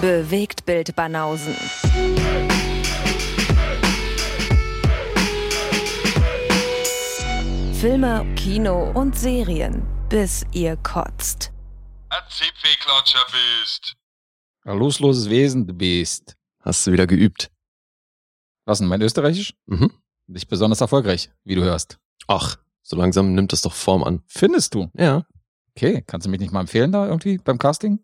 Bewegt Bild Banausen. Filme, Kino und Serien, bis ihr kotzt. Ein Zipfelklatscher bist. Ein losloses Wesen, du bist. Hast du wieder geübt? Was denn, mein Österreichisch? Mhm. Nicht besonders erfolgreich, wie du hörst. Ach, so langsam nimmt das doch Form an. Findest du? Ja. Okay, kannst du mich nicht mal empfehlen da irgendwie beim Casting?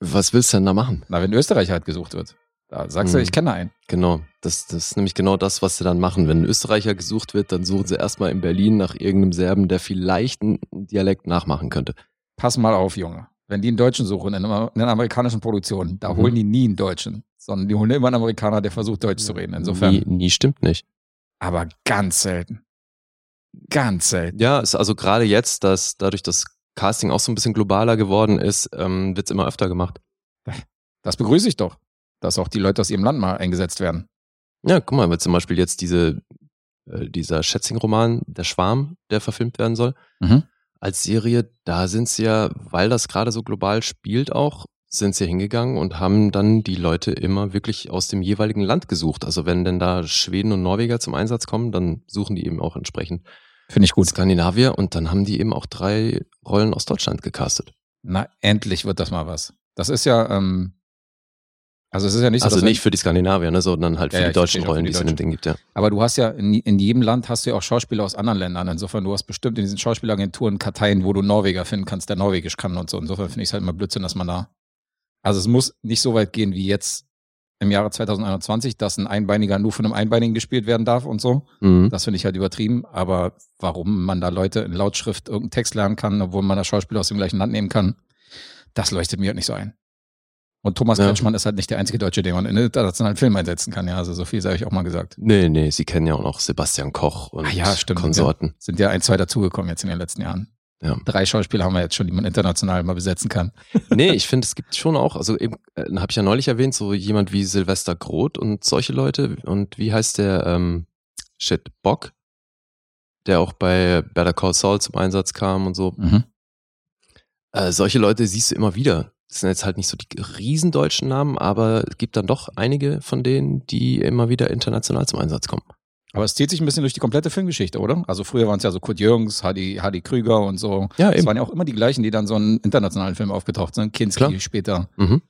Was willst du denn da machen? Na, wenn Österreich halt gesucht wird. Da sagst du, Mhm. ich kenne einen. Genau, das, das ist nämlich genau das, was sie dann machen. Wenn ein Österreicher gesucht wird, dann suchen sie erstmal in Berlin nach irgendeinem Serben, der vielleicht einen Dialekt nachmachen könnte. Pass mal auf, Junge. Wenn die einen Deutschen suchen in einer, in einer amerikanischen Produktion, da Mhm. holen die nie einen Deutschen, sondern die holen immer einen Amerikaner, der versucht, Deutsch zu reden. Insofern. Nie, nie stimmt nicht. Aber ganz selten. Ganz selten. Ja, ist also gerade jetzt, dass dadurch das Casting auch so ein bisschen globaler geworden ist, ähm, wird's immer öfter gemacht. Das begrüße ich doch, dass auch die Leute aus ihrem Land mal eingesetzt werden. Ja, guck mal, weil zum Beispiel jetzt diese, äh, dieser Schätzing-Roman, Der Schwarm, der verfilmt werden soll, Mhm. als Serie, da sind sie ja, weil das gerade so global spielt auch, sind sie hingegangen und haben dann die Leute immer wirklich aus dem jeweiligen Land gesucht. Also wenn denn da Schweden und Norweger zum Einsatz kommen, dann suchen die eben auch entsprechend Finde ich gut. Skandinavier und dann haben die eben auch drei Rollen aus Deutschland gecastet. Na, endlich wird das mal was. Das ist ja, ähm, also es ist ja nicht so, Also dass nicht für die Skandinavier, ne, sondern halt für Ja, die deutschen Rollen, die die es in dem Ding gibt, ja. Aber du hast ja in, in jedem Land hast du ja auch Schauspieler aus anderen Ländern. Insofern, du hast bestimmt in diesen Schauspielagenturen Karteien, wo du Norweger finden kannst, der Norwegisch kann und so. Insofern finde ich es halt immer Blödsinn, dass man da. Also es muss nicht so weit gehen wie jetzt im Jahre 2021, dass ein Einbeiniger nur von einem Einbeinigen gespielt werden darf und so. Mhm. Das finde ich halt übertrieben. Aber warum man da Leute in Lautschrift irgendeinen Text lernen kann, obwohl man da Schauspieler aus dem gleichen Land nehmen kann, das leuchtet mir halt nicht so ein. Und Thomas Ja. Kretschmann ist halt nicht der einzige Deutsche, den man in einen internationalen Film einsetzen kann. Ja, also so viel sei ich auch mal gesagt. Nee, nee, sie kennen ja auch noch Sebastian Koch und Ah ja, stimmt, Konsorten. sind ja ein, zwei dazugekommen jetzt in den letzten Jahren. Ja. Drei Schauspieler haben wir jetzt schon, die man international mal besetzen kann. Nee, ich finde, es gibt schon auch, also eben, äh, habe ich ja neulich erwähnt, so jemand wie Silvester Groth und solche Leute. Und wie heißt der, ähm, shit, Bock? Der auch bei Better Call Saul zum Einsatz kam und so. Mhm. Äh, solche Leute siehst du immer wieder. Das sind jetzt halt nicht so die riesendeutschen Namen, aber es gibt dann doch einige von denen, die immer wieder international zum Einsatz kommen. Aber es zieht sich ein bisschen durch die komplette Filmgeschichte, oder? Also früher waren es ja so Kurt Jürgens, Hardy, Hardy Krüger und so. Ja, Es eben. waren ja auch immer die gleichen, die dann so einen internationalen Film aufgetaucht sind. Kinski Klar. später. Mhm.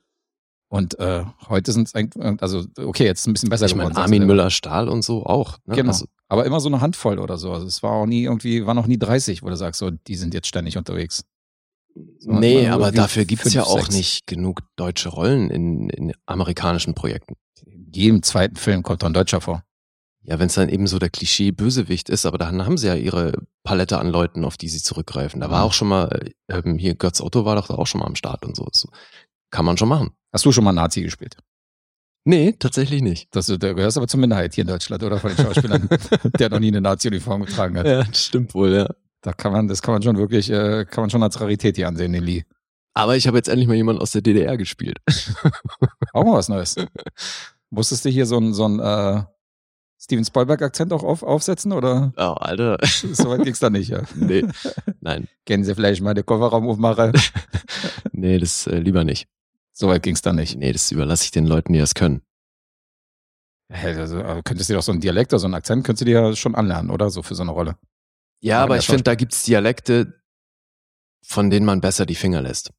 Und äh, heute sind es eigentlich, also okay, jetzt ein bisschen besser Ich meine, geworden. Armin Müller-Stahl und so auch. Ne? Genau. Also, Aber immer so eine Handvoll oder so. Also es war auch nie irgendwie, war noch nie 30, wo du sagst, so, die sind jetzt ständig unterwegs. Sondern nee, aber dafür gibt's ja fünf, auch sechs. nicht genug deutsche Rollen in, in amerikanischen Projekten. In jedem zweiten Film kommt doch ein Deutscher vor. Ja, wenn es dann eben so der Klischee-Bösewicht ist, aber dann haben sie ja ihre Palette an Leuten, auf die sie zurückgreifen. Da war Mhm. auch schon mal, äh, ähm, hier Götz Otto war doch da auch schon mal am Start und so. so. Kann man schon machen. Hast du schon mal Nazi gespielt? Nee, tatsächlich nicht. Das, du gehörst aber zur Minderheit hier in Deutschland, oder? Von den Schauspielern, der noch nie eine Nazi-Uniform getragen hat. Ja, das stimmt wohl, ja. Da kann man, das kann man schon wirklich, äh, kann man schon als Rarität hier ansehen, den Lee. Aber ich habe jetzt endlich mal jemanden aus der DDR gespielt. Auch mal was Neues. Musstest du hier so ein, so ein äh, Steven Spielberg-Akzent auch auf, aufsetzen oder Oh, Alter. soweit ging's da nicht? Ja. Nee, nein. Kennen Sie vielleicht mal den Kofferraum aufmachen? Nee, das äh, lieber nicht. Soweit ging's da nicht. Nee, das überlasse ich den Leuten, die das können. Also, könntest du dir doch so einen Dialekt oder so einen Akzent, könntest du dir ja schon anlernen, oder? So für so eine Rolle. Ja, Aber ich finde, da gibt's Dialekte, von denen man besser die Finger lässt.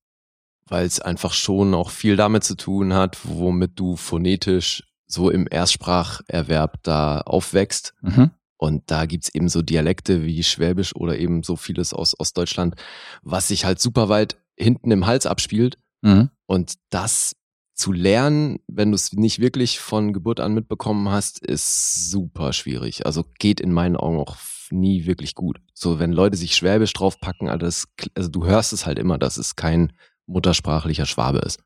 Weil es einfach schon auch viel damit zu tun hat, womit du phonetisch so im Erstspracherwerb da aufwächst. Mhm. Und da gibt's eben so Dialekte wie Schwäbisch oder eben so vieles aus Ostdeutschland, was sich halt super weit hinten im Hals abspielt. Mhm. Und das zu lernen, wenn du es nicht wirklich von Geburt an mitbekommen hast, ist super schwierig. Also geht in meinen Augen auch nie wirklich gut. So, wenn Leute sich Schwäbisch draufpacken, also, das, also du hörst es halt immer, dass es kein muttersprachlicher Schwabe ist.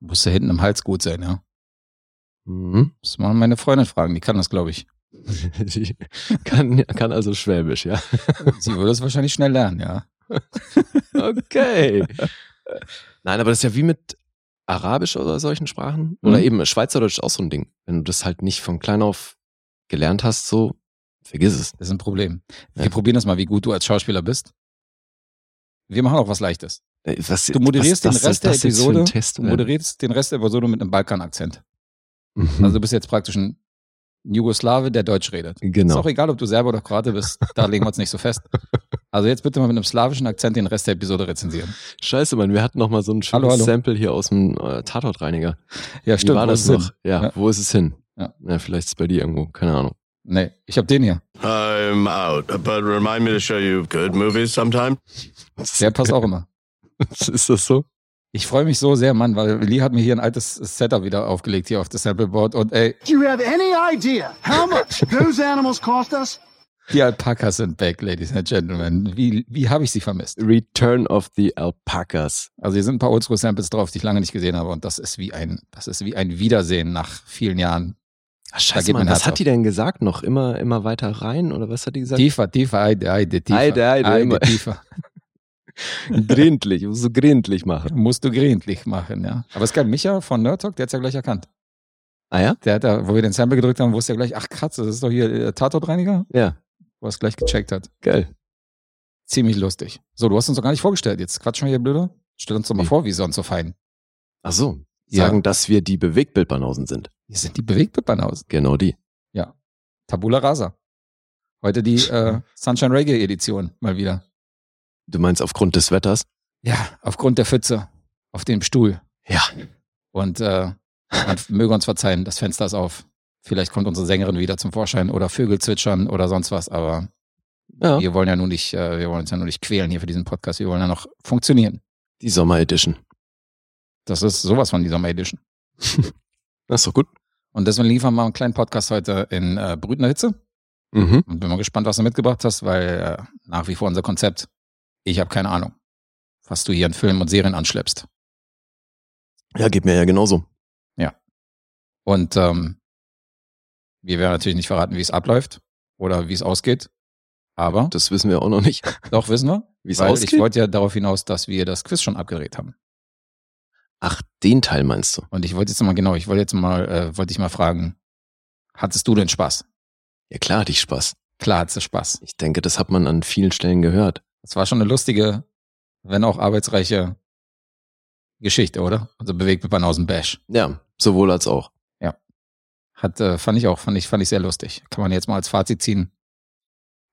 Muss ja hinten im Hals gut sein, ja. Mhm. Muss man meine Freundin fragen, die kann das, glaube ich. Sie kann, kann also Schwäbisch, ja. Sie würde es wahrscheinlich schnell lernen, ja. Okay. Nein, aber das ist ja wie mit Arabisch oder solchen Sprachen. Oder Mhm. eben Schweizerdeutsch ist auch so ein Ding. Wenn du das halt nicht von klein auf gelernt hast, so, vergiss es. Das ist ein Problem. Wir Ja. probieren das mal, wie gut du als Schauspieler bist. Wir machen auch was Leichtes. Äh, Was, Du moderierst was, den Rest der Episode. Test Du moderierst den Rest der Episode mit einem Balkan-Akzent. Mhm. Also du bist jetzt praktisch ein Jugoslawe, der Deutsch redet. Ist genau. auch egal, ob du Serbe oder Kroate bist. Da legen wir uns nicht so fest. Also jetzt bitte mal mit einem slawischen Akzent den Rest der Episode rezensieren. Scheiße, Mann, wir hatten noch mal so ein schönes Hallo, hallo. Sample hier aus dem äh, Tatortreiniger. Ja, Wie war wo das ist es noch? Ja, Ja. wo ist es hin? Ja. vielleicht ist es bei dir irgendwo, keine Ahnung. Nee, ich habe den hier. I'm out, but remind me to show you good movies sometime. Der passt auch immer. ist das so? Ich freue mich so sehr, Mann, weil Lee hat mir hier ein altes Setup wieder aufgelegt hier auf das Sampleboard und ey, Do you have any idea how much those animals cost us? die Alpakas sind back, Ladies and Gentlemen. Wie, wie habe ich sie vermisst? Return of the Alpacas. Also hier sind ein paar Oldschool-Samples drauf, die ich lange nicht gesehen habe und das ist wie ein, das ist wie ein Wiedersehen nach vielen Jahren. Ach, scheiße, Mann, was Herz hat auf. die denn gesagt noch? Immer, immer weiter rein oder was hat die gesagt? Tiefer, tiefer, Eide, Eide, tiefer. Eide, Eide, immer. tiefer. gründlich, musst du gründlich machen. Musst du gründlich machen, ja. Aber es gab Micha von Nerd Talk, der hat's ja gleich erkannt. Ah ja? Der hat da, wo wir den Sample gedrückt haben, wusste er gleich, ach Kratz, das ist doch hier äh, Tatortreiniger, Ja, wo er es gleich gecheckt hat. geil. Ziemlich lustig. So, du hast uns doch gar nicht vorgestellt. Jetzt quatschen wir hier blöde. Stell uns doch mal Wie? vor, wie sonst so fein. Ach so, Ja. sagen, dass wir die Bewegtbildbanausen sind. Hier sind die Bewegtbildbanausen. Genau die. Tabula Rasa. Heute die äh, Sunshine Reggae Edition mal wieder. Du meinst aufgrund des Wetters? Ja, aufgrund der Pfütze auf dem Stuhl. Ja. Und äh, man möge uns verzeihen, das Fenster ist auf. Vielleicht kommt unsere Sängerin wieder zum Vorschein oder Vögel zwitschern oder sonst was, aber Ja, wir wollen ja nur nicht, äh, wir wollen uns ja nur nicht quälen hier für diesen Podcast. Wir wollen ja noch funktionieren. die Sommer-Edition. Das ist sowas von dieser Sommer Edition. Das ist doch gut. Und deswegen liefern wir einen kleinen Podcast heute in äh, brütender Hitze. Mhm. Und bin mal gespannt, was du mitgebracht hast, weil äh, nach wie vor unser Konzept, ich habe keine Ahnung, was du hier in Filmen und Serien anschleppst. Ja, geht mir ja genauso. Und ähm, wir werden natürlich nicht verraten, wie es abläuft oder wie es ausgeht. Aber Das wissen wir auch noch nicht. doch wissen wir, Wie es ausgeht? ich wollte ja darauf hinaus, dass wir das Quiz schon abgedreht haben. Ach, den Teil meinst du? Und ich wollte jetzt mal genau, ich wollte jetzt mal, äh, wollte ich mal fragen, hattest du denn Spaß? Ja klar, hatte ich Spaß. Klar hattest du Spaß. Ich denke, das hat man an vielen Stellen gehört. Das war schon eine lustige, wenn auch arbeitsreiche Geschichte, oder? Also bewegt mit Banausen Bash. Ja, sowohl als auch. Hat, äh, fand ich auch, fand ich, fand ich sehr lustig. Kann man jetzt mal als Fazit ziehen.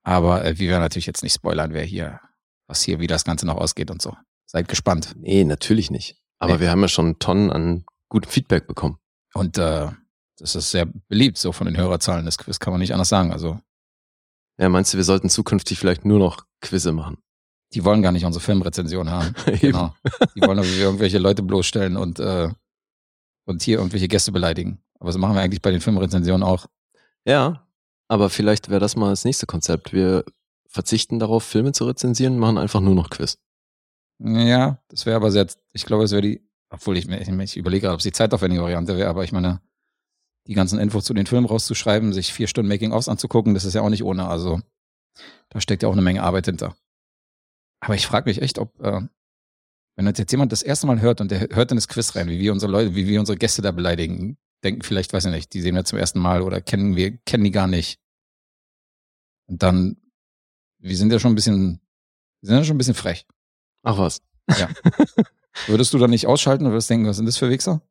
Aber äh, wir werden natürlich jetzt nicht spoilern, wer hier, was hier, wie das Ganze noch ausgeht und so. Seid gespannt. Nee, natürlich nicht. Aber Nee. wir haben ja schon Tonnen an gutem Feedback bekommen. Und äh, das ist sehr beliebt, so von den Hörerzahlen. Das Quiz kann man nicht anders sagen. Also, Ja, meinst du, wir sollten zukünftig vielleicht nur noch Quizze machen? die wollen gar nicht unsere Filmrezension haben. Genau. Die wollen, wie wir irgendwelche Leute bloßstellen und, äh, und hier irgendwelche Gäste beleidigen. Aber das machen wir eigentlich bei den Filmrezensionen auch. Ja, aber vielleicht wäre das mal das nächste Konzept. Wir verzichten darauf, Filme zu rezensieren, machen einfach nur noch Quiz. Ja, das wäre aber sehr, ich glaube, es wäre die, obwohl ich mir, ich, überlege gerade, ob es die zeitaufwendige Variante wäre, aber ich meine, die ganzen Infos zu den Filmen rauszuschreiben, sich vier Stunden Making-ofs anzugucken, das ist ja auch nicht ohne. Also da steckt ja auch eine Menge Arbeit hinter. Aber ich frage mich echt, ob, äh, wenn uns jetzt jemand das erste Mal hört und der hört in das Quiz rein, wie wir unsere Leute, wie wir unsere Gäste da beleidigen, denken vielleicht, weiß ich nicht, die sehen wir zum ersten Mal oder kennen wir, kennen die gar nicht. Und dann, wir sind ja schon ein bisschen, wir sind ja schon ein bisschen frech. Ach was. Würdest du dann nicht ausschalten und würdest denken, was sind das für Wichser?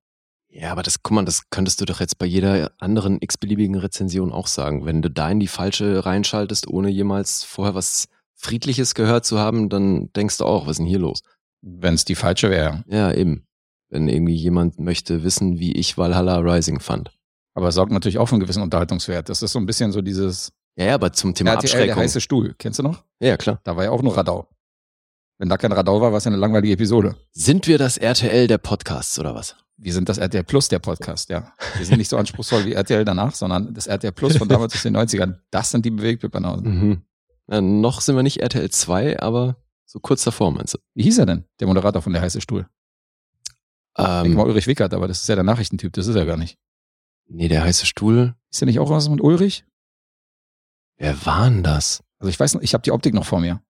Ja, aber das, guck mal, das könntest du doch jetzt bei jeder anderen x-beliebigen Rezension auch sagen. Wenn du da in die falsche reinschaltest, ohne jemals vorher was Friedliches gehört zu haben, dann denkst du auch, was ist denn hier los? Wenn es die falsche wäre. Ja, eben. Wenn irgendwie jemand möchte wissen, wie ich Valhalla Rising fand. Aber es sorgt natürlich auch für einen gewissen Unterhaltungswert. Das ist so ein bisschen so dieses Ja, ja, aber zum Thema RTL, der Abschreckung. heiße Stuhl. Kennst du noch? Ja, klar. Da war ja auch nur Radau. Wenn da kein Radau war, war es ja eine langweilige Episode. Sind wir das RTL der Podcasts oder was? Wir sind das RTL Plus der Podcast, ja. Wir sind nicht so anspruchsvoll wie RTL danach, sondern das RTL Plus von damals aus den 90ern. Das sind die Bewegtbildbanausen. Mhm. Ja, noch sind wir nicht RTL 2, aber so kurz davor, meinst du? Wie hieß er denn, der Moderator von der heiße Stuhl? Ähm, mal Ulrich Wickert, aber das ist ja der Nachrichtentyp, das ist er gar nicht. nee, der heiße Stuhl. Ist ja nicht auch was mit Ulrich? Wer war denn das? Also ich weiß noch, ich habe die Optik noch vor mir.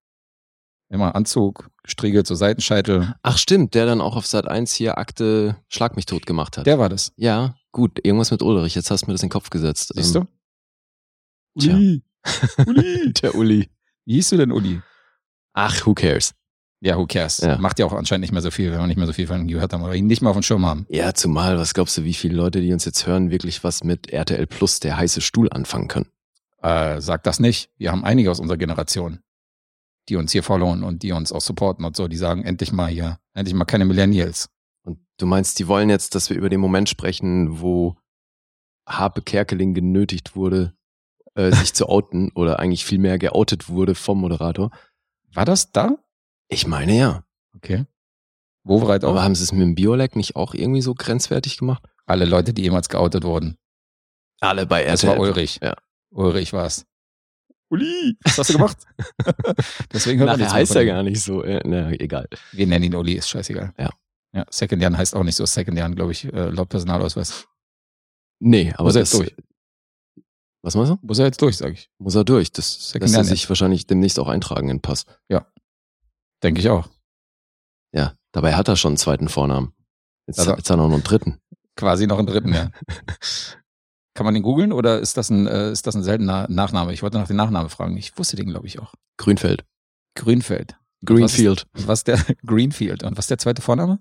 Immer Anzug, gestriegelt, so Seitenscheitel. Ach stimmt, der dann auch auf Sat 1 hier Akte Schlag mich tot gemacht hat. Der war das. ja, gut, irgendwas mit Ulrich, jetzt hast du mir das in den Kopf gesetzt. Siehst Ähm, du? tja. Uli. Uli. Der Uli. Wie hieß du denn, Uli? Ach, who cares? Ja, who cares? Ja. Macht ja auch anscheinend nicht mehr so viel, wenn wir nicht mehr so viel von ihm gehört haben oder ihn nicht mal auf dem Schirm haben. Ja, zumal, was glaubst du, wie viele Leute, die uns jetzt hören, wirklich was mit RTL Plus, der heiße Stuhl, anfangen können? Äh, sag das nicht. Wir haben einige aus unserer Generation, die uns hier followen und die uns auch supporten und so. Die sagen endlich mal hier, endlich mal keine Millennials. Und du meinst, die wollen jetzt, dass wir über den Moment sprechen, wo Harpe Kerkeling genötigt wurde, äh, sich zu outen oder eigentlich viel mehr geoutet wurde vom Moderator? War das da? Ich meine ja. Okay. Wovereit auch. Aber haben sie es mit dem Biolek nicht auch irgendwie so grenzwertig gemacht? Alle Leute, die jemals geoutet wurden. Alle bei Das RTL. war Ulrich. Ja. Ulrich war's. Uli, was hast du gemacht? Deswegen hört man Nachher heißt er ihm. gar nicht so. Äh, na, egal. Wir nennen ihn Uli, ist scheißegal. Ja. Ja, Second Jan heißt auch nicht so. Second Jan, glaube ich, äh, laut Personalausweis. Nee, aber Muss er das, jetzt durch. Was meinst du? Muss er jetzt durch, sage ich. Muss er durch. Das Second lässt er sich wahrscheinlich demnächst auch eintragen in den Pass. Denke ich auch. Ja, dabei hat er schon einen zweiten Vornamen. Jetzt, Also- jetzt hat er noch einen dritten. Quasi noch einen dritten, ja. Kann man den googeln oder ist das ein, äh, ist das ein seltener Nachname? Ich wollte nach dem Nachnamen fragen. Ich wusste den, glaube ich, auch. Grünfeld. Grünfeld. Greenfield. Was, was der Greenfield. Und was ist der zweite Vorname?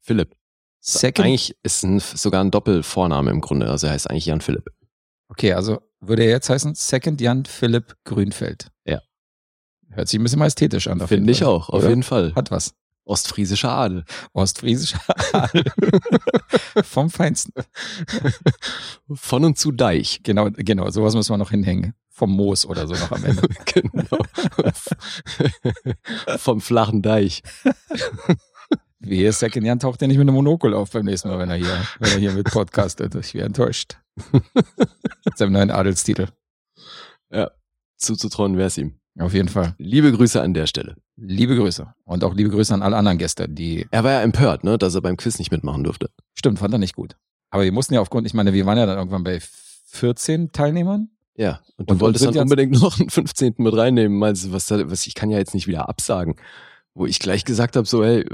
Philipp. Second. Eigentlich ist ein, sogar ein Doppelvorname im Grunde. Also er heißt eigentlich Jan Philipp. Okay, also würde er jetzt heißen Second Jan Philipp Grünfeld. Ja. Hört sich ein bisschen majestätisch an. Finde ich auch, auf Oder? jeden Fall. Hat was. Ostfriesischer Adel. Ostfriesischer Adel. Vom Feinsten. Von und zu Deich. Genau, genau, sowas müssen wir noch hinhängen. Vom Moos oder so noch am Ende. genau. Vom flachen Deich. Wehe, Second Jan taucht ja nicht mit einem Monokel auf beim nächsten Mal, wenn er hier, wenn er hier mit podcastet. Ich wäre enttäuscht. mit seinem neuen Adelstitel. Zuzutrauen wäre es ihm. Auf jeden Fall. Liebe Grüße an der Stelle. Liebe Grüße. Und auch liebe Grüße an alle anderen Gäste, die, Er war ja empört, ne, dass er beim Quiz nicht mitmachen durfte. stimmt, fand er nicht gut. Aber wir mussten ja aufgrund, ich meine, wir waren ja dann irgendwann bei 14 Teilnehmern. Ja, und du Und- wolltest dann unbedingt noch einen 15. mit reinnehmen. Meinst du, was, was ich kann ja jetzt nicht wieder absagen. Wo ich gleich gesagt habe, so, hey,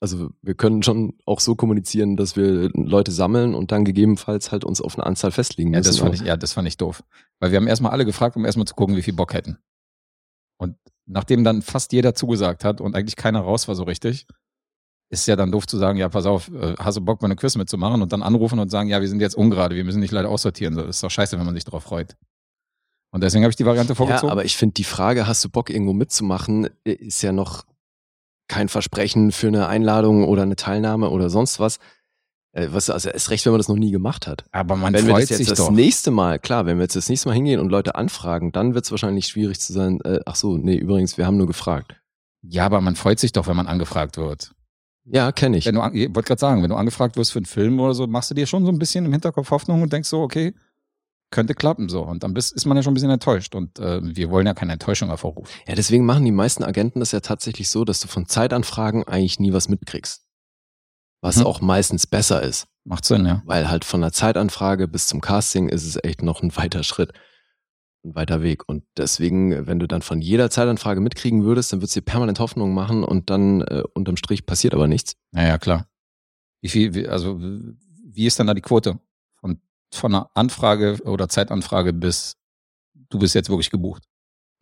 also wir können schon auch so kommunizieren, dass wir Leute sammeln und dann gegebenenfalls halt uns auf eine Anzahl festlegen Ja, müssen. das fand ich, ja, das fand ich doof. Weil wir haben erstmal alle gefragt, um erstmal zu gucken, wie viel Bock hätten. Und nachdem dann fast jeder zugesagt hat und eigentlich keiner raus war so richtig, ist ja dann doof zu sagen, ja, pass auf, äh, hast du Bock, bei einem Quiz mitzumachen und dann anrufen und sagen, ja, wir sind jetzt ungerade, wir müssen dich leider aussortieren. Das ist doch scheiße, wenn man sich darauf freut. Und deswegen habe ich die Variante vorgezogen. Ja, aber ich finde die Frage, hast du Bock irgendwo mitzumachen, ist ja noch kein Versprechen für eine Einladung oder eine Teilnahme oder sonst was. Äh, Was, also ist recht, wenn man das noch nie gemacht hat. aber man wenn wir freut das jetzt sich das doch. nächste Mal, klar, wenn wir jetzt das nächste Mal hingehen und Leute anfragen, dann wird es wahrscheinlich schwierig zu sein, äh, ach so, nee, übrigens, wir haben nur gefragt. Ja, aber man freut sich doch, wenn man angefragt wird. Ja, kenne ich. Wenn du, ich wollte gerade sagen, wenn du angefragt wirst für einen Film oder so, machst du dir schon so ein bisschen im Hinterkopf Hoffnung und denkst so, okay, könnte klappen so. Und dann bist, ist man ja schon ein bisschen enttäuscht. Und äh, wir wollen ja keine Enttäuschung hervorrufen. Ja, deswegen machen die meisten Agenten das ja tatsächlich so, dass du von Zeitanfragen eigentlich nie was mitkriegst. Was Mhm. auch meistens besser ist. Macht Sinn, ja. Weil halt von der Zeitanfrage bis zum Casting ist es echt noch ein weiter Schritt. Ein weiter Weg. Und deswegen, wenn du dann von jeder Zeitanfrage mitkriegen würdest, dann würdest du dir permanent Hoffnung machen und dann äh, unterm Strich passiert aber nichts. Naja, klar. Wie viel, wie, also wie ist denn da die Quote? Von, von einer Anfrage oder Zeitanfrage bis du bist jetzt wirklich gebucht.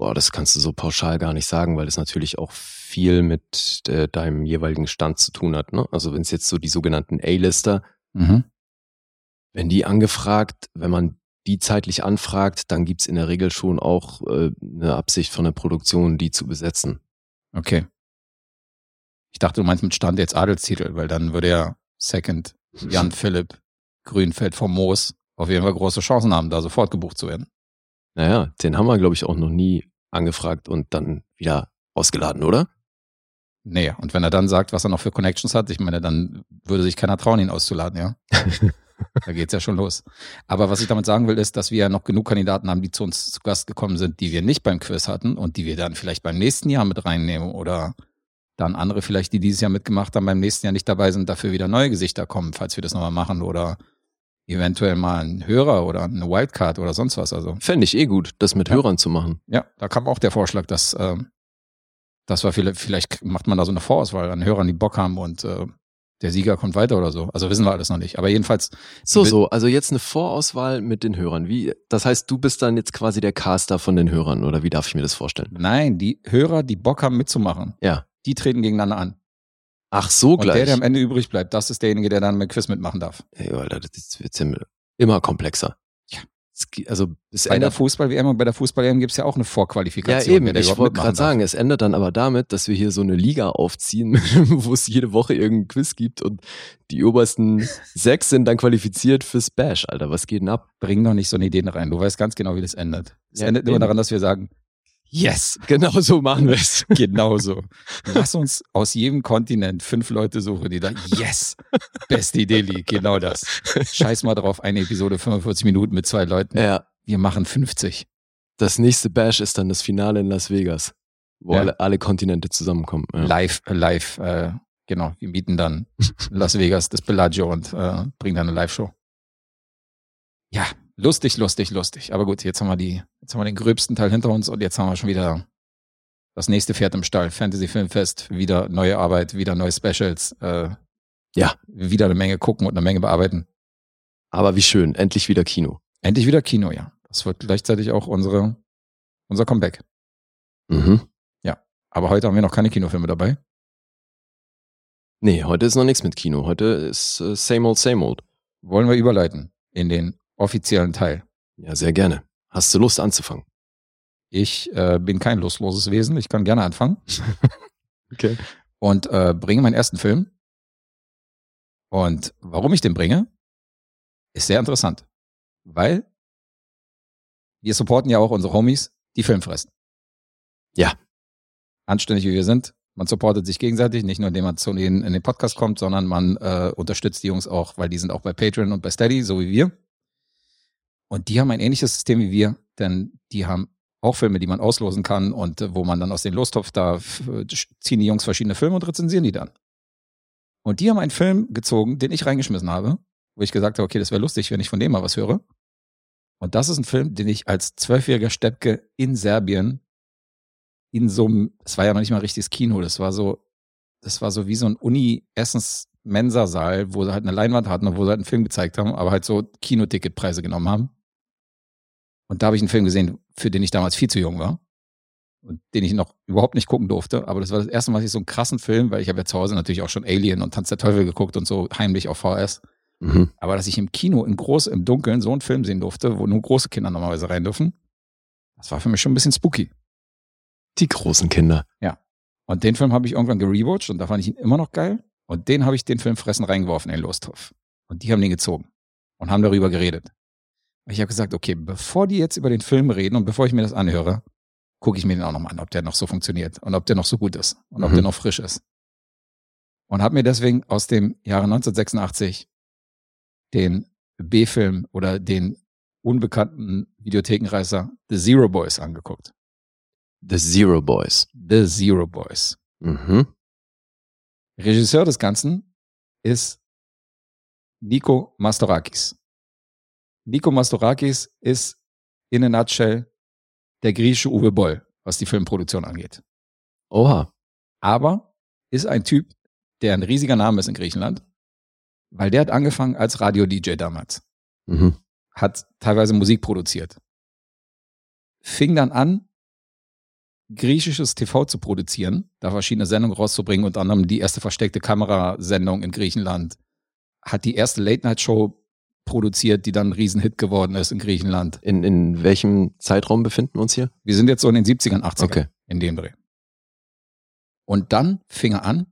Boah, das kannst du so pauschal gar nicht sagen, weil das natürlich auch viel mit äh, deinem jeweiligen Stand zu tun hat. Ne? Also wenn es jetzt so die sogenannten A-Lister, Mhm. wenn die angefragt, wenn man die zeitlich anfragt, dann gibt's in der Regel schon auch äh, eine Absicht von der Produktion, die zu besetzen. Okay. Ich dachte, du meinst mit Stand jetzt Adelstitel, weil dann würde ja Second Jan Philipp Grünfeld vom Moos auf jeden Fall große Chancen haben, da sofort gebucht zu werden. Naja, den haben wir, glaube ich, auch noch nie angefragt und dann wieder ausgeladen, oder? Nee, und wenn er dann sagt, was er noch für Connections hat, ich meine, dann würde sich keiner trauen, ihn auszuladen, ja. da geht's ja schon los. Aber was ich damit sagen will, ist, dass wir ja noch genug Kandidaten haben, die zu uns zu Gast gekommen sind, die wir nicht beim Quiz hatten und die wir dann vielleicht beim nächsten Jahr mit reinnehmen oder dann andere vielleicht, die dieses Jahr mitgemacht haben, beim nächsten Jahr nicht dabei sind, dafür wieder neue Gesichter kommen, falls wir das nochmal machen oder eventuell mal ein Hörer oder eine Wildcard oder sonst was. Also Fände ich eh gut, das mit Ja. Hörern zu machen. ja, da kam auch der Vorschlag, dass ähm, das war vielleicht, vielleicht macht man da so eine Vorauswahl an Hörern, die Bock haben und äh, der Sieger kommt weiter oder so. Also wissen wir alles noch nicht. Aber jedenfalls, So, so, also jetzt eine Vorauswahl mit den Hörern. Wie, das heißt, du bist dann jetzt quasi der Caster von den Hörern, oder wie darf ich mir das vorstellen? nein, die Hörer, die Bock haben mitzumachen, Ja, Die treten gegeneinander an. Ach so, Und der, gleich. der am Ende übrig bleibt, das ist derjenige, der dann mit Quiz mitmachen darf. Ey, Alter, das wird ja immer komplexer. Ja. Also, es Bei der Fußball-WM und bei der Fußball-WM gibt es ja auch eine Ja, Vorqualifikation. eben. wer da Ich wollte gerade sagen, es ändert dann aber damit, dass wir hier so eine Liga aufziehen, wo es jede Woche irgendein Quiz gibt und die obersten sechs sind dann qualifiziert fürs Bash, Alter. Was geht denn ab? Bring doch nicht so eine Ideen rein. Du weißt ganz genau, wie das endet. Es Ja, endet immer eben. daran, dass wir sagen, yes, Genau so machen wir es. genau so. Lass uns aus jedem Kontinent fünf Leute suchen, die da, yes, beste Idee, Lee, genau das. Scheiß mal drauf, eine Episode 45 Minuten mit zwei Leuten. Ja. Wir machen 50. Das nächste Bash ist dann das Finale in Las Vegas, wo Ja. alle, alle Kontinente zusammenkommen. Ja. Live, live, äh, genau. Wir mieten dann Las Vegas, das Bellagio und äh, bringen dann eine Live-Show. Ja, lustig, lustig, lustig. Aber gut, jetzt haben wir die, jetzt haben wir den gröbsten Teil hinter uns und jetzt haben wir schon wieder das nächste Pferd im Stall. Fantasy Filmfest, wieder neue Arbeit, wieder neue Specials. Äh, Ja. Wieder eine Menge gucken und eine Menge bearbeiten. Aber wie schön, endlich wieder Kino. Endlich wieder Kino, ja. Das wird gleichzeitig auch unsere, unser Comeback. Mhm. Aber heute haben wir noch keine Kinofilme dabei. Nee, heute ist noch nichts mit Kino. Heute ist äh, same old, same old. Wollen wir überleiten in den offiziellen Teil. Ja, sehr gerne. Hast du Lust anzufangen? Ich äh, bin kein lustloses Wesen. Ich kann gerne anfangen. Okay. Und äh, bringe meinen ersten Film. Und warum ich den bringe, ist sehr interessant. Weil wir supporten ja auch unsere Homies, die Film fressen. Ja. Anständig wie wir sind. Man supportet sich gegenseitig, nicht nur indem man zu denen in den Podcast kommt, sondern man äh, unterstützt die Jungs auch, weil die sind auch bei Patreon und bei Steady, so wie wir. Und die haben ein ähnliches System wie wir, denn die haben auch Filme, die man auslosen kann und äh, wo man dann aus dem Lostopf da f- ziehen die Jungs verschiedene Filme und rezensieren die dann. Und die haben einen Film gezogen, den ich reingeschmissen habe, wo ich gesagt habe, okay, das wäre lustig, wenn ich von dem mal was höre. Und das ist ein Film, den ich als zwölfjähriger Steppke in Serbien in so einem, es war ja noch nicht mal richtiges Kino, das war so, das war so wie so ein Uni-Essens-Mensa-Saal, wo sie halt eine Leinwand hatten und wo sie halt einen Film gezeigt haben, aber halt so Kinoticketpreise genommen haben. Und da habe ich einen Film gesehen, für den ich damals viel zu jung war und den ich noch überhaupt nicht gucken durfte. Aber das war das erste Mal, dass ich so einen krassen Film, weil ich habe ja zu Hause natürlich auch schon Alien und Tanz der Teufel geguckt und so heimlich auf VS. Mhm. Aber dass ich im Kino in groß, im Dunkeln so einen Film sehen durfte, wo nur große Kinder normalerweise rein dürfen, das war für mich schon ein bisschen spooky. Die großen Kinder. Und den Film habe ich irgendwann gerewatcht und da fand ich ihn immer noch geil. Und den habe ich den Film Fressen reingeworfen in den Losthof. Und die haben den gezogen und haben darüber geredet. Ich habe gesagt, okay, bevor die jetzt über den Film reden und bevor ich mir das anhöre, gucke ich mir den auch nochmal an, ob der noch so funktioniert und ob der noch so gut ist und ob Mhm. der noch frisch ist. Und habe mir deswegen aus dem Jahre 1986 den B-Film oder den unbekannten Videothekenreißer The Zero Boys angeguckt. The Zero Boys. The Zero Boys. Mhm. Regisseur des Ganzen ist Nico Mastorakis. Nico Mastorakis ist in a nutshell der griechische Uwe Boll, was die Filmproduktion angeht. Oha. Aber ist ein Typ, der ein riesiger Name ist in Griechenland, weil der hat angefangen als Radio-DJ damals, Mhm. hat teilweise Musik produziert, fing dann an, griechisches TV zu produzieren, da verschiedene Sendungen rauszubringen, unter anderem die erste versteckte Kamerasendung in Griechenland, hat die erste Late-Night-Show produziert, die dann ein Riesenhit geworden ist in Griechenland. In, in welchem Zeitraum befinden wir uns hier? Wir sind jetzt so in den 70ern, 80ern Okay. in dem Dreh. Und dann fing er an,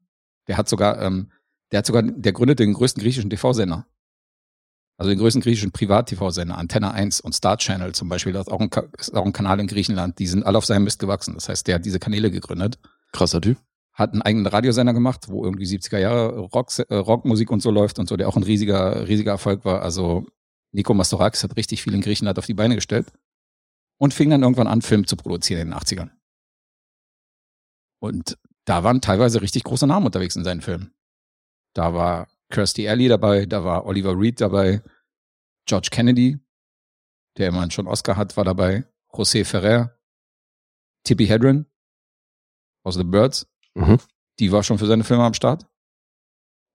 der hat sogar, ähm, der hat sogar, der gründete den größten griechischen TV-Sender. Also den größten griechischen Privat-TV-Sender, Antenna 1 und Star Channel zum Beispiel, das ist auch, ein, ist auch ein Kanal in Griechenland, die sind alle auf seinem Mist gewachsen. Das heißt, der hat diese Kanäle gegründet, Krasser Typ. Hat einen eigenen Radiosender gemacht, wo irgendwie 70er Jahre Rock, äh, Rockmusik und so läuft und so, der auch ein riesiger, riesiger Erfolg war. Also Nico Mastorakis hat richtig viel in Griechenland auf die Beine gestellt und fing dann irgendwann an, Film zu produzieren in den 80ern. Und da waren teilweise richtig große Namen unterwegs in seinen Filmen. Da war Kirstie Alley dabei, da war Oliver Reed dabei, George Kennedy, der immerhin schon Oscar hat, war dabei, José Ferrer, Tippi Hedren aus The Birds, Mhm. die war schon für seine Filme am Start.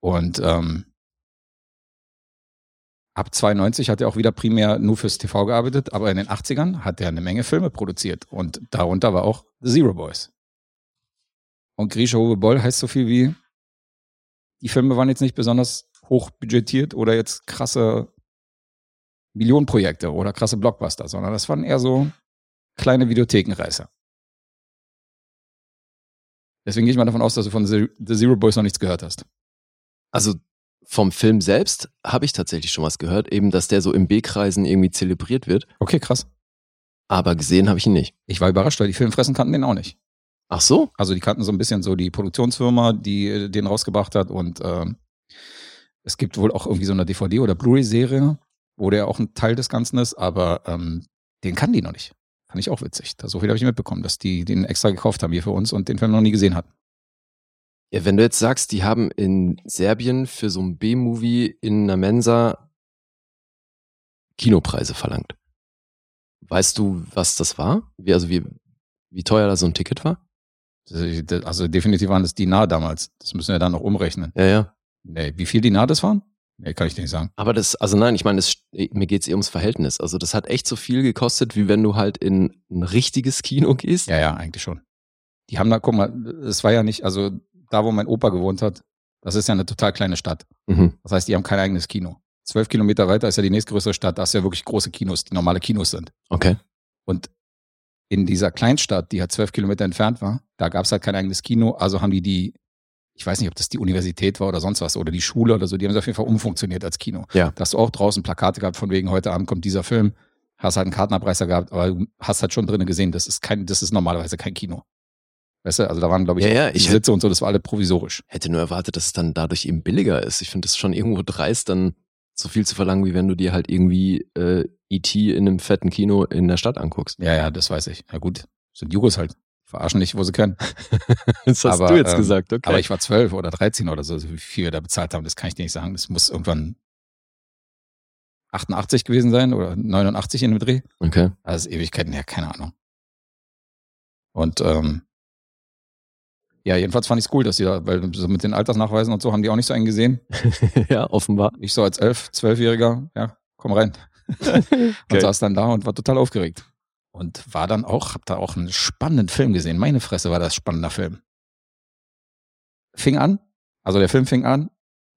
Und ähm, ab 92 hat er auch wieder primär nur fürs TV gearbeitet, aber in den 80ern hat er eine Menge Filme produziert und darunter war auch The Zero Boys. Und Grisha Uwe Boll heißt so viel wie, die Filme waren jetzt nicht besonders hoch budgetiert oder jetzt krasse Millionenprojekte oder krasse Blockbuster, sondern das waren eher so kleine Videothekenreißer. Deswegen gehe ich mal davon aus, dass du von The Zero Boys noch nichts gehört hast. Also vom Film selbst habe ich tatsächlich schon was gehört, eben, dass der so im B-Kreisen irgendwie zelebriert wird. Okay, krass. Aber gesehen habe ich ihn nicht. Ich war überrascht, weil die Filmfressen kannten den auch nicht. Ach so? Also die kannten so ein bisschen so die Produktionsfirma, die äh, den rausgebracht hat und ähm, es gibt wohl auch irgendwie so eine DVD- oder Blu-ray-Serie, wo der auch ein Teil des Ganzen ist, aber ähm, den kannten die noch nicht. Fand ich auch witzig. Da so viel habe ich mitbekommen, dass die den extra gekauft haben hier für uns und den Film noch nie gesehen hatten. Ja, wenn du jetzt sagst, die haben in Serbien für so ein B-Movie in einer Mensa Kinopreise verlangt. Weißt du, was das war? Wie, also wie, wie teuer da so ein Ticket war? Also definitiv waren das Dinar damals. Das müssen wir dann noch umrechnen. Ja, ja. Nee, wie viel Dinar das waren? Nee, kann ich dir nicht sagen. Aber das, also nein, ich meine, das, mir geht's eh ums Verhältnis. Also das hat echt so viel gekostet, wie wenn du halt in ein richtiges Kino gehst. Ja, ja, eigentlich schon. Die haben da, guck mal, es war ja nicht, also da, wo mein Opa gewohnt hat, das ist ja eine total kleine Stadt. Mhm. Das heißt, die haben kein eigenes Kino. Zwölf Kilometer weiter ist ja die nächstgrößere Stadt, da hast du ja wirklich große Kinos, die normale Kinos sind. Okay. Und in dieser Kleinstadt, die halt zwölf Kilometer entfernt war, da gab es halt kein eigenes Kino, also haben die die, ich weiß nicht, ob das die Universität war oder sonst was, oder die Schule oder so, die haben es auf jeden Fall umfunktioniert als Kino. Ja. Da hast du auch draußen Plakate gehabt, von wegen, heute Abend kommt dieser Film, hast halt einen Kartenabreißer gehabt, aber du hast halt schon drinnen gesehen, das ist kein, das ist normalerweise kein Kino. Weißt du, also da waren, glaube ich, Ja, ja, ich- Sitze und so, das war alle provisorisch. Hätte nur erwartet, dass es dann dadurch eben billiger ist. Ich finde das schon irgendwo dreist, dann so viel zu verlangen, wie wenn du dir halt irgendwie äh, E.T. in einem fetten Kino in der Stadt anguckst. Ja, ja, das weiß ich. Ja gut, sind Jugos halt. Verarschen nicht, wo sie können. Das hast Aber, du jetzt ähm, gesagt, okay. Aber ich war zwölf oder 13 oder so, wie viel wir da bezahlt haben, das kann ich dir nicht sagen. Das muss irgendwann 88 gewesen sein oder 89 in dem Dreh. okay. Also Ewigkeiten her, keine Ahnung. Und ähm, ja, jedenfalls fand ich es cool, dass die da, weil so mit den Altersnachweisen und so haben die auch nicht so einen gesehen. ja, offenbar. Ich so als elf, zwölfjähriger, ja, komm rein. und saß dann da und war total aufgeregt. Und war dann auch, hab da auch einen spannenden Film gesehen. Meine Fresse war das spannender Film. Fing an, also der Film fing an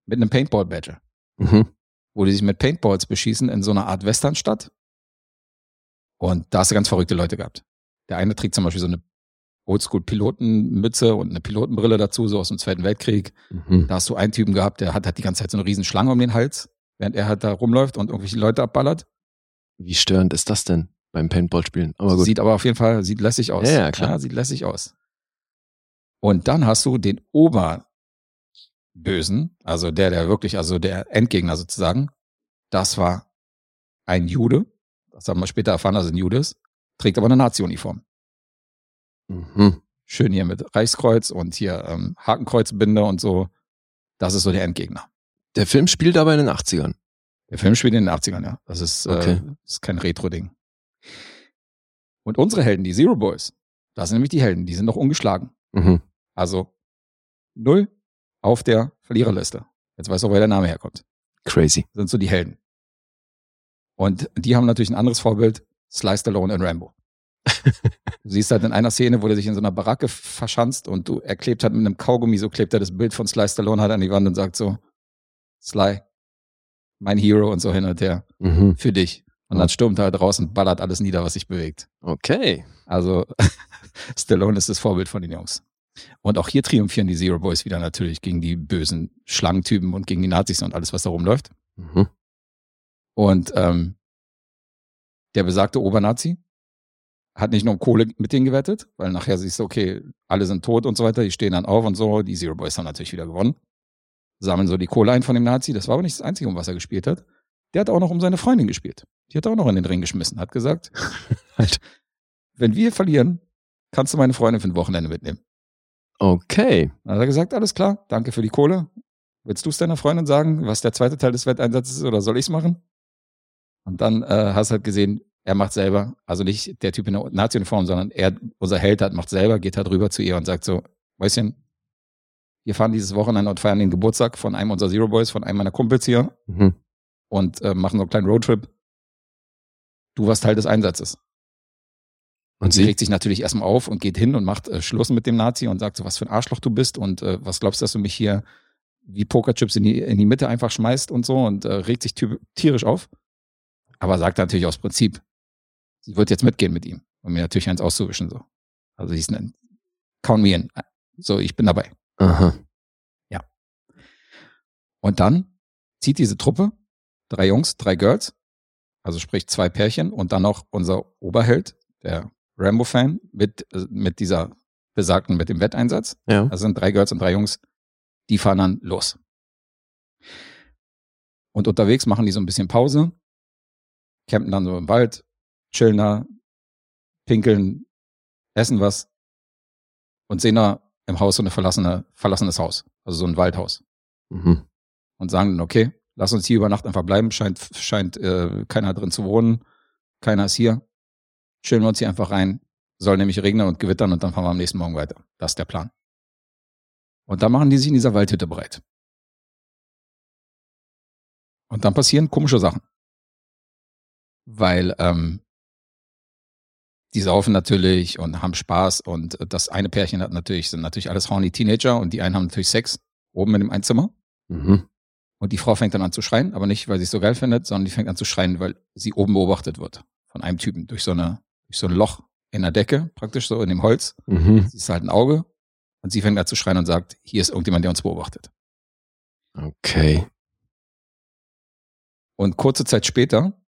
mit einem Paintball-Badge, Mhm. wo die sich mit Paintballs beschießen in so einer Art Westernstadt. Und da hast du ganz verrückte Leute gehabt. Der eine trägt zum Beispiel so eine Oldschool-Pilotenmütze und eine Pilotenbrille dazu, so aus dem Zweiten Weltkrieg. Mhm. Da hast du einen Typen gehabt, der hat halt die ganze Zeit so eine riesen Schlange um den Hals, während er halt da rumläuft und irgendwelche Leute abballert. Wie störend ist das denn beim Paintball-Spielen? Aber gut. Sieht aber auf jeden Fall, sieht lässig aus. Ja, ja, klar. sieht lässig aus. Und dann hast du den Oberbösen, also der, der wirklich, also der Endgegner sozusagen. Das war ein Jude. Das haben wir später erfahren, dass er ein Jude ist. Trägt aber eine Nazi-Uniform. Mhm. Schön hier mit Reichskreuz und hier ähm, Hakenkreuzbinde und so. Das ist so der Endgegner. Der Film spielt aber in den 80ern. Der Film spielt in den 80ern, ja. Das ist, Okay. äh, ist kein Retro-Ding. Und unsere Helden, die Zero Boys, das sind nämlich die Helden, die sind noch ungeschlagen. Mhm. Also null auf der Verliererliste. Jetzt weißt du, woher der Name herkommt. Crazy. Das sind so die Helden. Und die haben natürlich ein anderes Vorbild, Sly Stallone in Rambo. du siehst halt in einer Szene, wo der sich in so einer Baracke verschanzt und du er klebt hat mit einem Kaugummi, so klebt er das Bild von Sly Stallone halt an die Wand und sagt so, Sly, mein Hero und so hin und her, Mhm. für dich. Und dann stürmt er halt raus und ballert alles nieder, was sich bewegt. Okay. Also Stallone ist das Vorbild von den Jungs. Und auch hier triumphieren die Zero Boys wieder natürlich gegen die bösen Schlangentypen und gegen die Nazis und alles, was da rumläuft. Mhm. Und ähm, der besagte Obernazi hat nicht nur um Kohle mit denen gewettet, weil nachher siehst du, okay, alle sind tot und so weiter, die stehen dann auf und so. Die Zero Boys haben natürlich wieder gewonnen. Sammeln so die Kohle ein von dem Nazi. Das war aber nicht das Einzige, um was er gespielt hat. Der hat auch noch um seine Freundin gespielt. Die hat er auch noch in den Ring geschmissen, hat gesagt, Halt. wenn wir verlieren, kannst du meine Freundin für ein Wochenende mitnehmen. Okay. Dann hat er gesagt, alles klar, danke für die Kohle. Willst du es deiner Freundin sagen, was der zweite Teil des Wetteinsatzes ist oder soll ich es machen? Und dann äh, hast du halt gesehen, er macht selber, also nicht der Typ in der Nazi-Uniform, sondern er, unser Held hat, macht selber, geht halt rüber zu ihr und sagt so, Mäuschen, wir fahren dieses Wochenende und feiern den Geburtstag von einem unserer Zero Boys, von einem meiner Kumpels hier Mhm. Und äh, machen so einen kleinen Roadtrip. Du warst Teil des Einsatzes. Und sie regt sich natürlich erstmal auf und geht hin und macht äh, Schluss mit dem Nazi und sagt so, was für ein Arschloch du bist und äh, was glaubst du, dass du mich hier wie Pokerchips in die, in die Mitte einfach schmeißt und so und äh, regt sich tierisch auf. Aber sagt natürlich aus Prinzip, sie wird jetzt mitgehen mit ihm, um mir natürlich eins auszuwischen. so. Also sie ist ein Count me in. So, ich bin dabei. Aha. Und dann zieht diese Truppe, drei Jungs, drei Girls, also sprich zwei Pärchen und dann noch unser Oberheld, der Rambo-Fan, mit, äh, mit dieser besagten, mit dem Wetteinsatz. Ja. Also sind drei Girls und drei Jungs, die fahren dann los. Und unterwegs machen die so ein bisschen Pause, campen dann so im Wald, chillen da, pinkeln, essen was und sehen da im Haus so eine verlassene, verlassenes Haus, also so ein Waldhaus Mhm. und sagen dann, okay, lass uns hier über Nacht einfach bleiben, scheint, scheint äh, keiner drin zu wohnen, keiner ist hier, chillen wir uns hier einfach rein, soll nämlich regnen und gewittern und dann fahren wir am nächsten Morgen weiter. Das ist der Plan. Und dann machen die sich in dieser Waldhütte bereit. Und dann passieren komische Sachen. Weil ähm, die saufen natürlich und haben Spaß und das eine Pärchen hat natürlich, sind natürlich alles horny Teenager und die einen haben natürlich Sex oben in dem Einzimmer. Mhm. Und die Frau fängt dann an zu schreien, aber nicht, weil sie es so geil findet, sondern die fängt an zu schreien, weil sie oben beobachtet wird von einem Typen durch so eine, durch so ein Loch in der Decke, praktisch so in dem Holz. Mhm. Sie ist halt ein Auge und sie fängt an zu schreien und sagt, hier ist irgendjemand, der uns beobachtet. Okay. Und kurze Zeit später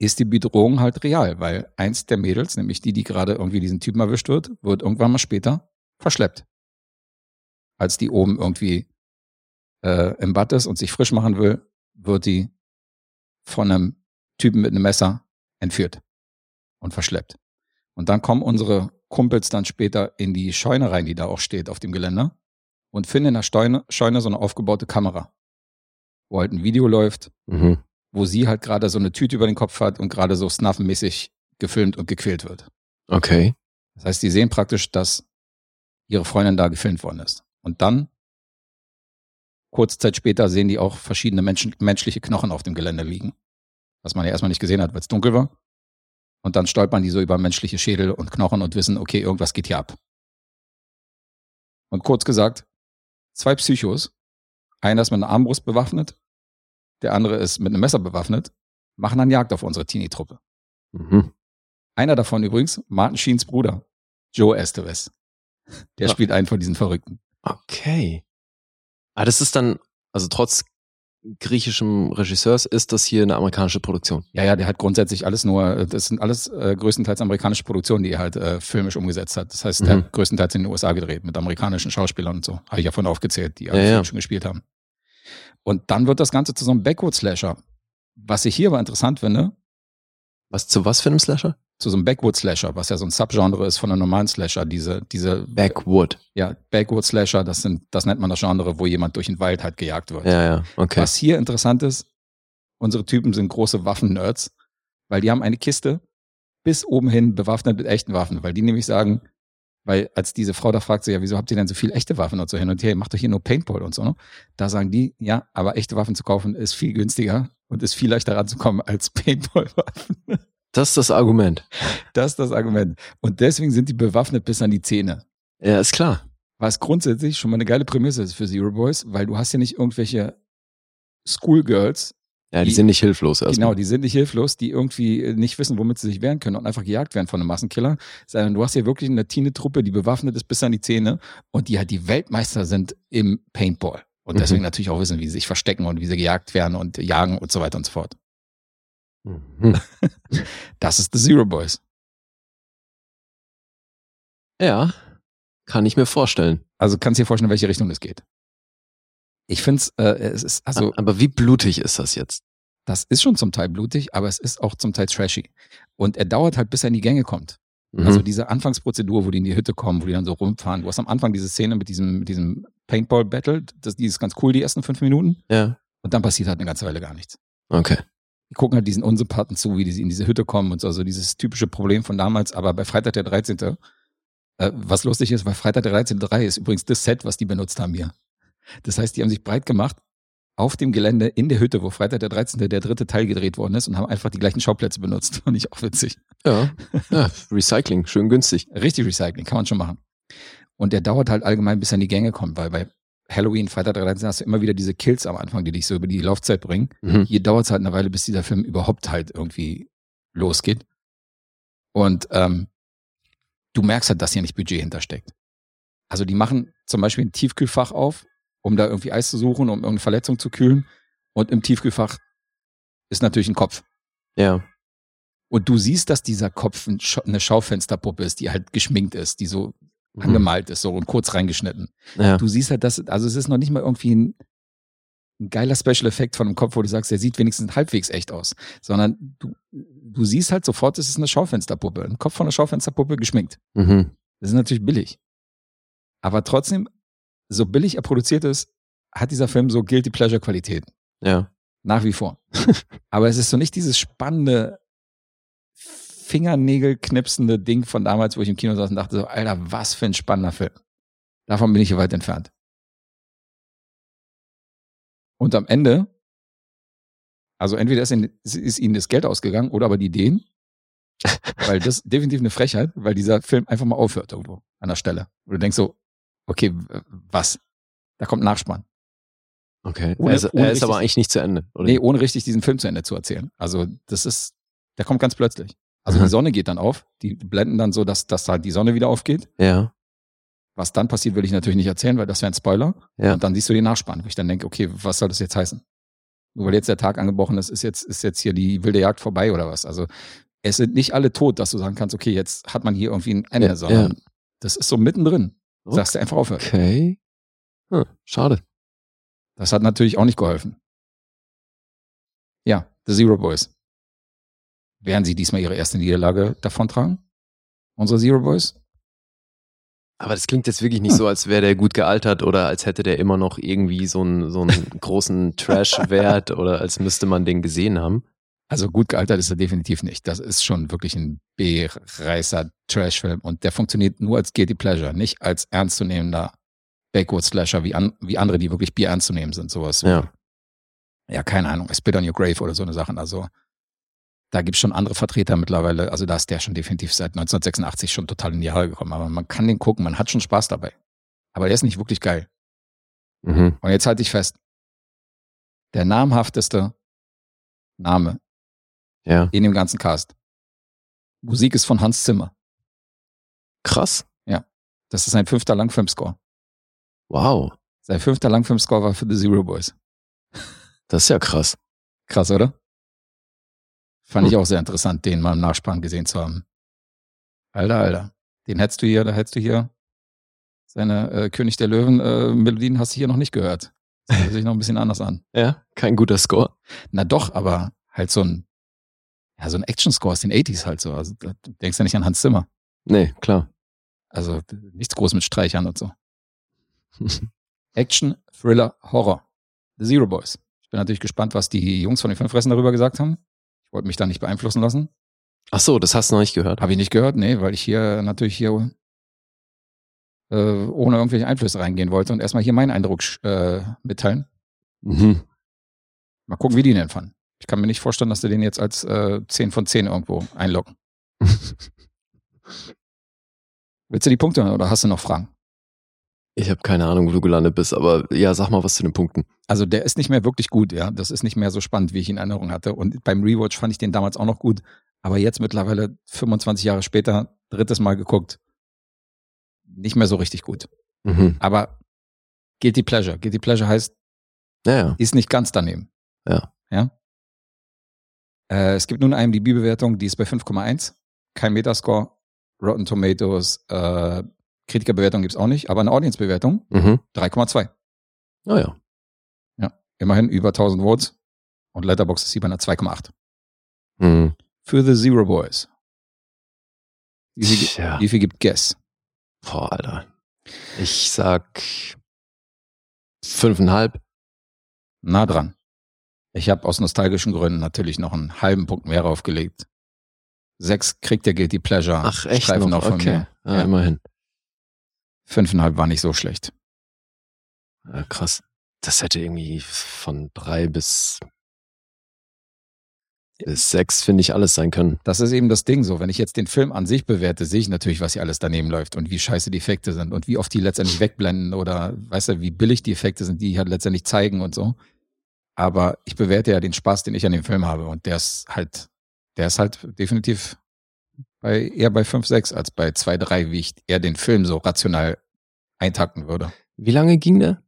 ist die Bedrohung halt real, weil eins der Mädels, nämlich die, die gerade irgendwie diesen Typen erwischt wird, wird irgendwann mal später verschleppt. Als die oben irgendwie äh, im Bad ist und sich frisch machen will, wird die von einem Typen mit einem Messer entführt und verschleppt. Und dann kommen unsere Kumpels dann später in die Scheune rein, die da auch steht auf dem Geländer und finden in der Scheune, Scheune so eine aufgebaute Kamera, wo halt ein Video läuft, Mhm. wo sie halt gerade so eine Tüte über den Kopf hat und gerade so snuffenmäßig gefilmt und gequält wird. Okay. Das heißt, die sehen praktisch, dass ihre Freundin da gefilmt worden ist. Und dann, kurze Zeit später, sehen die auch verschiedene Menschen, menschliche Knochen auf dem Gelände liegen. Was man ja erstmal nicht gesehen hat, weil es dunkel war. Und dann stolpern die so über menschliche Schädel und Knochen und wissen, okay, irgendwas geht hier ab. Und kurz gesagt, zwei Psychos, einer ist mit einer Armbrust bewaffnet, der andere ist mit einem Messer bewaffnet, machen dann Jagd auf unsere Teenie-Truppe. Mhm. Einer davon übrigens, Martin Sheens Bruder, Joe Estevez. Der Ja. spielt einen von diesen Verrückten. Okay. Ah, das ist dann, also trotz griechischem Regisseurs ist das hier eine amerikanische Produktion. Ja, ja, der hat grundsätzlich alles nur, äh, das sind alles äh, größtenteils amerikanische Produktionen, die er halt äh, filmisch umgesetzt hat. Das heißt, der Mhm. hat größtenteils in den USA gedreht, mit amerikanischen Schauspielern und so. Habe ich ja vorhin aufgezählt, die alle Ja, ja. Schon gespielt haben. Und dann wird das Ganze zu so einem Backwoods-Slasher. Was ich hier aber interessant finde, Was zu was für einem Slasher? Zu so einem Backwoods-Slasher, was ja so ein Subgenre ist von einem normalen Slasher, diese, diese Backwood. ja, Backwoods-Slasher, das sind, das nennt man das Genre, wo jemand durch den Wald halt gejagt wird. Ja, ja, okay. Was hier interessant ist, unsere Typen sind große Waffen-Nerds, weil die haben eine Kiste bis oben hin bewaffnet mit echten Waffen, weil die nämlich sagen, weil als diese Frau da fragt, so, ja, wieso habt ihr denn so viel echte Waffen und so hin und her, macht doch hier nur Paintball und so, ne? Da sagen die, ja, aber echte Waffen zu kaufen ist viel günstiger und ist viel leichter ranzukommen als Paintball-Waffen. Das ist das Argument. Das ist das Argument. Und deswegen sind die bewaffnet bis an die Zähne. Ja, ist klar. Was grundsätzlich schon mal eine geile Prämisse ist für Zero Boys, weil du hast ja nicht irgendwelche Schoolgirls, Ja, die, Die- sind nicht hilflos Genau, erstmal. die sind nicht hilflos, die irgendwie äh, nicht wissen, womit sie sich wehren können und einfach gejagt werden von einem Massenkiller, sondern du hast hier wirklich eine Teenie-Truppe, die bewaffnet ist bis an die Zähne und die halt die Weltmeister sind im Paintball. Und Mhm. deswegen natürlich auch wissen, wie sie sich verstecken und wie sie gejagt werden und jagen und so weiter und so fort. Mhm. Das ist The Zero Boys. Ja, kann ich mir vorstellen. Also kannst dir vorstellen, in welche Richtung es geht. Ich finde es, äh, es ist, also Aber wie blutig ist das jetzt? das ist schon zum Teil blutig, aber es ist auch zum Teil trashy. Und er dauert halt, bis er in die Gänge kommt. Mhm. Also diese Anfangsprozedur, wo die in die Hütte kommen, wo die dann so rumfahren. Du hast am Anfang diese Szene mit diesem, mit diesem Paintball-Battle. Das, die ist ganz cool, die ersten fünf Minuten. ja, Und dann passiert halt eine ganze Weile gar nichts. okay. Die gucken halt diesen Unsympathen zu, wie die in diese Hütte kommen und so. Also dieses typische Problem von damals. Aber bei Freitag der 13., äh, was lustig ist, weil Freitag der 13.3 ist übrigens das Set, was die benutzt haben hier. Das heißt, die haben sich breit gemacht auf dem Gelände in der Hütte, wo Freitag der 13. der dritte Teil gedreht worden ist und haben einfach die gleichen Schauplätze benutzt. Fand ich auch witzig. Ja. ja. Recycling, schön günstig. Richtig Recycling, kann man schon machen. Und der dauert halt allgemein, bis er in die Gänge kommt, weil bei Halloween, Freitag der 13. hast du immer wieder diese Kills am Anfang, die dich so über die Laufzeit bringen. Mhm. Hier dauert es halt eine Weile, bis dieser Film überhaupt halt irgendwie losgeht. Und ähm, du merkst halt, dass hier nicht Budget hintersteckt. Also die machen zum Beispiel ein Tiefkühlfach auf, um da irgendwie Eis zu suchen, um irgendeine Verletzung zu kühlen. Und im Tiefkühlfach ist natürlich ein Kopf. Ja. Und du siehst, dass dieser Kopf eine Schaufensterpuppe ist, die halt geschminkt ist, die so. Angemalt ist, so und kurz reingeschnitten. Ja. Du siehst halt, dass, also es ist noch nicht mal irgendwie ein, ein geiler Special Effekt von einem Kopf, wo du sagst, der sieht wenigstens halbwegs echt aus, sondern du, du siehst halt sofort, es ist eine Schaufensterpuppe, ein Kopf von einer Schaufensterpuppe geschminkt. Mhm. Das ist natürlich billig. Aber trotzdem, so billig er produziert ist, hat dieser Film so Guilty Pleasure Qualität. Ja. Nach wie vor. Aber es ist so nicht dieses spannende, Fingernägel-knipsende Ding von damals, wo ich im Kino saß und dachte so, Alter, was für ein spannender Film. Davon bin ich hier weit entfernt. Und am Ende, also entweder ist ihnen, ist ihnen das Geld ausgegangen oder aber die Ideen, weil das definitiv eine Frechheit, weil dieser Film einfach mal aufhört irgendwo an der Stelle. Und du denkst so, okay, was? Da kommt Nachspann. Okay. Ohne- er ist, er ist aber eigentlich nicht zu Ende. Oder? Nee, ohne richtig diesen Film zu Ende zu erzählen. Also das ist, der kommt ganz plötzlich. Also die Sonne geht dann auf, die blenden dann so, dass, dass halt die Sonne wieder aufgeht. Ja. Was dann passiert, will ich natürlich nicht erzählen, weil das wäre ein Spoiler. Ja. Und dann siehst du den Nachspann, wo ich dann denke, okay, was soll das jetzt heißen? Nur weil jetzt der Tag angebrochen ist, ist jetzt, ist jetzt hier die wilde Jagd vorbei oder was? Also es sind nicht alle tot, dass du sagen kannst, okay, jetzt hat man hier irgendwie ein Ende, Ja, sondern das ist so mittendrin. Sagst du einfach aufhören. Okay. Hm, schade. Das hat natürlich auch nicht geholfen. Ja, The Zero Boys. Werden sie diesmal ihre erste Niederlage davontragen? Unsere Zero Boys? Aber das klingt jetzt wirklich nicht so, als wäre der gut gealtert oder als hätte der immer noch irgendwie so einen, so einen großen Trash-Wert oder als müsste man den gesehen haben. Also gut gealtert ist er definitiv nicht. Das ist schon wirklich ein B-Reißer Trash-Film und der funktioniert nur als Guilty Pleasure, nicht als ernstzunehmender Backwoods-Slasher wie, an, wie andere, die wirklich Bier ernst zu nehmen sind. Sowas. Ja. ja, keine Ahnung, Spit on Your Grave oder so eine Sachen. Also da gibt's schon andere Vertreter mittlerweile. Also da ist der schon definitiv seit 1986 schon total in die Jahre gekommen. Aber man kann den gucken, man hat schon Spaß dabei. Aber der ist nicht wirklich geil. Mhm. Und jetzt halte ich fest. Der namhafteste Name Ja. in dem ganzen Cast. Musik ist von Hans Zimmer. Krass. Das ist sein fünfter Langfilmscore. Wow. Sein fünfter Langfilmscore war für The Zero Boys. Das ist ja krass. Krass, oder? Fand ich Hm. auch sehr interessant, den mal im Nachspann gesehen zu haben. Alter, Alter. Den hättest du hier, da hättest du hier seine äh, König der Löwen äh, Melodien hast du hier noch nicht gehört. Das hört sich noch ein bisschen anders an. Ja. Kein guter Score. Na doch, aber halt so ein, ja, so ein Action-Score aus den 80s halt so. Also da du denkst ja nicht an Hans Zimmer. Nee, klar. Also nichts groß mit Streichern und so. Action, Thriller, Horror. The Zero Boys. Ich bin natürlich gespannt, was die Jungs von den Fünffressen darüber gesagt haben. Ich wollte mich da nicht beeinflussen lassen. Ach so, das hast du noch nicht gehört. Habe ich nicht gehört, nee, weil ich hier natürlich hier äh, ohne irgendwelche Einflüsse reingehen wollte und erstmal hier meinen Eindruck äh, mitteilen. Mhm. Mal gucken, wie die den fanden. Ich kann mir nicht vorstellen, dass sie den jetzt als äh, 10 von 10 irgendwo einloggen. Willst du die Punkte oder hast du noch Fragen? Ich habe keine Ahnung, wo du gelandet bist, aber ja, sag mal was zu den Punkten. Also der ist nicht mehr wirklich gut, ja. Das ist nicht mehr so spannend, wie ich ihn in Erinnerung hatte. Und beim Rewatch fand ich den damals auch noch gut. Aber jetzt mittlerweile 25 Jahre später, drittes Mal geguckt, nicht mehr so richtig gut. Mhm. Aber Guilty Pleasure. Guilty Pleasure heißt, Naja. ist nicht ganz daneben. Ja. Ja. Äh, es gibt nun eine IMDb-Bewertung, die ist bei 5,1. Kein Metascore. Rotten Tomatoes, äh, Kritikerbewertung gibt's auch nicht, aber eine Audience-Bewertung Mhm. 3,2. Naja. Immerhin über 1000 Votes. Und Letterboxd ist sie bei einer 2,8. Mhm. Für The Zero Boys. Wie viel, Tja. wie viel gibt Guess? Boah, Alter. Ich sag fünfeinhalb. Nah dran. Ich habe aus nostalgischen Gründen natürlich noch einen halben Punkt mehr aufgelegt. Sechs kriegt der Guilty Pleasure. Ach, echt Streifen noch? okay. Ja, Ja. immerhin. Fünfeinhalb war nicht so schlecht. Ja, krass. das hätte irgendwie von drei bis, bis sechs, finde ich, alles sein können. Das ist eben das Ding so. Wenn ich jetzt den Film an sich bewerte, sehe ich natürlich, was hier alles daneben läuft und wie scheiße die Effekte sind und wie oft die letztendlich wegblenden oder weißt du, wie billig die Effekte sind, die halt letztendlich zeigen und so. Aber ich bewerte ja den Spaß, den ich an dem Film habe und der ist halt, der ist halt definitiv bei, eher bei 5, 6 als bei 2, 3, wie ich eher den Film so rational eintakten würde. Wie lange ging der?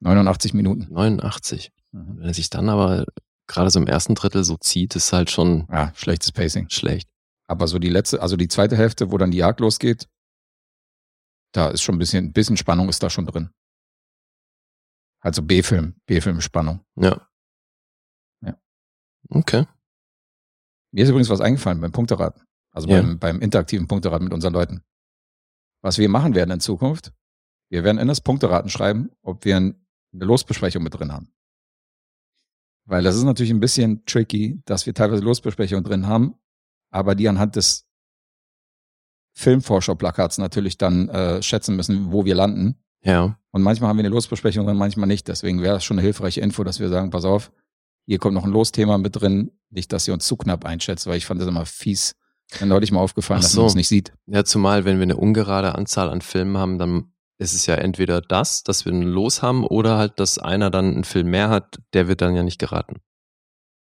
89 Minuten. 89. Mhm. Wenn er sich dann aber gerade so im ersten Drittel so zieht, ist halt schon Ja, schlechtes Pacing. schlecht. Aber so die letzte, also die zweite Hälfte, wo dann die Jagd losgeht, da ist schon ein bisschen, ein bisschen Spannung ist da schon drin. Also B-Film, B-Film-Spannung. Ja. Ja. Okay. Mir ist übrigens was eingefallen beim Punkteraten. Also Ja. beim, beim interaktiven Punkteraten mit unseren Leuten. Was wir machen werden in Zukunft, wir werden in das Punkteraten schreiben, ob wir ein, eine Losbesprechung mit drin haben. Weil das ist natürlich ein bisschen tricky, dass wir teilweise Losbesprechungen drin haben, aber die anhand des Filmvorschau-Plakats natürlich dann äh, schätzen müssen, wo wir landen. Ja. Und manchmal haben wir eine Losbesprechung und manchmal nicht. Deswegen wäre das schon eine hilfreiche Info, dass wir sagen, pass auf, hier kommt noch ein Losthema mit drin. Nicht, dass ihr uns zu knapp einschätzt, weil ich fand das immer fies. Mir neulich mal aufgefallen, Ach dass so. man uns nicht sieht. Ja, zumal, wenn wir eine ungerade Anzahl an Filmen haben, dann ist es ja entweder das, dass wir ein Los haben, oder halt, dass einer dann einen Film mehr hat, der wird dann ja nicht geraten.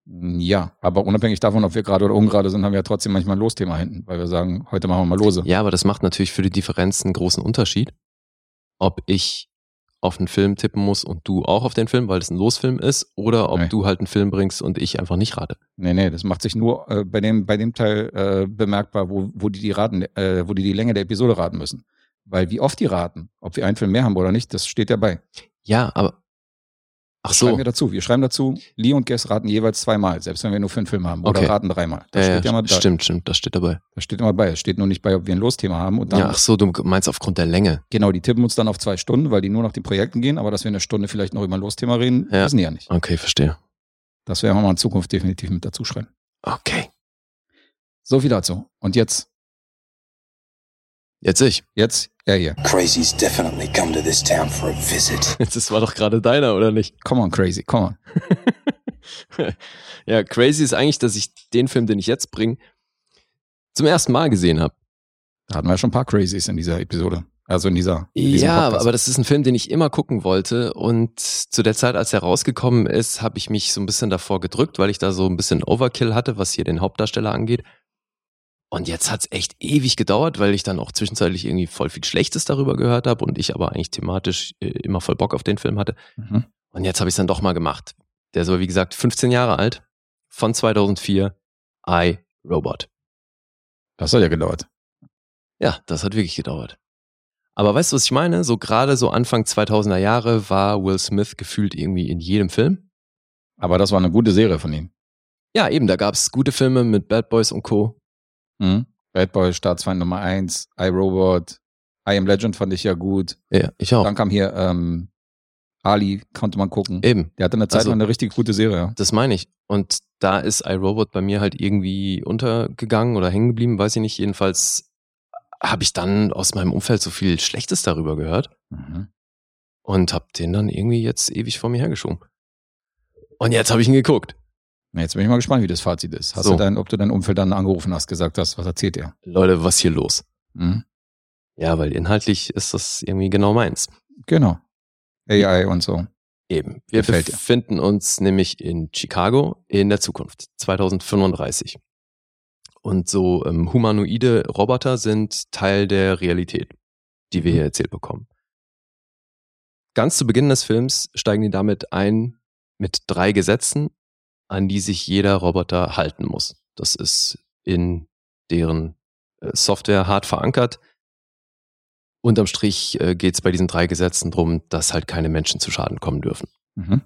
Ja, aber unabhängig davon, ob wir gerade oder ungerade sind, haben wir ja trotzdem manchmal ein Losthema hinten, weil wir sagen, heute machen wir mal Lose. Ja, aber das macht natürlich für die Differenz einen großen Unterschied, ob ich auf einen Film tippen muss und du auch auf den Film, weil es ein Losfilm ist, oder ob Nee. du halt einen Film bringst und ich einfach nicht rate. Nee, nee, das macht sich nur äh, bei dem, bei dem Teil äh, bemerkbar, wo, wo die die raten, äh, wo die die Länge der Episode raten müssen. Weil wie oft die raten, ob wir einen Film mehr haben oder nicht, das steht ja bei. Ja, aber. Ach Das schreiben so. wir dazu. Wir schreiben dazu, Lee und Guess raten jeweils zweimal, selbst wenn wir nur fünf Filme haben. Oder Okay. raten dreimal. Das Ja, steht ja ja, immer da. stimmt, stimmt, das steht dabei. Das steht immer bei. Es steht nur nicht bei, ob wir ein Losthema haben. Und dann, Ja, ach so, du meinst aufgrund der Länge. genau, die tippen uns dann auf zwei Stunden, weil die nur nach den Projekten gehen, aber dass wir eine Stunde vielleicht noch über ein Losthema reden, Ja. wissen die ja nicht. Okay, verstehe. Das werden wir mal in Zukunft definitiv mit dazu schreiben. Okay. So viel dazu. Und jetzt, Jetzt ich. jetzt er hier. Crazy's definitely come to this town for a visit. Das war doch gerade deiner, oder nicht? Come on, crazy, come on. ja, crazy ist eigentlich, dass ich den Film, den ich jetzt bringe, zum ersten Mal gesehen habe. Da hatten wir schon ein paar Crazies in dieser Episode. Also in dieser. In Ja, Podcast. aber das ist ein Film, den ich immer gucken wollte. Und zu der Zeit, als er rausgekommen ist, habe ich mich so ein bisschen davor gedrückt, weil ich da so ein bisschen Overkill hatte, was hier den Hauptdarsteller angeht. Und jetzt hat's echt ewig gedauert, weil ich dann auch zwischenzeitlich irgendwie voll viel Schlechtes darüber gehört habe und ich aber eigentlich thematisch äh, immer voll Bock auf den Film hatte. Mhm. Und jetzt habe ich es dann doch mal gemacht. Der ist aber, wie gesagt, 15 Jahre alt, von 2004, I, Robot. Das hat ja gedauert. Ja, das hat wirklich gedauert. Aber weißt du, was ich meine? So gerade so Anfang 2000er Jahre war Will Smith gefühlt irgendwie in jedem Film. Aber das war eine gute Serie von ihm. Ja, eben, da gab's gute Filme mit Bad Boys und Co. Mhm. Bad Boy, Staatsfeind Nummer 1, iRobot, I Am Legend fand ich ja gut. Ja, ich auch. Dann kam hier ähm, Ali, konnte man gucken. Eben, Der hatte eine Zeit Also- lang eine richtig gute Serie. Ja. das meine ich. Und da ist iRobot bei mir halt irgendwie untergegangen oder hängen geblieben, weiß ich nicht. Jedenfalls habe ich dann aus meinem Umfeld so viel Schlechtes darüber gehört. Mhm. und hab den dann irgendwie jetzt ewig vor mir hergeschoben. Und jetzt habe ich ihn geguckt. Na, Jetzt bin ich mal gespannt, wie das Fazit ist. Hast So. du dein, ob du dein Umfeld dann angerufen hast, gesagt hast, was erzählt ihr? Leute, was hier los? Mhm. Ja, weil inhaltlich ist das irgendwie genau meins. Genau. AI und so. Eben. Wir Gefällt dir. befinden uns nämlich in Chicago in der Zukunft, 2035. Und so ähm, humanoide Roboter sind Teil der Realität, die wir hier erzählt bekommen. Ganz zu Beginn des Films steigen die damit ein mit drei Gesetzen, an die sich jeder Roboter halten muss. Das ist in deren äh, Software hart verankert. Unterm Strich äh, geht es bei diesen drei Gesetzen drum, dass halt keine Menschen zu Schaden kommen dürfen. Mhm.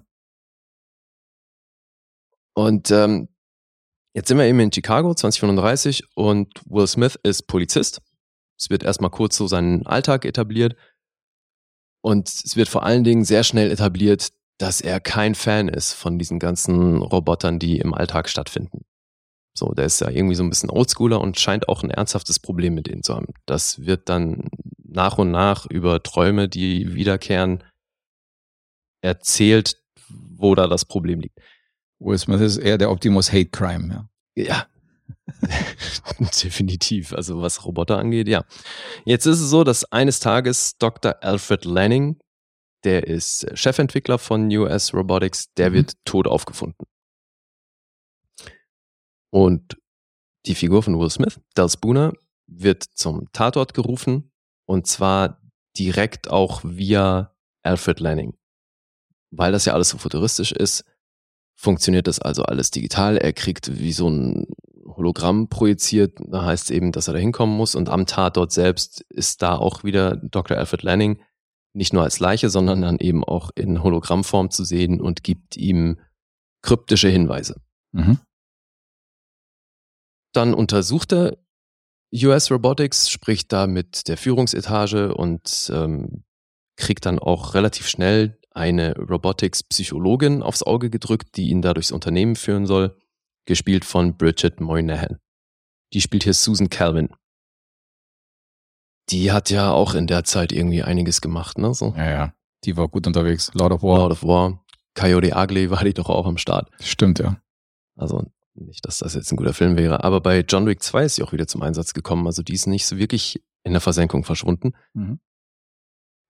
Und ähm, jetzt sind wir eben in Chicago 2035 und Will Smith ist Polizist. Es wird erstmal kurz so seinen Alltag etabliert. Und es wird vor allen Dingen sehr schnell etabliert, dass er kein Fan ist von diesen ganzen Robotern, die im Alltag stattfinden. So, der ist ja irgendwie so ein bisschen oldschooler und scheint auch ein ernsthaftes Problem mit denen zu haben. Das wird dann nach und nach über Träume, die wiederkehren, erzählt, wo da das Problem liegt. Will Smith ist eher der Optimus Hate Crime, ja. Ja. Definitiv. Also was Roboter angeht, ja. Jetzt ist es so, dass eines Tages Dr. Alfred Lanning, der ist Chefentwickler von US Robotics, der Mhm. wird tot aufgefunden. Und die Figur von Will Smith, Del Spooner, wird zum Tatort gerufen und zwar direkt auch via Alfred Lanning. Weil das ja alles so futuristisch ist, funktioniert das also alles digital. Er kriegt wie so ein Hologramm projiziert. Da heißt eben, dass er da hinkommen muss. Und am Tatort selbst ist da auch wieder Dr. Alfred Lanning nicht nur als Leiche, sondern dann eben auch in Hologrammform zu sehen und gibt ihm kryptische Hinweise. Mhm. Dann untersucht er US Robotics, spricht da mit der Führungsetage und ähm, kriegt dann auch relativ schnell eine Robotics-Psychologin aufs Auge gedrückt, die ihn da durchs Unternehmen führen soll, gespielt von Bridget Moynihan. Die spielt hier Susan Calvin. Die hat ja auch in der Zeit irgendwie einiges gemacht, ne? So Ja, ja. Die war gut unterwegs. Lord of War. Lord of War, Coyote Ugly war die doch auch am Start. Stimmt, ja. Also nicht, dass das jetzt ein guter Film wäre, aber bei John Wick 2 ist sie auch wieder zum Einsatz gekommen. Also die ist nicht so wirklich in der Versenkung verschwunden. Mhm.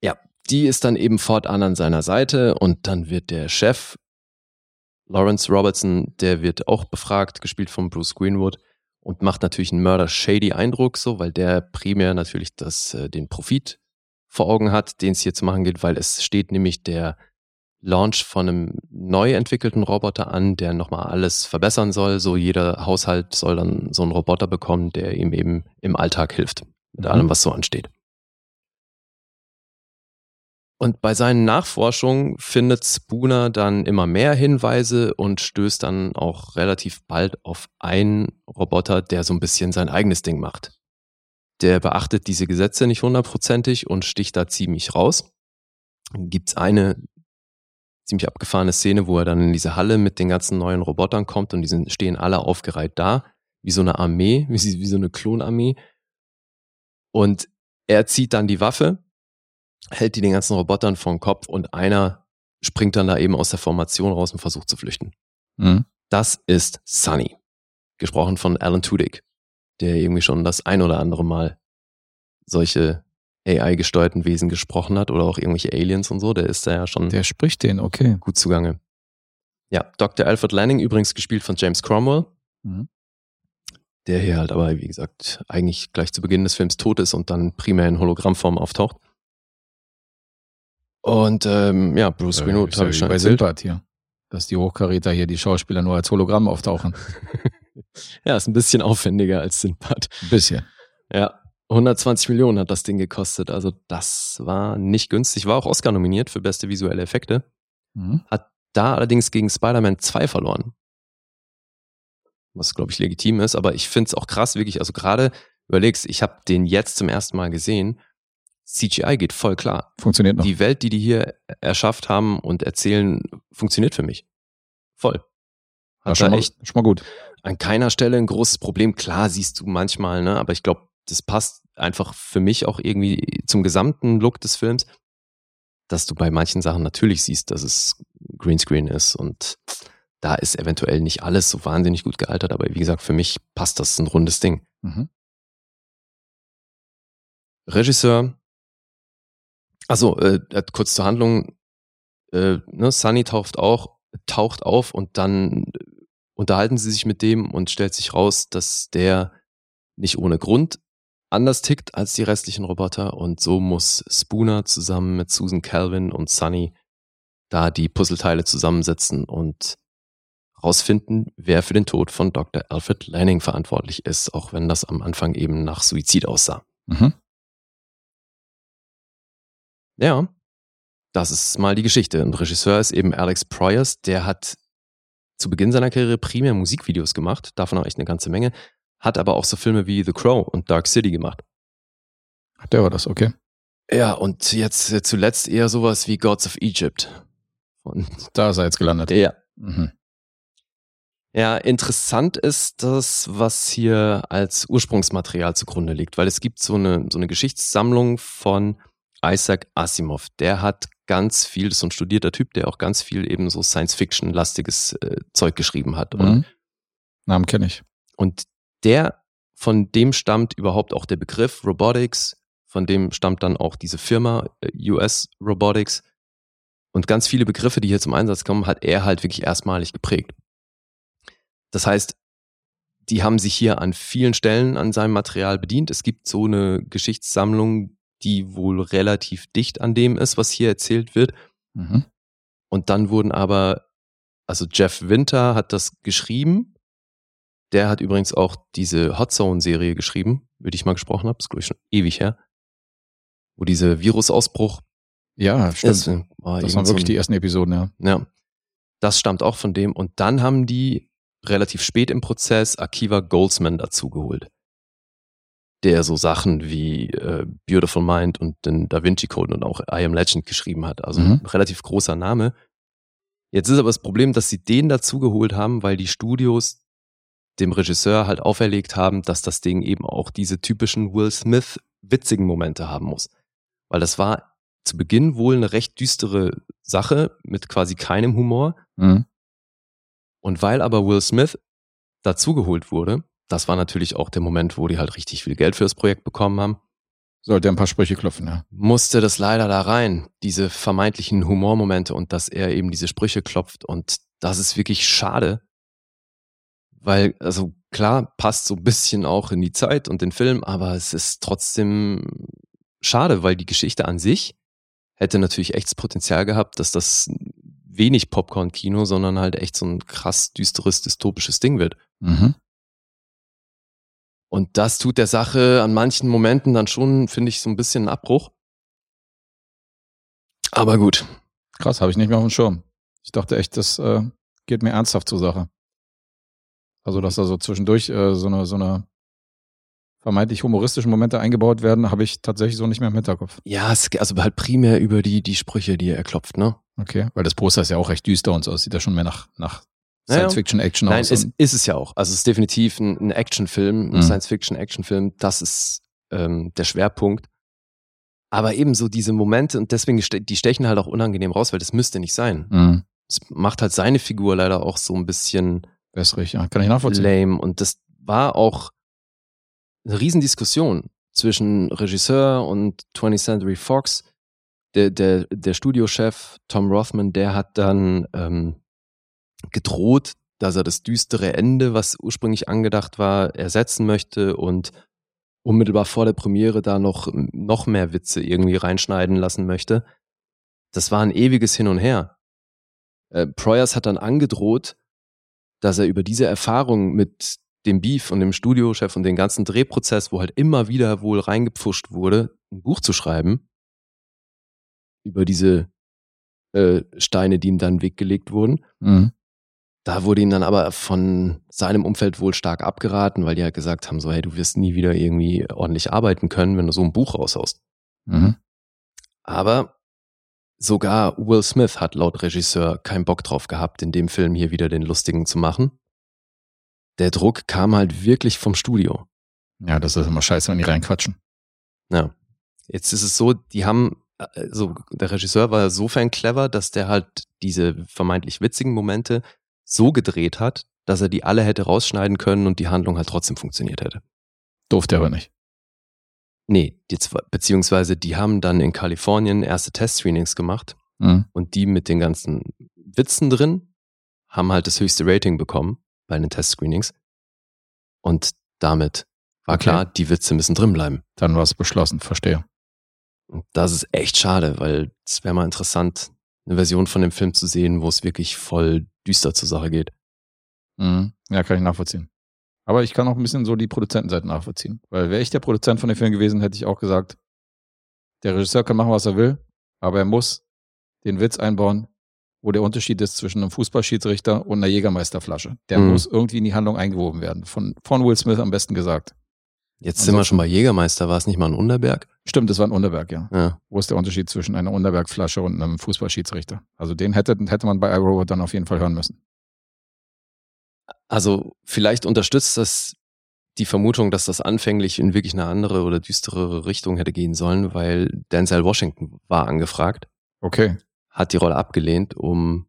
Ja, die ist dann eben fortan an seiner Seite und dann wird der Chef, Lawrence Robertson, der wird auch befragt, gespielt von Bruce Greenwood und macht natürlich einen mörder-shady Eindruck, so, weil der primär natürlich das, äh, den Profit vor Augen hat, den es hier zu machen geht, weil es steht nämlich der Launch von einem neu entwickelten Roboter an, der nochmal alles verbessern soll. So jeder Haushalt soll dann so einen Roboter bekommen, der ihm eben im Alltag hilft. Mit Mhm. allem, was so ansteht. Und bei seinen Nachforschungen findet Spooner dann immer mehr Hinweise und stößt dann auch relativ bald auf einen Roboter, der so ein bisschen sein eigenes Ding macht. Der beachtet diese Gesetze nicht hundertprozentig und sticht da ziemlich raus. Dann gibt's eine ziemlich abgefahrene Szene, wo er dann in diese Halle mit den ganzen neuen Robotern kommt und die sind, stehen alle aufgereiht da, wie so eine Armee, wie, wie so eine Klonarmee. Und er zieht dann die Waffe, hält die den ganzen Robotern vor den Kopf und einer springt dann da eben aus der Formation raus und versucht zu flüchten. Mhm. Das ist Sunny. Gesprochen von Alan Tudyk, der irgendwie schon das ein oder andere Mal solche AI-gesteuerten Wesen gesprochen hat oder auch irgendwelche Aliens und so. Der ist da ja schon Der spricht den, okay. gut zugange. Ja, Dr. Alfred Lanning, übrigens gespielt von James Cromwell, Mhm. der hier halt aber, wie gesagt, eigentlich gleich zu Beginn des Films tot ist und dann primär in Hologrammform auftaucht. Und ähm, ja, Bruce Greenwood Ist habe ich schon bei. Silbert hier. Dass die Hochkaräter hier, die Schauspieler nur als Hologramm auftauchen. Ja, ist ein bisschen aufwendiger als Sinbad. Ein bisschen. Ja, 120 Millionen hat das Ding gekostet. Also das war nicht günstig. War auch Oscar nominiert für beste visuelle Effekte. Mhm. Hat da allerdings gegen Spider-Man 2 verloren. Was, glaube ich, legitim ist. Aber ich finde es auch krass, wirklich. Also gerade überlegst, ich habe den jetzt zum ersten Mal gesehen. CGI geht voll klar. Funktioniert noch. Die Welt, die die hier erschafft haben und erzählen, funktioniert für mich. Voll. Hat schon, da mal, echt schon mal gut. an keiner Stelle ein großes Problem. Klar siehst du manchmal, ne, aber ich glaube, das passt einfach für mich auch irgendwie zum gesamten Look des Films, dass du bei manchen Sachen natürlich siehst, dass es Greenscreen ist und da ist eventuell nicht alles so wahnsinnig gut gealtert, aber wie gesagt, für mich passt das ein rundes Ding. Mhm. Regisseur, also äh, kurz zur Handlung, äh, ne, Sunny taucht auch, taucht auf und dann äh, unterhalten sie sich mit dem und stellt sich raus, dass der nicht ohne Grund anders tickt als die restlichen Roboter und so muss Spooner zusammen mit Susan Calvin und Sunny da die Puzzleteile zusammensetzen und rausfinden, wer für den Tod von Dr. Alfred Lanning verantwortlich ist, auch wenn das am Anfang eben nach Suizid aussah. Mhm. Ja, das ist mal die Geschichte. Und Regisseur ist eben Alex Proyas, der hat zu Beginn seiner Karriere primär Musikvideos gemacht, davon auch echt eine ganze Menge, hat aber auch so Filme wie The Crow und Dark City gemacht. Der war das, okay. Ja, und jetzt zuletzt eher sowas wie Gods of Egypt. Und Da ist er jetzt gelandet. ja. Mhm. Ja, interessant ist das, was hier als Ursprungsmaterial zugrunde liegt, weil es gibt so eine, so eine Geschichtssammlung von Isaac Asimov. Der hat ganz viel, das ist so ein studierter Typ, der auch ganz viel eben so Science-Fiction-lastiges äh, Zeug geschrieben hat. Mhm. Namen kenne ich. und der, von dem stammt überhaupt auch der Begriff Robotics, von dem stammt dann auch diese Firma äh, US Robotics. Und ganz viele Begriffe, die hier zum Einsatz kommen, hat er halt wirklich erstmalig geprägt. Das heißt, die haben sich hier an vielen Stellen an seinem Material bedient. Es gibt so eine Geschichtssammlung, die wohl relativ dicht an dem ist, was hier erzählt wird. Mhm. Und dann wurden aber, also Jeff Winter hat das geschrieben. Der hat übrigens auch diese Hot Zone-Serie geschrieben, über die ich mal gesprochen habe. Das ist, glaube ich, schon ewig her. Wo dieser Virusausbruch Ja, stimmt. ist. War das waren so wirklich ein- die ersten Episoden, ja. Ja, das stammt auch von dem. Und dann haben die relativ spät im Prozess Akiva Goldsman dazugeholt. Der so Sachen wie äh, Beautiful Mind und den Da Vinci Code und auch I Am Legend geschrieben hat. Also Mhm. ein relativ großer Name. Jetzt ist aber das Problem, dass sie den dazugeholt haben, weil die Studios dem Regisseur halt auferlegt haben, dass das Ding eben auch diese typischen Will Smith witzigen Momente haben muss. Weil das war zu Beginn wohl eine recht düstere Sache mit quasi keinem Humor. Mhm. Und weil aber Will Smith dazugeholt wurde, das war natürlich auch der Moment, wo die halt richtig viel Geld für das Projekt bekommen haben, Sollte ein paar Sprüche klopfen, ja. musste das leider da rein, diese vermeintlichen Humormomente und dass er eben diese Sprüche klopft. Und das ist wirklich schade, weil, also klar, passt so ein bisschen auch in die Zeit und den Film, aber es ist trotzdem schade, weil die Geschichte an sich hätte natürlich echt das Potenzial gehabt, dass das wenig Popcorn-Kino, sondern halt echt so ein krass düsteres, dystopisches Ding wird. Mhm. Und das tut der Sache an manchen Momenten dann schon, finde ich, so ein bisschen einen Abbruch. Aber gut. Krass, habe ich nicht mehr auf dem Schirm. Ich dachte echt, das äh, geht mir ernsthaft zur Sache. Also, dass da so zwischendurch äh, so eine, so eine vermeintlich humoristischen Momente eingebaut werden, habe ich tatsächlich so nicht mehr im Hinterkopf. Ja, es, also halt primär über die, die Sprüche, die er klopft, ne? Okay, weil das Poster ist ja auch recht düster und so. Es sieht ja schon mehr nach, nach. Science-Fiction-Action Nein, aus. es und- ist es ja auch. Also es ist definitiv ein, ein Actionfilm, ein Mhm. Science-Fiction-Actionfilm. Das ist ähm, der Schwerpunkt. Aber eben so diese Momente und deswegen, die stechen halt auch unangenehm raus, weil das müsste nicht sein. Mhm. Es macht halt seine Figur leider auch so ein bisschen Wässrig, ja. Kann ich nachvollziehen. lame. Und das war auch eine Riesendiskussion zwischen Regisseur und 20th Century Fox. Der, der, der Studiochef Tom Rothman, der hat dann ähm, gedroht, dass er das düstere Ende, was ursprünglich angedacht war, ersetzen möchte und unmittelbar vor der Premiere da noch, noch mehr Witze irgendwie reinschneiden lassen möchte. Das war ein ewiges Hin und Her. Äh, Proyas hat dann angedroht, dass er über diese Erfahrung mit dem Beef und dem Studiochef und den ganzen Drehprozess, wo halt immer wieder wohl reingepfuscht wurde, ein Buch zu schreiben über diese äh, Steine, die ihm dann in den Weg gelegt wurden. Mhm. Da wurde ihm dann aber von seinem Umfeld wohl stark abgeraten, weil die halt gesagt haben, so, hey, du wirst nie wieder irgendwie ordentlich arbeiten können, wenn du so ein Buch raushaust. Mhm. Aber sogar Will Smith hat laut Regisseur keinen Bock drauf gehabt, in dem Film hier wieder den Lustigen zu machen. Der Druck kam halt wirklich vom Studio. Ja, das ist immer scheiße, wenn die reinquatschen. Ja. Jetzt ist es so, die haben, äh, so, der Regisseur war sofern clever, dass der halt diese vermeintlich witzigen Momente so gedreht hat, dass er die alle hätte rausschneiden können und die Handlung halt trotzdem funktioniert hätte. Durfte aber nicht. Nee, die, zwei- beziehungsweise die haben dann in Kalifornien erste Testscreenings gemacht Mhm. und die mit den ganzen Witzen drin haben halt das höchste Rating bekommen bei den Testscreenings. Und damit war Okay. klar, die Witze müssen drin bleiben. Dann war es beschlossen, verstehe. Und das ist echt schade, weil es wäre mal interessant, eine Version von dem Film zu sehen, wo es wirklich voll düster zur Sache geht. Mhm. Ja, kann ich nachvollziehen. Aber ich kann auch ein bisschen so die Produzentenseite nachvollziehen. Weil wäre ich der Produzent von dem Film gewesen, hätte ich auch gesagt, der Regisseur kann machen, was er will, aber er muss den Witz einbauen, wo der Unterschied ist zwischen einem Fußballschiedsrichter und einer Jägermeisterflasche. Der Mhm. muss irgendwie in die Handlung eingewoben werden. Von, von Will Smith am besten gesagt. Jetzt sind wir Ansonsten- schon bei Jägermeister, war es nicht mal ein Unterberg? Stimmt, das war ein Unterberg, ja. Ja. Wo ist der Unterschied zwischen einer Unterbergflasche und einem Fußballschiedsrichter? Also den hätte, hätte man bei iRobot dann auf jeden Fall hören müssen. Also vielleicht unterstützt das die Vermutung, dass das anfänglich in wirklich eine andere oder düsterere Richtung hätte gehen sollen, weil Denzel Washington war angefragt. Okay. hat die Rolle abgelehnt, um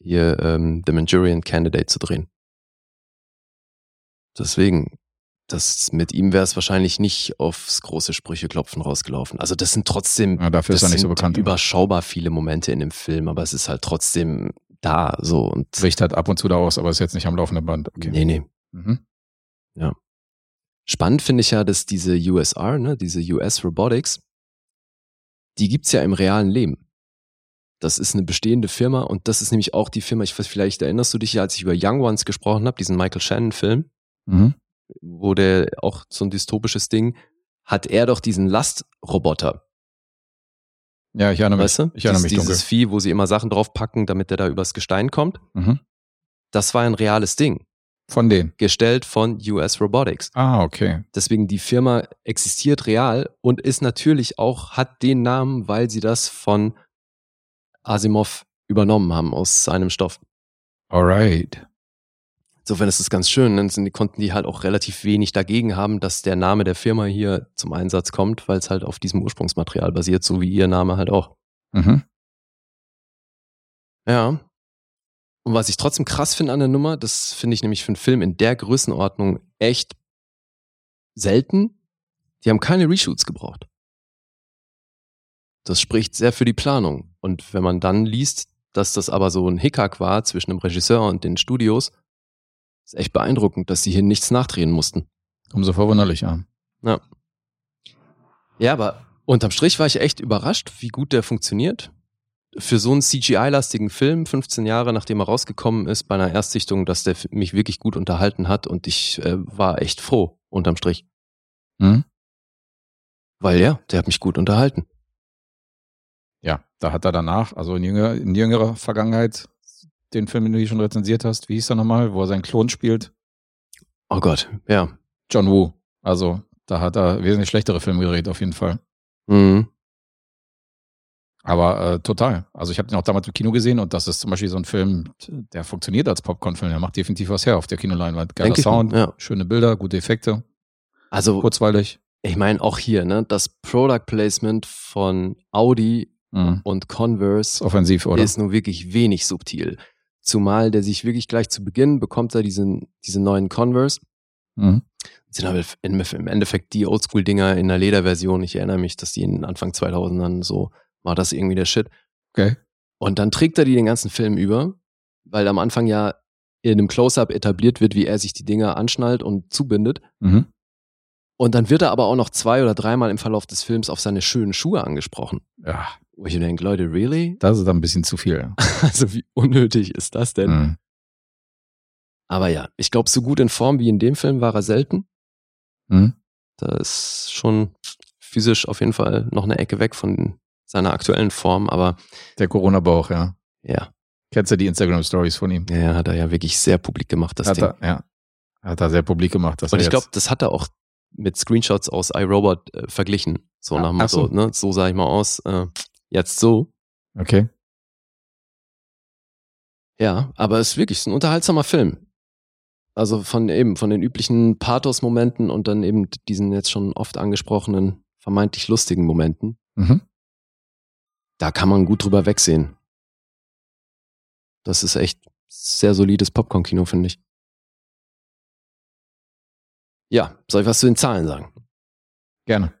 hier ähm, The Manchurian Candidate zu drehen. Deswegen, das mit ihm wäre es wahrscheinlich nicht aufs große Sprücheklopfen rausgelaufen. Also das sind trotzdem Ja, dafür ist das er nicht so sind bekannt. überschaubar viele Momente in dem Film, aber es ist halt trotzdem da so und Bricht halt ab und zu da aus, aber ist jetzt nicht am laufenden Band. Okay. nee, nee. Mhm. Spannend finde ich ja, dass diese USR, ne, diese US Robotics, die gibt's ja im realen Leben. Das ist eine bestehende Firma und das ist nämlich auch die Firma, ich weiß, vielleicht erinnerst du dich ja, als ich über Young Ones gesprochen habe, diesen Michael Shannon-Film, Mhm. Wo der auch so ein dystopisches Ding, hat er doch diesen Lastroboter, Ja, ich erinnere mich. weißt du? Ich erinnere Dies- mich dunkel. Dieses Vieh, wo sie immer Sachen draufpacken, damit der da übers Gestein kommt. Mhm. Das war ein reales Ding, Von denen. gestellt von US Robotics. Ah, okay. Deswegen die Firma existiert real und ist natürlich auch, hat den Namen, weil sie das von Asimov übernommen haben aus seinem Stoff. Alright. Insofern ist es ganz schön, dann sind, konnten die halt auch relativ wenig dagegen haben, dass der Name der Firma hier zum Einsatz kommt, weil es halt auf diesem Ursprungsmaterial basiert, so wie ihr Name halt auch. Mhm. Ja. Und was ich trotzdem krass finde an der Nummer, das finde ich nämlich für einen Film in der Größenordnung echt selten. Die haben keine Reshoots gebraucht. Das spricht sehr für die Planung. Und wenn man dann liest, dass das aber so ein Hickhack war zwischen dem Regisseur und den Studios, ist echt beeindruckend, dass sie hier nichts nachdrehen mussten. Umso verwunderlicher. Ja. Ja, aber unterm Strich war ich echt überrascht, wie gut der funktioniert. Für so einen CGI-lastigen Film, 15 Jahre nachdem er rausgekommen ist, bei einer Erstsichtung, dass der mich wirklich gut unterhalten hat und ich äh, war echt froh, unterm Strich. Mhm. Weil ja, der hat mich gut unterhalten. Ja, da hat er danach, also in, jünger, in jüngerer Vergangenheit, den Film, den du hier schon rezensiert hast, wie hieß er nochmal, wo er seinen Klon spielt? Oh Gott, ja. John Woo. Also, da hat er wesentlich schlechtere Filme gedreht, auf jeden Fall. Mhm. Aber äh, total. Also ich habe den auch damals im Kino gesehen und das ist zum Beispiel so ein Film, der funktioniert als Popcorn-Film. Der macht definitiv was her auf der Kinoleinwand. Geiler Denke ich Sound, ja. schöne Bilder, gute Effekte, Also, kurzweilig. ich meine auch hier, ne, das Product Placement von Audi Mhm. und Converse Ist offensiv, oder? ist nun wirklich wenig subtil. Zumal der sich wirklich gleich zu Beginn bekommt er diesen, diese neuen Converse. Mhm. sind aber im Endeffekt die Oldschool-Dinger in der Lederversion. Ich erinnere mich, dass die in Anfang 2000ern so war das irgendwie der Shit. Okay. Und dann trägt er die den ganzen Film über, weil am Anfang ja in einem Close-Up etabliert wird, wie er sich die Dinger anschnallt und zubindet. Mhm. Und dann wird er aber auch noch zwei oder dreimal im Verlauf des Films auf seine schönen Schuhe angesprochen. Ja, Wo ich mir denke, Leute, really? das ist dann ein bisschen zu viel. Also wie unnötig ist das denn? Mhm. Aber ja, ich glaube, so gut in Form wie in dem Film war er selten. Mhm. Da ist schon physisch auf jeden Fall noch eine Ecke weg von seiner aktuellen Form, aber Der Corona-Bauch, ja. ja, Kennst du die Instagram-Stories von ihm? ja, hat er ja wirklich sehr publik gemacht, das hat Ding. er, ja. Hat er sehr publik gemacht. Dass Und ich glaube, das hat er auch mit Screenshots aus iRobot äh, verglichen. So Ja, nach dem Motto, so. ne, so sah ich mal aus, äh, jetzt so. Okay. Ja, aber es ist wirklich ein unterhaltsamer Film. Also von eben, von den üblichen Pathos-Momenten und dann eben diesen jetzt schon oft angesprochenen, vermeintlich lustigen Momenten. Mhm. Da kann man gut drüber wegsehen. Das ist echt sehr solides Popcorn-Kino, finde ich. Ja, soll ich was zu den Zahlen sagen? Gerne.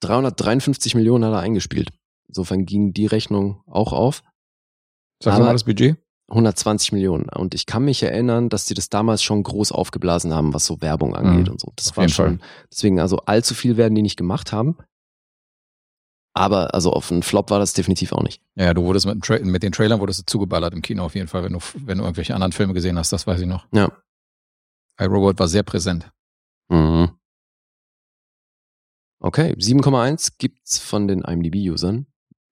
353 Millionen hat er eingespielt. Insofern ging die Rechnung auch auf. Sag mal das Budget. 120 Millionen. Und ich kann mich erinnern, dass die das damals schon groß aufgeblasen haben, was so Werbung angeht Mhm. und so. Das Auf war schon. Deswegen, also allzu viel werden die nicht gemacht haben. Aber also auf einen Flop war das definitiv auch nicht. Ja, du wurdest mit, Tra mit den Trailern wurdest du zugeballert im Kino auf jeden Fall, wenn du, wenn du irgendwelche anderen Filme gesehen hast, das weiß ich noch. Ja. iRobot war sehr präsent. Mhm. Okay, 7,1 gibt's von den IMDb-Usern.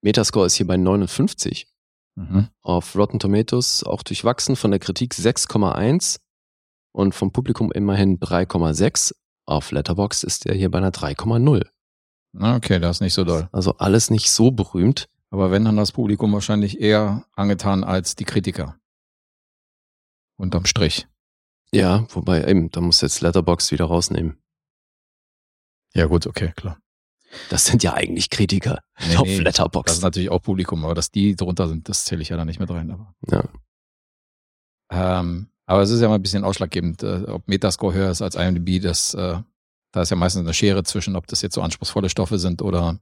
Metascore ist hier bei 59. Mhm. Auf Rotten Tomatoes auch durchwachsen, von der Kritik 6,1 und vom Publikum immerhin 3,6. Auf Letterboxd ist er hier bei einer 3,0. Na, okay, das ist nicht so doll. Also alles nicht so berühmt. Aber wenn dann das Publikum wahrscheinlich eher angetan als die Kritiker. Unterm Strich. Ja, wobei eben, da muss jetzt Letterboxd wieder rausnehmen. Ja, gut, okay, klar. Das sind ja eigentlich Kritiker Nee, auf nee, Das Letterboxd. ist natürlich auch Publikum, aber dass die drunter sind, das zähle ich ja da nicht mit rein. Aber, Ja. ähm, aber es ist ja mal ein bisschen ausschlaggebend, äh, ob Metascore höher ist als IMDb. Das, äh, da ist ja meistens eine Schere zwischen, ob das jetzt so anspruchsvolle Stoffe sind oder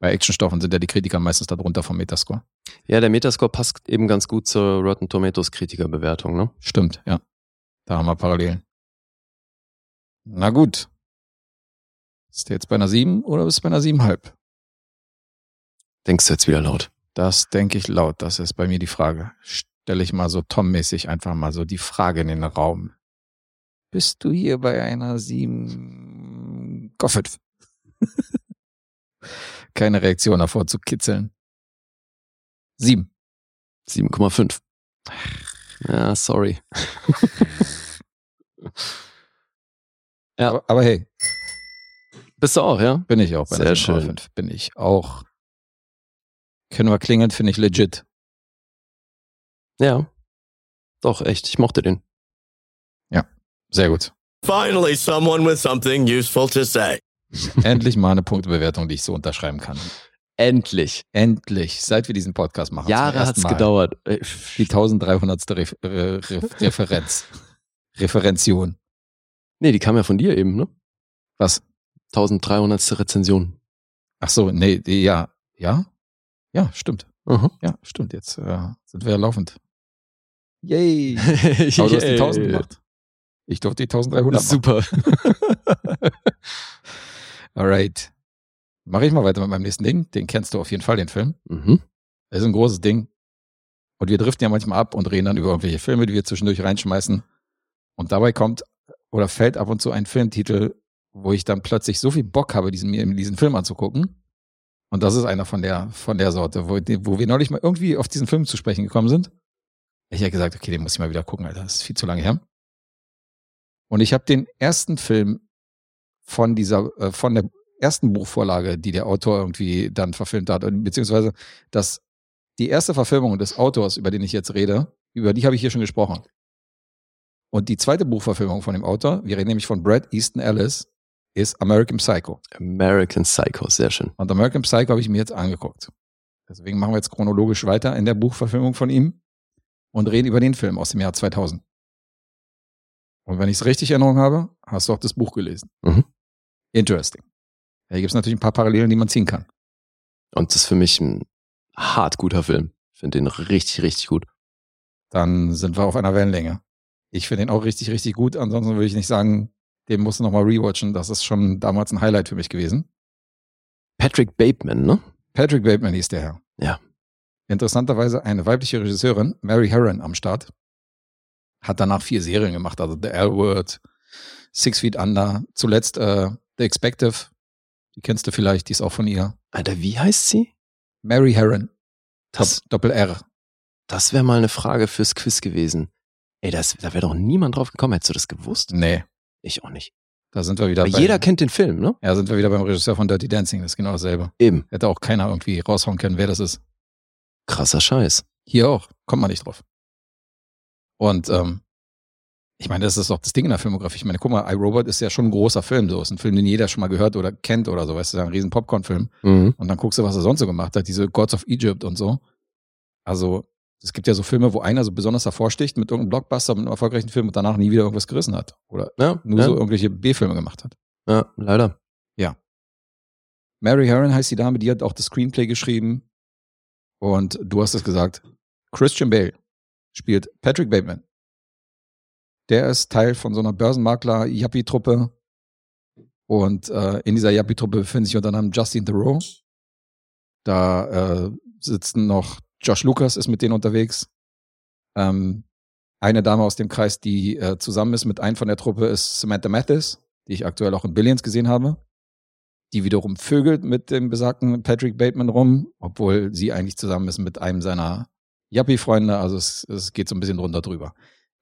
bei Actionstoffen sind ja die Kritiker meistens darunter vom Metascore. ja, der Metascore passt eben ganz gut zur Rotten Tomatoes Kritikerbewertung, ne? Stimmt, ja. Da haben wir Parallelen. Na gut. Ist der jetzt bei einer 7 oder bist du bei einer 7,5? Denkst du jetzt wieder laut? Das denke ich laut. Das ist bei mir die Frage. Stelle ich mal so Tom-mäßig einfach mal so die Frage in den Raum. Bist du hier bei einer 7? Goffet. Keine Reaktion davor zu kitzeln. 7. 7,5. Ja, sorry. Ja. Aber, aber hey, Bist du auch, ja? bin ich auch bei Sehr schön. 7,5. Bin ich auch. Können wir klingeln, finde ich legit. Ja. Doch, echt. Ich mochte den. Sehr gut. Finally, someone with something useful to say. Endlich mal eine Punktebewertung, die ich so unterschreiben kann. Endlich. Endlich, seit wir diesen Podcast machen. Jahre hat's Mal. gedauert. Äh, Die 1300. Ref äh, Ref Referenz. Referention. Nee, die kam ja von dir eben, ne? Was? 1300. Rezension. Ach so, nee, die, ja. Ja? Ja, stimmt. Aha. Ja, stimmt. Jetzt äh, sind wir ja laufend. Yay. Aber du hast die 1000 gemacht. Ich durfte die 1300 machen. Super. Alright. Mache ich mal weiter mit meinem nächsten Ding. Den kennst du auf jeden Fall, den Film. mhm. Das ist ein großes Ding. Und wir driften ja manchmal ab und reden dann über irgendwelche Filme, die wir zwischendurch reinschmeißen. Und dabei kommt oder fällt ab und zu ein Filmtitel, wo ich dann plötzlich so viel Bock habe, diesen, mir diesen Film anzugucken. Und das ist einer von der, von der Sorte, wo, wo wir neulich mal irgendwie auf diesen Film zu sprechen gekommen sind. Ich habe gesagt, okay, den muss ich mal wieder gucken, Alter. Das ist viel zu lange her. Und ich habe den ersten Film von dieser, äh, von der ersten Buchvorlage, die der Autor irgendwie dann verfilmt hat, beziehungsweise das, die erste Verfilmung des Autors, über den ich jetzt rede, über die habe ich hier schon gesprochen. Und die zweite Buchverfilmung von dem Autor, wir reden nämlich von Brad Easton Ellis, ist American Psycho. American Psycho, sehr schön. Und American Psycho habe ich mir jetzt angeguckt. Deswegen machen wir jetzt chronologisch weiter in der Buchverfilmung von ihm und reden über den Film aus dem Jahr 2000. Und wenn ich es richtig in Erinnerung habe, hast du auch das Buch gelesen. Mhm. Interesting. Ja, hier gibt es natürlich ein paar Parallelen, die man ziehen kann. Und das ist für mich ein hart guter Film. Ich finde den richtig, richtig gut. Dann sind wir auf einer Wellenlänge. Ich finde den auch richtig, richtig gut. Ansonsten würde ich nicht sagen, den musst du nochmal rewatchen. Das ist schon damals ein Highlight für mich gewesen. Patrick Bateman, ne? Patrick Bateman hieß der Herr. Ja. Interessanterweise eine weibliche Regisseurin, Mary Herron, am Start. Hat danach vier Serien gemacht, also The L-Word, Six Feet Under, zuletzt äh, The Expective. Die kennst du vielleicht, die ist auch von ihr. Alter, wie heißt sie? Mary Herron, Das, Doppel R. das wäre mal eine Frage fürs Quiz gewesen. Ey, das, da wäre doch niemand drauf gekommen. Hättest du das gewusst? Nee, Ich auch nicht. da sind wir wieder bei, jeder kennt den Film, ne? Ja, sind wir wieder beim Regisseur von Dirty Dancing, das ist genau dasselbe. Eben. Hätte auch keiner irgendwie raushauen können, wer das ist. Krasser Scheiß. Hier auch, kommt man nicht drauf. Und ähm, ich meine, das ist auch das Ding in der Filmografie. Ich meine, guck mal, iRobot ist ja schon ein großer Film. So ist ein Film, den jeder schon mal gehört oder kennt oder so. Weißt du, ein riesen Popcorn-Film. Mhm. Und dann guckst du, was er sonst so gemacht hat. Diese Gods of Egypt und so. Also, es gibt ja so Filme, wo einer so besonders hervorsticht mit irgendeinem Blockbuster, mit einem erfolgreichen Film und danach nie wieder irgendwas gerissen hat. Oder Ja, nur ja, so irgendwelche B-Filme gemacht hat. ja, leider. Mary Herron heißt die Dame, die hat auch das Screenplay geschrieben. Und du hast es gesagt. Christian Bale spielt Patrick Bateman. Der ist Teil von so einer Börsenmakler-Yuppie-Truppe. Und äh, in dieser Yuppie-Truppe befinden sich unter anderem Justin Theroux. Da äh, sitzen noch Josh Lucas ist mit denen unterwegs. Ähm, eine Dame aus dem Kreis, die äh, zusammen ist mit einem von der Truppe, ist Samantha Mathis, die ich aktuell auch in Billions gesehen habe die wiederum vögelt mit dem besagten Patrick Bateman rum, obwohl sie eigentlich zusammen ist mit einem seiner Yuppie-Freunde. Also es, es geht so ein bisschen drunter drüber.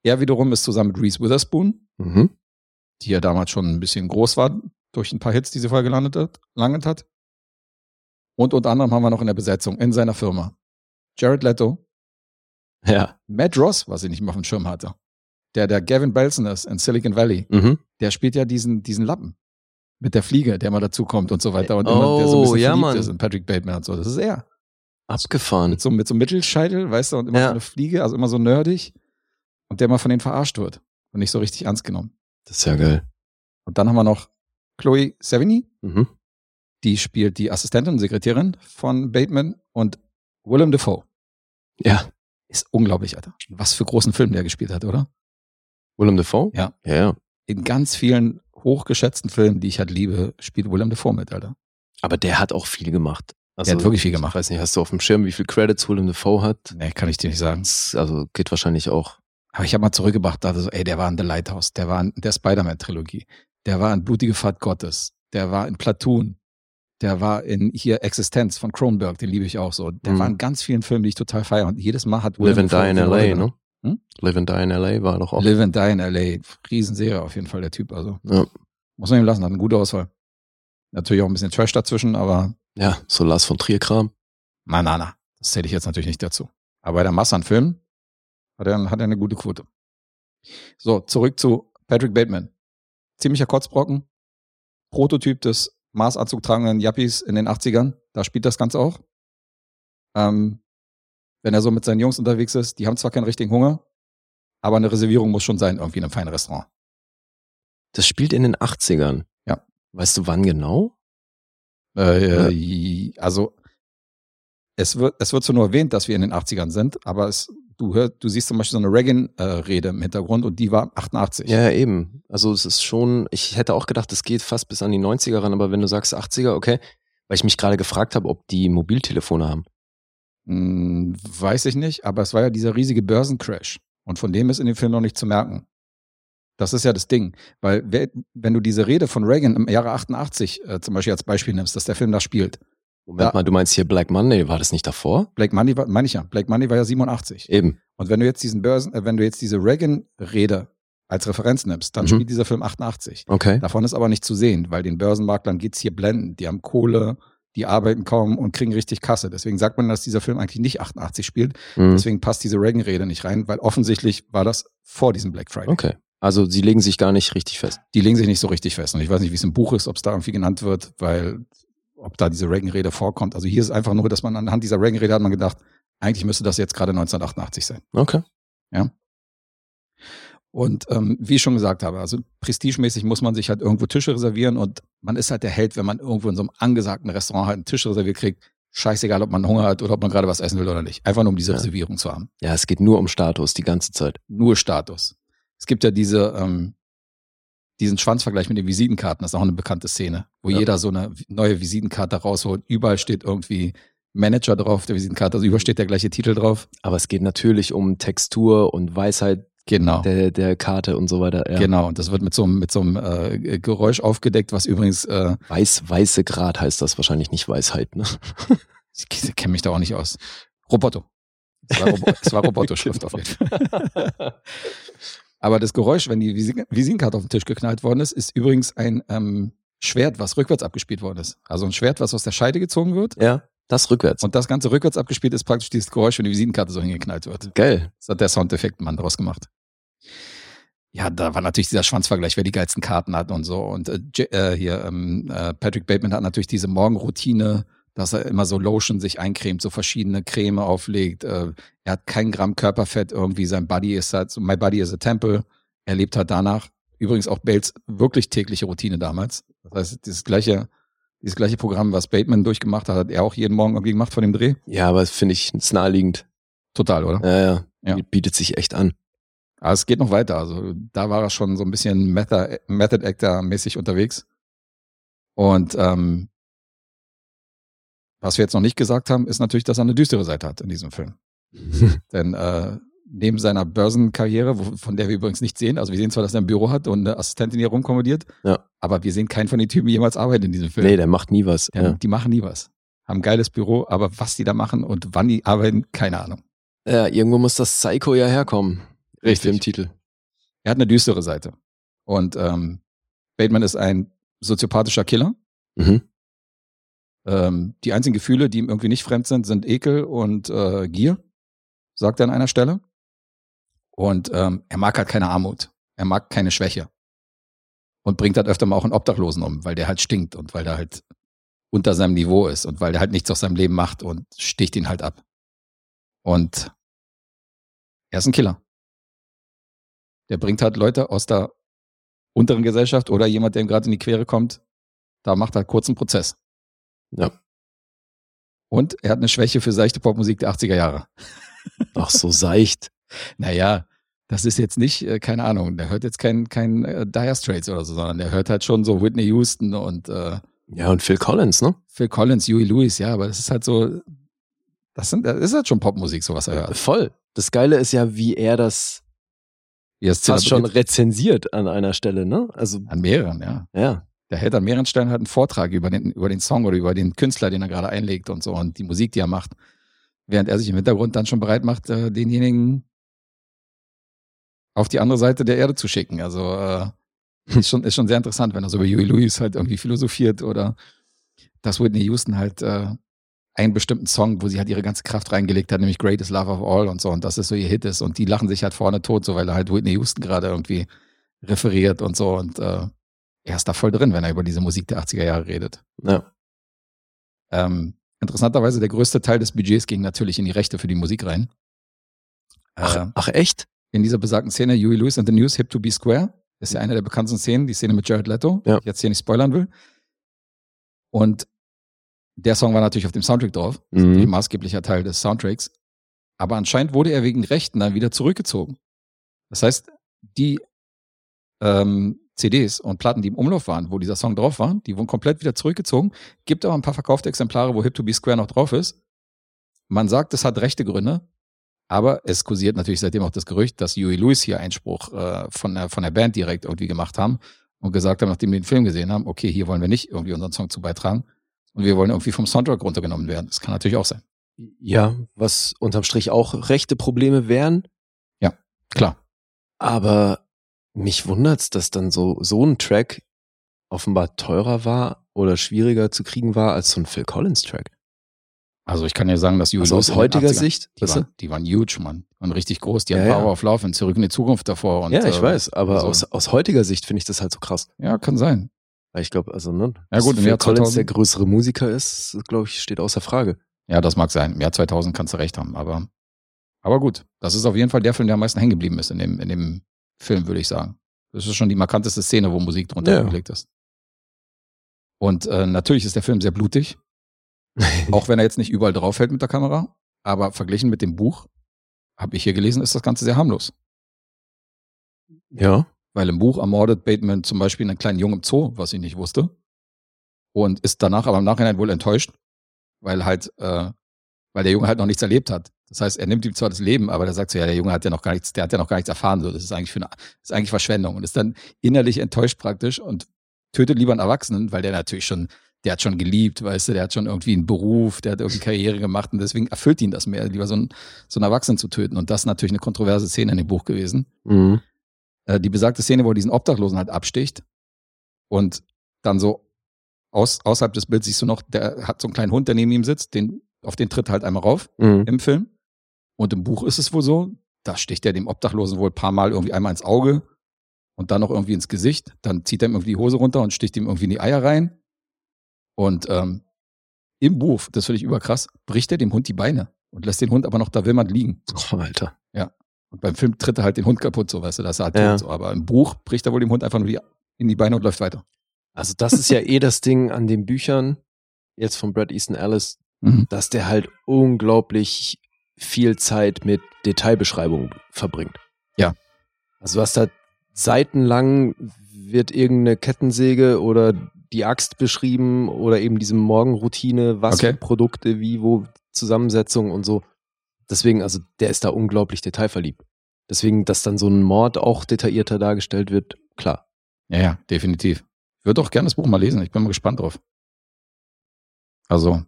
Er wiederum ist zusammen mit Reese Witherspoon, Mhm. die ja damals schon ein bisschen groß war durch ein paar Hits, die sie vorher gelandet hat, gelandet hat. Und unter anderem haben wir noch in der Besetzung in seiner Firma Jared Leto, Ja. Matt Ross, was ich nicht mehr auf dem Schirm hatte, der der Gavin Belson ist in Silicon Valley. Mhm. Der spielt ja diesen, diesen Lappen. Mit der Fliege, der mal dazukommt und so weiter. Und immer, der so ein Oh, bisschen ja, verliebt Mann. ist in Patrick Bateman und so. Das ist er. Abgefahren. Mit so, mit so einem Mittelscheitel, weißt du, und immer Ja. so eine Fliege, also immer so nerdig. Und der mal von denen verarscht wird. Und nicht so richtig ernst genommen. Das ist ja geil. Und dann haben wir noch Chloe Sevigny, Mhm. die spielt die Assistentin und Sekretärin von Bateman und Willem Dafoe. Ja. Ist unglaublich, Alter. Was für großen Film der gespielt hat, oder? Willem Dafoe? Ja. Ja, ja. In ganz vielen hochgeschätzten Filmen, die ich halt liebe, spielt Willem Dafoe mit, Alter. Aber der hat auch viel gemacht. Also, Der hat wirklich viel gemacht. Ich weiß nicht, hast du auf dem Schirm, wie viel Credits Willem Dafoe hat? Nee, kann ich dir nicht sagen. Also geht wahrscheinlich auch. Aber ich habe mal zurückgebracht, dachte so, ey, der war in The Lighthouse, der war in der Spider-Man-Trilogie, der war in Blutige Fahrt Gottes, der war in Platoon, der war in hier Existenz von Cronenberg, den liebe ich auch so. Der Mhm. war in ganz vielen Filmen, die ich total feiere. Und jedes Mal hat Live and Die in L.A., ne? Hm? Live and Die in L.A. war doch auch. Live and Die in L.A. Riesenserie auf jeden Fall, der Typ. Also Ja. muss man ihm lassen, hat eine gute Auswahl. Natürlich auch ein bisschen Trash dazwischen, aber Ja, so Lars von Trier-Kram. na, na, na. Das zähle ich jetzt natürlich nicht dazu. Aber bei der Masse an Filmen hat er, hat er eine gute Quote. So, zurück zu Patrick Bateman. Ziemlicher Kotzbrocken. Prototyp des Maßanzug tragenden Yuppies in den 80ern. Da spielt das Ganze auch. Ähm, wenn er so mit seinen Jungs unterwegs ist, die haben zwar keinen richtigen Hunger, aber eine Reservierung muss schon sein, irgendwie in einem feinen Restaurant. Das spielt in den 80ern. Ja. Weißt du wann genau? Äh, Also, es wird, es wird so nur erwähnt, dass wir in den 80ern sind, aber es, du hörst, du siehst zum Beispiel so eine Reagan-Rede im Hintergrund und die war 88. Ja, eben. Also es ist schon, ich hätte auch gedacht, es geht fast bis an die 90er ran, aber wenn du sagst 80er, okay, weil ich mich gerade gefragt habe, ob die Mobiltelefone haben. Hm, weiß ich nicht, aber es war ja dieser riesige Börsencrash. Und von dem ist in dem Film noch nicht zu merken. Das ist ja das Ding. Weil wenn du diese Rede von Reagan im Jahre 88 äh, zum Beispiel als Beispiel nimmst, dass der Film da spielt. Moment Ja. mal, du meinst hier Black Monday, war das nicht davor? Blake Money war, meine ich ja, Blake Money war ja 87. Eben. Und wenn du jetzt diesen Börsen, äh, wenn du jetzt diese Reagan-Rede als Referenz nimmst, dann Mhm. spielt dieser Film 88. Okay. Davon ist aber nicht zu sehen, weil den Börsenmaklern geht's hier blendend. Die haben Kohle, die arbeiten kaum und kriegen richtig Kasse. Deswegen sagt man, dass dieser Film eigentlich nicht 88 spielt. Mhm. Deswegen passt diese Reagan-Rede nicht rein, weil offensichtlich war das vor diesem Black Friday. Okay. Also sie legen sich gar nicht richtig fest. Die legen sich nicht so richtig fest. Und ich weiß nicht, wie es im Buch ist, ob es da irgendwie genannt wird, weil ob da diese Reagan-Rede vorkommt. Also hier ist einfach nur, dass man anhand dieser Reagan-Rede hat man gedacht, eigentlich müsste das jetzt gerade 1988 sein. Okay. Und ähm, wie ich schon gesagt habe, also prestigemäßig muss man sich halt irgendwo Tische reservieren und man ist halt der Held, wenn man irgendwo in so einem angesagten Restaurant halt einen Tisch reserviert kriegt. Scheißegal, ob man Hunger hat oder ob man gerade was essen will oder nicht. Einfach nur um diese Ja. Reservierung zu haben. Ja, es geht nur um Status die ganze Zeit. Nur Status. Es gibt ja diese, ähm, diesen Schwanzvergleich mit den Visitenkarten, das ist auch eine bekannte Szene, wo Ja. jeder so eine neue Visitenkarte rausholt. Überall steht irgendwie Manager drauf, der Visitenkarte, also überall steht der gleiche Titel drauf. Aber es geht natürlich um Textur und Weisheit Genau. der, der Karte und so weiter. Ja. Genau, und das wird mit so einem, mit so einem äh, Geräusch aufgedeckt, was übrigens äh, Weiß, weiße Grad heißt das wahrscheinlich nicht Weisheit, ne? Ich kenne mich da auch nicht aus. Roboto. Es war, Robo es war Roboto-Schrift auf jeden Fall. Aber das Geräusch, wenn die Visi- Visitenkarte auf den Tisch geknallt worden ist, ist übrigens ein ähm, Schwert, was rückwärts abgespielt worden ist. Also ein Schwert, was aus der Scheide gezogen wird. Ja, das rückwärts. Und das Ganze rückwärts abgespielt ist praktisch dieses Geräusch, wenn die Visitenkarte so hingeknallt wird. Geil. Das hat der Soundeffekt-Mann draus gemacht. Ja, da war natürlich dieser Schwanzvergleich, wer die geilsten Karten hat und so. Und äh, äh, hier, ähm, äh, Patrick Bateman hat natürlich diese Morgenroutine, dass er immer so Lotion sich eincremt, so verschiedene Creme auflegt. Äh, er hat kein Gramm Körperfett irgendwie. Sein Body ist halt, so, my body is a temple. Er lebt halt danach. Übrigens auch Bales wirklich tägliche Routine damals. Das heißt, dieses gleiche, dieses gleiche Programm, was Bateman durchgemacht hat, hat er auch jeden Morgen irgendwie gemacht vor dem Dreh. Ja, aber das finde ich ist naheliegend. Total, oder? Ja, ja. Ja. Bietet sich echt an. Aber es geht noch weiter. Also da war er schon so ein bisschen Method, Method Actor-mäßig unterwegs. Und ähm, was wir jetzt noch nicht gesagt haben, ist natürlich, dass er eine düstere Seite hat in diesem Film. Denn äh, neben seiner Börsenkarriere, von der wir übrigens nicht sehen, also wir sehen zwar, dass er ein Büro hat und eine Assistentin hier rumkommandiert, Ja. aber wir sehen keinen von den Typen jemals arbeiten in diesem Film. Nee, der macht nie was. Ja, Ja. Die machen nie was. Haben ein geiles Büro, aber was die da machen und wann die arbeiten, keine Ahnung. ja, irgendwo muss das Psycho ja herkommen. Richtig. Filmtitel. Er hat eine düstere Seite. Und ähm, Bateman ist ein soziopathischer Killer. Mhm. Ähm, die einzigen Gefühle, die ihm irgendwie nicht fremd sind, sind Ekel und äh, Gier, sagt er an einer Stelle. Und ähm, er mag halt keine Armut. Er mag keine Schwäche. und bringt halt öfter mal auch einen Obdachlosen um, weil der halt stinkt und weil der halt unter seinem Niveau ist und weil der halt nichts aus seinem Leben macht und sticht ihn halt ab. Und er ist ein Killer. Der bringt halt Leute aus der unteren Gesellschaft oder jemand, der ihm gerade in die Quere kommt, da macht er kurz einen Prozess. Ja. Und er hat eine Schwäche für seichte Popmusik der 80er Jahre. Ach, so seicht. Naja, das ist jetzt nicht, äh, keine Ahnung, der hört jetzt kein, kein äh, Dire Straits oder so, sondern der hört halt schon so Whitney Houston und äh, Ja, und Phil Collins, ne? Phil Collins, Huey Lewis, ja, aber das ist halt so, das, sind, das ist halt schon Popmusik, so was er hört. Voll. Das Geile ist ja, wie er das Wie er es fast schon rezensiert an einer Stelle, ne? Also, An mehreren, ja. ja. Der hält an mehreren Stellen halt einen Vortrag über den, über den Song oder über den Künstler, den er gerade einlegt und so und die Musik, die er macht. Während er sich im Hintergrund dann schon bereit macht, äh, denjenigen auf die andere Seite der Erde zu schicken. Also äh, ist, schon, ist schon sehr interessant, wenn er so über Huey Lewis halt irgendwie philosophiert oder dass Whitney Houston halt äh, einen bestimmten Song, wo sie halt ihre ganze Kraft reingelegt hat, nämlich Greatest Love of All und so und dass es so ihr Hit ist und die lachen sich halt vorne tot, so weil er halt Whitney Houston gerade irgendwie referiert und so und äh, er ist da voll drin, wenn er über diese Musik der 80er Jahre redet. Ja. Ähm, interessanterweise, der größte Teil des Budgets ging natürlich in die Rechte für die Musik rein. Ach, Äh, ach echt? in dieser besagten Szene, Huey Lewis and the News, Hip to be Square, ist ja eine der bekanntesten Szenen, die Szene mit Jared Leto, Ja. die ich jetzt hier nicht spoilern will. Und der Song war natürlich auf dem Soundtrack drauf, Mhm. ein maßgeblicher Teil des Soundtracks. Aber anscheinend wurde er wegen Rechten dann wieder zurückgezogen. Das heißt, die ähm, CDs und Platten, die im Umlauf waren, wo dieser Song drauf war, die wurden komplett wieder zurückgezogen. Gibt aber ein paar verkaufte Exemplare, wo Hip to be Square noch drauf ist. Man sagt, es hat rechte Gründe, aber es kursiert natürlich seitdem auch das Gerücht, dass Huey Lewis hier Einspruch äh, von, der, von der Band direkt irgendwie gemacht haben und gesagt haben, nachdem wir den Film gesehen haben, okay, hier wollen wir nicht irgendwie unseren Song zu beitragen und wir wollen irgendwie vom Soundtrack runtergenommen werden. Das kann natürlich auch sein. Ja, was unterm Strich auch rechte Probleme wären. Klar. Aber mich wundert's, dass dann so, so ein Track offenbar teurer war oder schwieriger zu kriegen war als so ein Phil Collins Track. Also ich kann ja sagen, dass Also aus heutiger 80ern Sicht, Die waren, die waren huge, Mann. Die waren richtig groß. Die Ja, hatten ja. Power of Love und Zurück in die Zukunft davor. Und, ja, ich äh, weiß, aber also- aus, aus heutiger Sicht finde ich das halt so krass. Ja, kann sein. Ich glaube, also, ne, Ja, gut, im Jahr Phil Collins 2000 der größere Musiker ist, glaube ich, steht außer Frage. Ja, das mag sein. Im Jahr 2000 kannst du recht haben. Aber, aber gut, das ist auf jeden Fall der Film, der am meisten hängen geblieben ist in dem, in dem Film, würde ich sagen. Das ist schon die markanteste Szene, wo Musik drunter Ja. gelegt ist. Und äh, natürlich ist der Film sehr blutig, auch wenn er jetzt nicht überall draufhält mit der Kamera. Aber verglichen mit dem Buch, habe ich hier gelesen, ist das Ganze sehr harmlos. Ja. Weil im Buch ermordet Bateman zum Beispiel einen kleinen Jungen im Zoo, was ich nicht wusste. Und ist danach aber im Nachhinein wohl enttäuscht, weil halt, äh, weil der Junge halt noch nichts erlebt hat. Das heißt, er nimmt ihm zwar das Leben, aber der sagt so, ja, der Junge hat ja noch gar nichts, der hat ja noch gar nichts erfahren. So, das ist eigentlich für eine, das ist eigentlich Verschwendung und ist dann innerlich enttäuscht praktisch und tötet lieber einen Erwachsenen, weil der natürlich schon, der hat schon geliebt, weißt du, der hat schon irgendwie einen Beruf, der hat irgendwie Karriere gemacht und deswegen erfüllt ihn das mehr, lieber so einen, so einen Erwachsenen zu töten. Und das ist natürlich eine kontroverse Szene in dem Buch gewesen. Mhm. Äh, die besagte Szene, wo er diesen Obdachlosen halt absticht und dann so aus, außerhalb des Bilds siehst du noch, der hat so einen kleinen Hund, der neben ihm sitzt, den, auf den tritt halt einmal rauf Mhm. im Film. Und im Buch ist es wohl so, da sticht er dem Obdachlosen wohl ein paar Mal irgendwie einmal ins Auge und dann noch irgendwie ins Gesicht. Dann zieht er ihm irgendwie die Hose runter und sticht ihm irgendwie in die Eier rein. Und ähm, im Buch, das finde ich überkrass, bricht er dem Hund die Beine und lässt den Hund aber noch da wimmernd liegen. Oh, Alter. Und beim Film tritt er halt den Hund kaputt, so weißt du, dass er halt Ja. so. Aber im Buch bricht er wohl dem Hund einfach nur die, in die Beine und läuft weiter. Also das ist ja eh das Ding an den Büchern, jetzt von Brad Easton Ellis, Mhm. dass der halt unglaublich viel Zeit mit Detailbeschreibungen verbringt. Ja. Also du hast da seitenlang wird irgendeine Kettensäge oder die Axt beschrieben oder eben diese Morgenroutine, was Okay. für Produkte, wie, wo, Zusammensetzung und so. Deswegen, also der ist da unglaublich detailverliebt. Deswegen, dass dann so ein Mord auch detaillierter dargestellt wird, klar. Ja, ja, definitiv. Ich würde auch gerne das Buch mal lesen. Ich bin mal gespannt drauf. Also,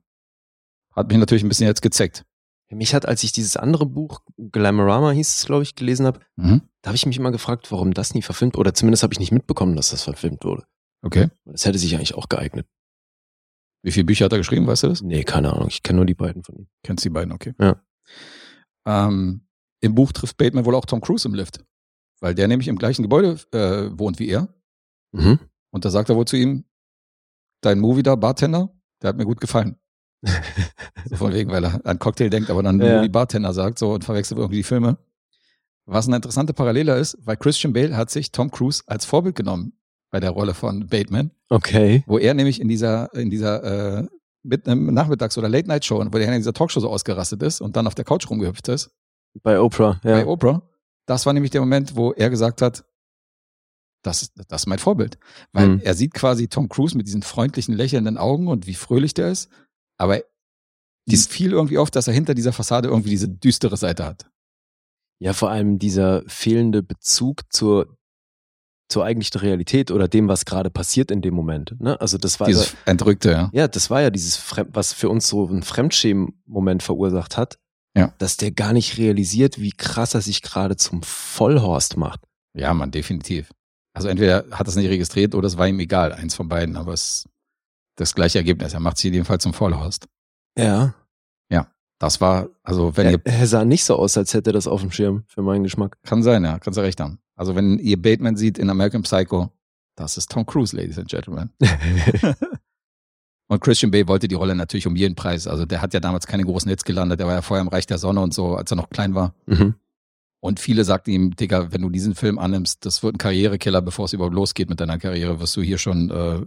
hat mich natürlich ein bisschen jetzt gezeckt. Mich hat, als ich dieses andere Buch, Glamorama hieß es, glaube ich, gelesen habe, Mhm. da habe ich mich immer gefragt, warum das nie verfilmt Oder zumindest habe ich nicht mitbekommen, dass das verfilmt wurde. Okay. Das hätte sich eigentlich auch geeignet. Wie viele Bücher hat er geschrieben, weißt du das? Nee, keine Ahnung. Ich kenne nur die beiden von ihm. Kennst die beiden, okay. Ja. Ähm, Im Buch trifft Bateman wohl auch Tom Cruise im Lift. Weil der nämlich im gleichen Gebäude äh, wohnt wie er. Mhm. Und da sagt er wohl zu ihm, dein Movie da, Bartender, der hat mir gut gefallen. So von wegen, weil er an Cocktail denkt, aber dann Ja. Movie Bartender sagt so und verwechselt irgendwie die Filme. Was eine interessante Parallele ist, weil Christian Bale hat sich Tom Cruise als Vorbild genommen bei der Rolle von Bateman, Okay. wo er nämlich in dieser, in dieser äh, mit einem Nachmittags- oder Late-Night-Show, wo er in dieser Talkshow so ausgerastet ist und dann auf der Couch rumgehüpft ist, Bei Oprah, ja. bei Oprah, das war nämlich der Moment, wo er gesagt hat, das, ist- das ist mein Vorbild. Weil Mhm. er sieht quasi Tom Cruise mit diesen freundlichen, lächelnden Augen und wie fröhlich der ist. Aber dies fiel irgendwie auf, dass er hinter dieser Fassade irgendwie diese düstere Seite hat. Ja, vor allem dieser fehlende Bezug zur, zur eigentlichen Realität oder dem, was gerade passiert in dem Moment. Ne? Also das war Dieses Entrückte, ja. ja, das war ja dieses, Fremd, was für uns so einen Fremdschämen-Moment verursacht hat. Ja. Dass der gar nicht realisiert, wie krass er sich gerade zum Vollhorst macht. Ja, man, definitiv. Also entweder hat er es nicht registriert oder es war ihm egal, eins von beiden, aber es das gleiche Ergebnis. Er macht sich jedenfalls zum Vollhorst. Ja. Das war, also wenn Er, ihr, er sah nicht so aus, als hätte er das auf dem Schirm, für meinen Geschmack. kann sein, ja, kannst du recht haben. Also wenn ihr Bateman sieht in American Psycho, das ist Tom Cruise, Ladies and Gentlemen. Und Christian Bale wollte die Rolle natürlich um jeden Preis. Also der hat ja damals keine großen Hits gelandet, der war ja vorher im Reich der Sonne und so, als er noch klein war. mhm. Und viele sagten ihm, Digga, wenn du diesen Film annimmst, das wird ein Karrierekiller, bevor es überhaupt losgeht mit deiner Karriere, wirst du hier schon, äh,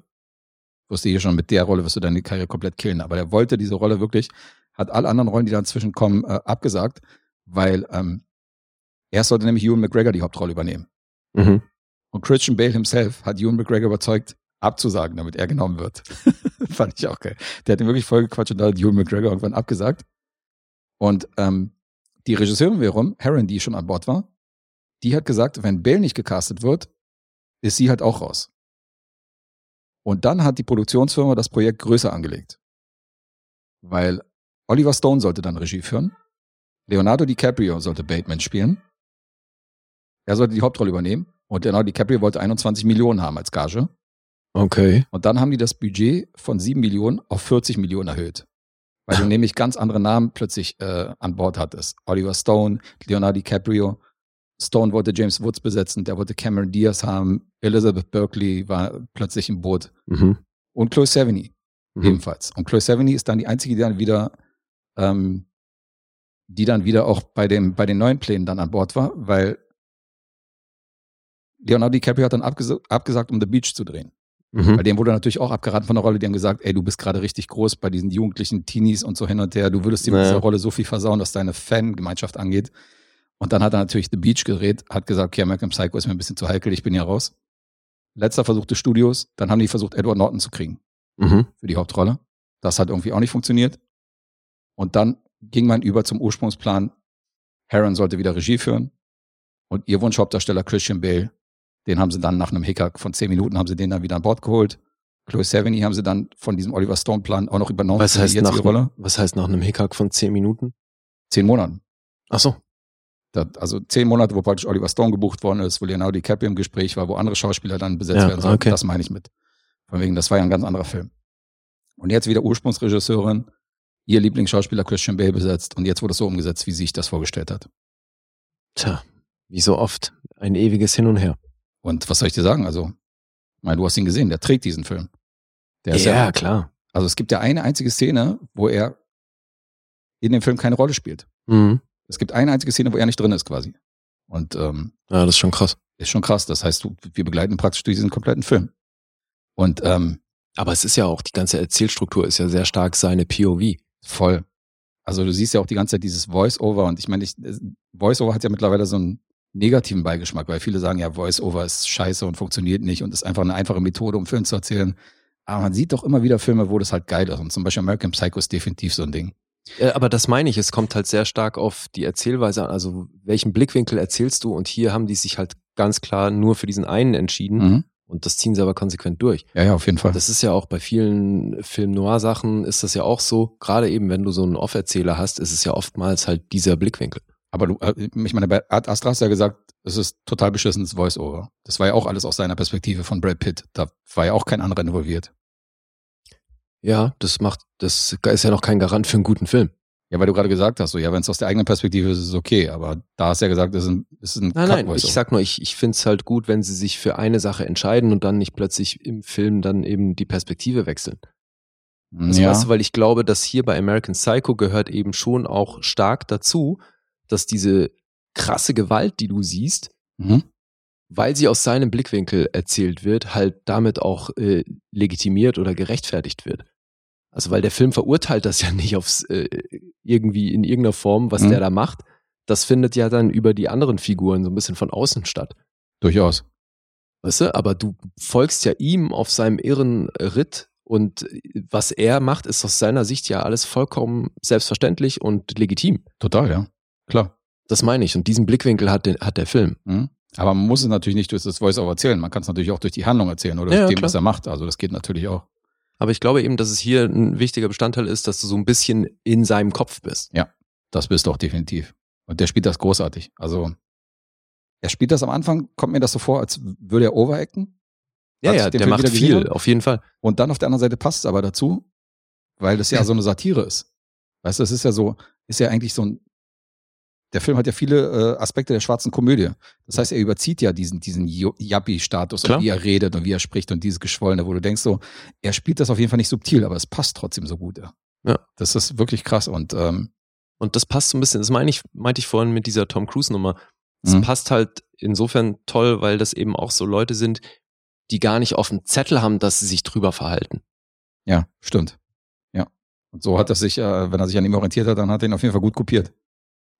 du hier schon mit der Rolle, wirst du deine Karriere komplett killen. Aber er wollte diese Rolle wirklich, hat alle anderen Rollen, die dazwischen kommen, äh, abgesagt, weil ähm, erst sollte nämlich Ewan McGregor die Hauptrolle übernehmen. Mhm. Und Christian Bale himself hat Ewan McGregor überzeugt, abzusagen, damit er genommen wird. Fand ich auch geil. Der hat ihn wirklich voll gequatscht und da hat Ewan McGregor irgendwann abgesagt. Und ähm, die Regisseurin wiederum, Heron, die schon an Bord war, die hat gesagt, wenn Bale nicht gecastet wird, ist sie halt auch raus. Und dann hat die Produktionsfirma das Projekt größer angelegt. Weil Oliver Stone sollte dann Regie führen, Leonardo DiCaprio sollte Bateman spielen, er sollte die Hauptrolle übernehmen und Leonardo DiCaprio wollte 21 Millionen haben als Gage. Okay. Und dann haben die das Budget von 7 Millionen auf 40 Millionen erhöht. Weil du nämlich ganz andere Namen plötzlich äh, an Bord hattest. Oliver Stone, Leonardo DiCaprio. Stone wollte James Woods besetzen, der wollte Cameron Diaz haben. Elizabeth Berkley war plötzlich im Boot. Mhm. Und Chloe Sevigny Mhm. ebenfalls. Und Chloe Sevigny ist dann die einzige, die dann wieder, ähm, die dann wieder auch bei dem, bei den neuen Plänen dann an Bord war, weil Leonardo DiCaprio hat dann abges abgesagt, um The Beach zu drehen. Mhm. Bei dem wurde natürlich auch abgeraten von der Rolle. Die haben gesagt, ey, du bist gerade richtig groß bei diesen jugendlichen Teenies und so hin und her. Du würdest dir mit Naja. dieser Rolle so viel versauen, was deine Fangemeinschaft angeht. Und dann hat er natürlich The Beach gedreht, hat gesagt, okay, American Psycho ist mir ein bisschen zu heikel, ich bin hier raus. Letzter Versuch des Studios. Dann haben die versucht, Edward Norton zu kriegen Mhm. für die Hauptrolle. Das hat irgendwie auch nicht funktioniert. Und dann ging man über zum Ursprungsplan. Heron sollte wieder Regie führen. Und ihr Wunschhauptdarsteller Christian Bale, den haben sie dann nach einem Hickhack von zehn Minuten, haben sie den dann wieder an Bord geholt. Chloe Sevigny haben sie dann von diesem Oliver Stone-Plan auch noch übernommen Was heißt, nach, Rolle. was heißt nach einem Hickhack von zehn Minuten? Zehn Monaten. Ach so. Da, also zehn Monate, wo praktisch Oliver Stone gebucht worden ist, wo Leonardo DiCaprio im Gespräch war, wo andere Schauspieler dann besetzt Ja, werden sollten. okay. Das meine ich mit. Von wegen, das war ja ein ganz anderer Film. Und jetzt wieder Ursprungsregisseurin, ihr Lieblingsschauspieler Christian Bale besetzt und jetzt wurde es so umgesetzt, wie sie sich das vorgestellt hat. Tja, wie so oft. Ein ewiges Hin und Her. Und was soll ich dir sagen? Also, meine, du hast ihn gesehen, der trägt diesen Film. Der ist ja, klar. also es gibt ja eine einzige Szene, wo er in dem Film keine Rolle spielt. Mhm. Es gibt eine einzige Szene, wo er nicht drin ist, quasi. Und ähm, Ja, das ist schon krass. ist schon krass. Das heißt, du, wir begleiten praktisch durch diesen kompletten Film. Und ähm, Aber es ist ja auch, die ganze Erzählstruktur ist ja sehr stark seine POV. voll. Also du siehst ja auch die ganze Zeit dieses Voice-Over und ich meine, ich, Voice-Over hat ja mittlerweile so einen negativen Beigeschmack, weil viele sagen ja, Voice-Over ist scheiße und funktioniert nicht und ist einfach eine einfache Methode, um Film zu erzählen. Aber man sieht doch immer wieder Filme, wo das halt geil ist. Und zum Beispiel American Psycho ist definitiv so ein Ding. Äh, Aber das meine ich, es kommt halt sehr stark auf die Erzählweise an. Also welchen Blickwinkel erzählst du? Und hier haben die sich halt ganz klar nur für diesen einen entschieden. Mhm. Und das ziehen sie aber konsequent durch. Ja, ja, auf jeden Fall. Das ist ja auch bei vielen Film-Noir-Sachen ist das ja auch so. Gerade eben, wenn du so einen Off-Erzähler hast, ist es ja oftmals halt dieser Blickwinkel. Aber du, äh, ich meine, bei Ad Astra hast du ja gesagt, es ist total beschissenes Voice-Over. Das war ja auch alles aus seiner Perspektive von Brad Pitt. Da war ja auch kein anderer involviert. Ja, das macht, das ist ja noch kein Garant für einen guten Film. Ja, weil du gerade gesagt hast, so, ja, wenn es aus der eigenen Perspektive ist, ist es okay. Aber da hast du ja gesagt, es ist ein, es ist ein Nein, nein, ich sag nur, ich, ich finde es halt gut, wenn sie sich für eine Sache entscheiden und dann nicht plötzlich im Film dann eben die Perspektive wechseln. Also ja. weißt du, weil ich glaube, dass hier bei American Psycho gehört eben schon auch stark dazu, dass diese krasse Gewalt, die du siehst, Mhm. weil sie aus seinem Blickwinkel erzählt wird, halt damit auch äh, legitimiert oder gerechtfertigt wird. Also weil der Film verurteilt das ja nicht aufs äh, irgendwie in irgendeiner Form, was Mhm. der da macht. Das findet ja dann über die anderen Figuren so ein bisschen von außen statt. Durchaus. Weißt du, aber du folgst ja ihm auf seinem irren Ritt und äh, was er macht, ist aus seiner Sicht ja alles vollkommen selbstverständlich und legitim. Total, ja. Klar. Das meine ich. Und diesen Blickwinkel hat, den, hat der Film. Mhm. Aber man muss es natürlich nicht durch das Voice-Over erzählen. Man kann es natürlich auch durch die Handlung erzählen oder Ja, durch ja, dem, was klar. er macht. Also das geht natürlich auch. Aber ich glaube eben, dass es hier ein wichtiger Bestandteil ist, dass du so ein bisschen in seinem Kopf bist. Das bist du auch definitiv. Und der spielt das großartig. Also er spielt das am Anfang, kommt mir das so vor, als würde er overacten. Ja, ja, der Film macht gesehen viel, habe. auf jeden Fall. Und dann auf der anderen Seite passt es aber dazu, weil das ja so eine Satire ist. Weißt du, es ist ja so, ist ja eigentlich so ein, der Film hat ja viele äh, Aspekte der schwarzen Komödie. Das heißt, er überzieht ja diesen, diesen und wie er redet und wie er spricht und dieses Geschwollene, wo du denkst so, er spielt das auf jeden Fall nicht subtil, aber es passt trotzdem so gut. Ja. Ja. Das ist wirklich krass und ähm, Und das passt so ein bisschen, das meine ich, meinte ich vorhin mit dieser Tom Cruise-Nummer. Es Mhm. passt halt insofern toll, weil das eben auch so Leute sind, die gar nicht auf dem Zettel haben, dass sie sich drüber verhalten. ja, stimmt. Ja. Und so hat er sich, äh, wenn er sich an ihm orientiert hat, dann hat er ihn auf jeden Fall gut kopiert.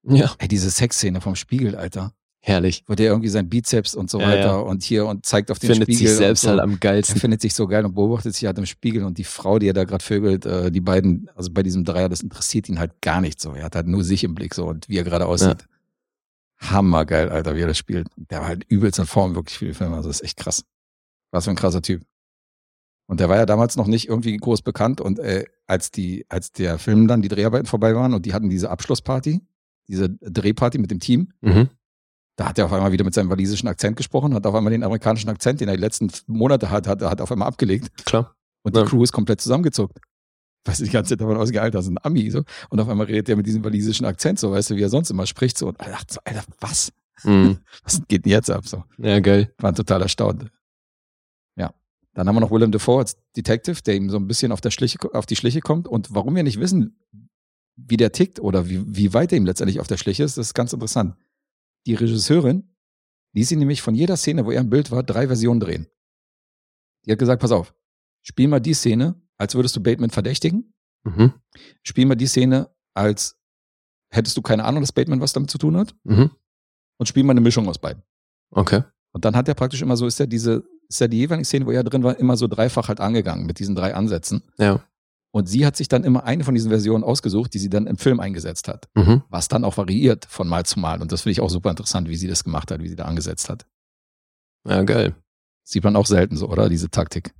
Ja. Ey, diese Sexszene vom Spiegel, Alter. Herrlich. Wo der irgendwie sein Bizeps und so Ja, weiter ja. und hier und zeigt auf den Findet Spiegel. sich selbst so. halt am Er geilsten. findet sich so geil und beobachtet sich halt im Spiegel und die Frau, die er da gerade vögelt, äh, die beiden, also bei diesem Dreier, das interessiert ihn halt gar nicht so. Er hat halt nur sich im Blick so und wie er gerade aussieht. Hammergeil, Alter, wie er das spielt. Der war halt übelst in Form wirklich für die Filme. Also das ist echt krass. Was für ein krasser Typ. Und der war ja damals noch nicht irgendwie groß bekannt und äh, als die, als der Film dann die Dreharbeiten vorbei waren und die hatten diese Abschlussparty, diese Drehparty mit dem Team, Mhm. da hat er auf einmal wieder mit seinem walisischen Akzent gesprochen, hat auf einmal den amerikanischen Akzent, den er die letzten Monate hat, hat, hat auf einmal abgelegt. Klar. Und die Ja. Crew ist komplett zusammengezuckt. Weißt du, die ganze Zeit davon ausgegangen, Alter, das ist ein Ami, so. Und auf einmal redet er mit diesem walisischen Akzent, so, weißt du, wie er sonst immer spricht, so. Und er dachte so, Alter, was? Mhm. Was geht denn jetzt ab, so? Ja, geil. Waren total erstaunt. Ja. Dann haben wir noch Willem Dafoe als Detective, der ihm so ein bisschen auf, der Schliche, auf die Schliche kommt. Und warum wir nicht wissen, wie der tickt oder wie, wie weit er ihm letztendlich auf der Schliche ist, das ist ganz interessant. Die Regisseurin ließ ihn nämlich von jeder Szene, wo er im Bild war, drei Versionen drehen. Die hat gesagt, pass auf, spiel mal die Szene, als würdest du Bateman verdächtigen. Mhm. Spiel mal die Szene, als hättest du keine Ahnung, dass Bateman was damit zu tun hat. Mhm. Und spiel mal eine Mischung aus beiden. Okay. Und dann hat er praktisch immer so, ist ja diese, ist ja die jeweilige Szene, wo er drin war, immer so dreifach halt angegangen mit diesen drei Ansätzen. Ja. Und sie hat sich dann immer eine von diesen Versionen ausgesucht, die sie dann im Film eingesetzt hat. Mhm. Was dann auch variiert von Mal zu Mal. Und das finde ich auch super interessant, wie sie das gemacht hat, wie sie da angesetzt hat. Ja, geil. Sieht man auch selten so, oder? Diese Taktik.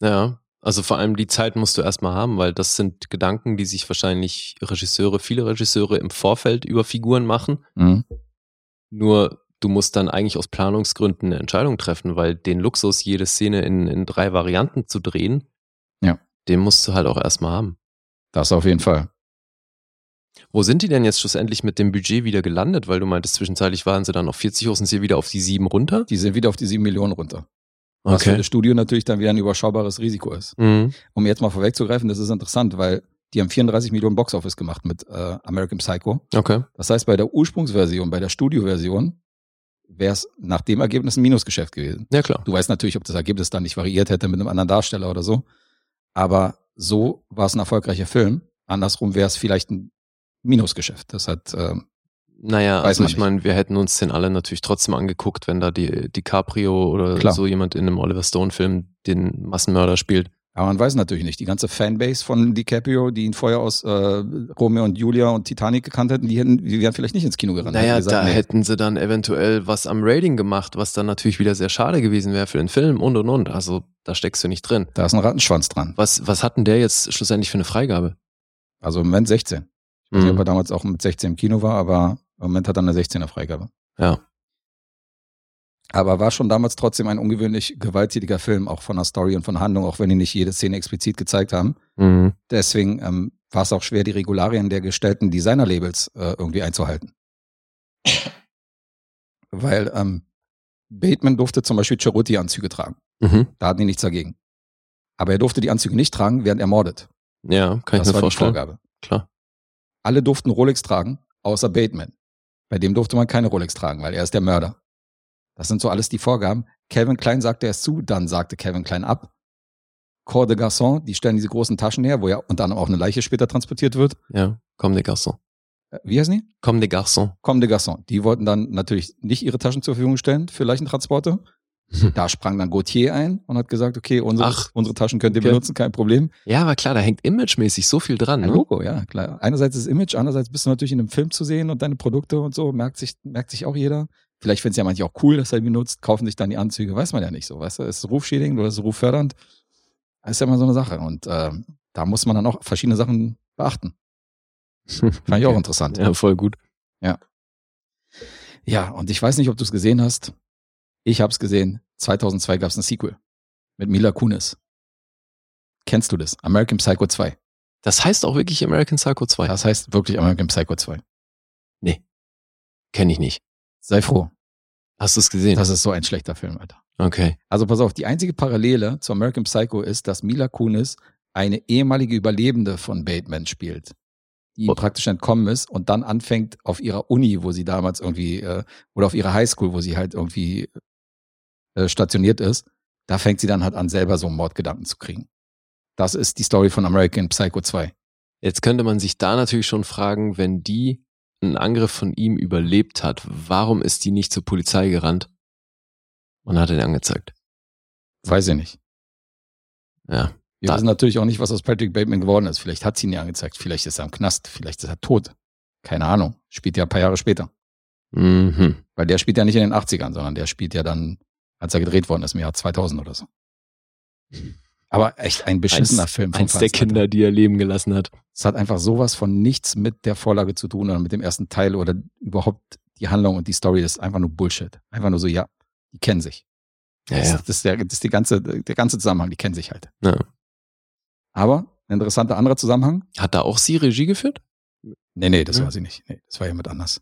Ja. Also vor allem die Zeit musst du erstmal haben, weil das sind Gedanken, die sich wahrscheinlich Regisseure, viele Regisseure im Vorfeld über Figuren machen. Mhm. Nur du musst dann eigentlich aus Planungsgründen eine Entscheidung treffen, weil den Luxus, jede Szene in, in drei Varianten zu drehen. Den musst du halt auch erstmal haben. Das auf jeden Fall. Wo sind die denn jetzt schlussendlich mit dem Budget wieder gelandet? Weil du meintest, zwischenzeitlich waren sie dann auf 40 hoch, sind sie wieder auf die 7 runter? Die sind wieder auf die sieben Millionen runter. Was für das Studio natürlich dann wieder ein überschaubares Risiko ist. Mhm. Um jetzt mal vorwegzugreifen, das ist interessant, weil die haben 34 Millionen Boxoffice gemacht mit äh, American Psycho. Okay. Das heißt, bei der Ursprungsversion, bei der Studioversion, wäre es nach dem Ergebnis ein Minusgeschäft gewesen. Ja, klar. Du weißt natürlich, ob das Ergebnis dann nicht variiert hätte mit einem anderen Darsteller oder so. Aber so war es ein erfolgreicher Film. Andersrum wäre es vielleicht ein Minusgeschäft. Das hat, ähm, Naja, Weiß also man ich meine, wir hätten uns den alle natürlich trotzdem angeguckt, wenn da die DiCaprio oder Klar. so jemand in einem Oliver Stone-Film den Massenmörder spielt. Aber man weiß natürlich nicht. Die ganze Fanbase von DiCaprio, die ihn vorher aus äh, Romeo und Julia und Titanic gekannt hätten, die, hätten, die wären vielleicht nicht ins Kino gerannt. Naja, gesagt, da nee. hätten sie dann eventuell was am Rating gemacht, was dann natürlich wieder sehr schade gewesen wäre für den Film und und und. Also da steckst du nicht drin. Da ist ein Rattenschwanz dran. Was, was hat denn der jetzt schlussendlich für eine Freigabe? Also im Moment 16. Ich weiß nicht, ob Mhm. er damals auch mit 16 im Kino war, aber im Moment hat er eine 16er Freigabe. Ja. Aber war schon damals trotzdem ein ungewöhnlich gewalttätiger Film, auch von der Story und von Handlung, auch wenn die nicht jede Szene explizit gezeigt haben. Mhm. Deswegen ähm, war es auch schwer, die Regularien der gestellten Designer-Labels äh, irgendwie einzuhalten. Weil ähm, Bateman durfte zum Beispiel Ceruti-Anzüge tragen. Mhm. Da hatten die nichts dagegen. Aber er durfte die Anzüge nicht tragen, während er mordet. Ja, kann das ich mir war vorstellen. die Vorgabe. Klar. Alle durften Rolex tragen, außer Bateman. Bei dem durfte man keine Rolex tragen, weil er ist der Mörder. Das sind so alles die Vorgaben. Calvin Klein sagte erst zu, dann sagte Calvin Klein ab. Corps de Garçon, die stellen diese großen Taschen her, wo ja unter anderem auch eine Leiche später transportiert wird. Ja, Comme des Garçons. Äh, Wie heißen die? Comme des Garçons. Comme de Garçon. Die wollten dann natürlich nicht ihre Taschen zur Verfügung stellen für Leichentransporte. Da sprang dann Gautier ein und hat gesagt, okay, unsere, Ach, unsere Taschen könnt ihr okay. benutzen, kein Problem. Ja, aber klar, da hängt imagemäßig so viel dran. Ein Ne? Logo, ja, klar. Einerseits das Image, andererseits bist du natürlich in einem Film zu sehen und deine Produkte und so, merkt sich, merkt sich auch jeder. Vielleicht finden es ja manche auch cool, dass er die benutzt, kaufen sich dann die Anzüge, weiß man ja nicht so, weißt du, ist es rufschädigend oder ist es ruffördernd? Das ist ja immer so eine Sache und ähm, da muss man dann auch verschiedene Sachen beachten. Fand ich auch interessant. Ja, voll gut. Ja, und ich weiß nicht, ob du es gesehen hast. Ich habe es gesehen. 2002 gab es ein Sequel mit Mila Kunis. Kennst du das? American Psycho 2. Das heißt auch wirklich American Psycho 2. Das heißt wirklich American Psycho 2. Kenne ich nicht. Sei froh. Hast du es gesehen? Das ist so ein schlechter Film, Alter. okay. Also pass auf, die einzige Parallele zu American Psycho ist, dass Mila Kunis eine ehemalige Überlebende von Bateman spielt, die ihm Oh. praktisch entkommen ist und dann anfängt auf ihrer Uni, wo sie damals irgendwie, äh, oder auf ihrer Highschool, wo sie halt irgendwie äh, stationiert ist, da fängt sie dann halt an, selber so Mordgedanken zu kriegen. Das ist die Story von American Psycho 2. Jetzt könnte man sich da natürlich schon fragen, wenn die einen Angriff von ihm überlebt hat, warum ist die nicht zur Polizei gerannt und hat ihn angezeigt? Weiß ich nicht. Ja. Wir wissen natürlich auch nicht, was aus Patrick Bateman geworden ist. Vielleicht hat sie ihn ja angezeigt, vielleicht ist er im Knast, vielleicht ist er tot. Keine Ahnung. Spielt ja ein paar Jahre später. Mhm. Weil der spielt ja nicht in den 80ern, sondern der spielt ja dann, als er gedreht worden ist, im Jahr 2000 oder so. Aber echt ein beschissener Eins- Film. von Eins der Feinsten, Alter. Kinder, die er leben gelassen hat. Es hat einfach sowas von nichts mit der Vorlage zu tun oder mit dem ersten Teil oder überhaupt die Handlung und die Story. Das ist einfach nur Bullshit. Einfach nur so, ja, die kennen sich. Ja, das, ja. das ist, der, das ist die ganze, der ganze Zusammenhang, die kennen sich halt. Ja. Aber ein interessanter anderer Zusammenhang. Hat da auch sie Regie geführt? Nee, nee, das Ja. war sie nicht. Nee, das war jemand anders.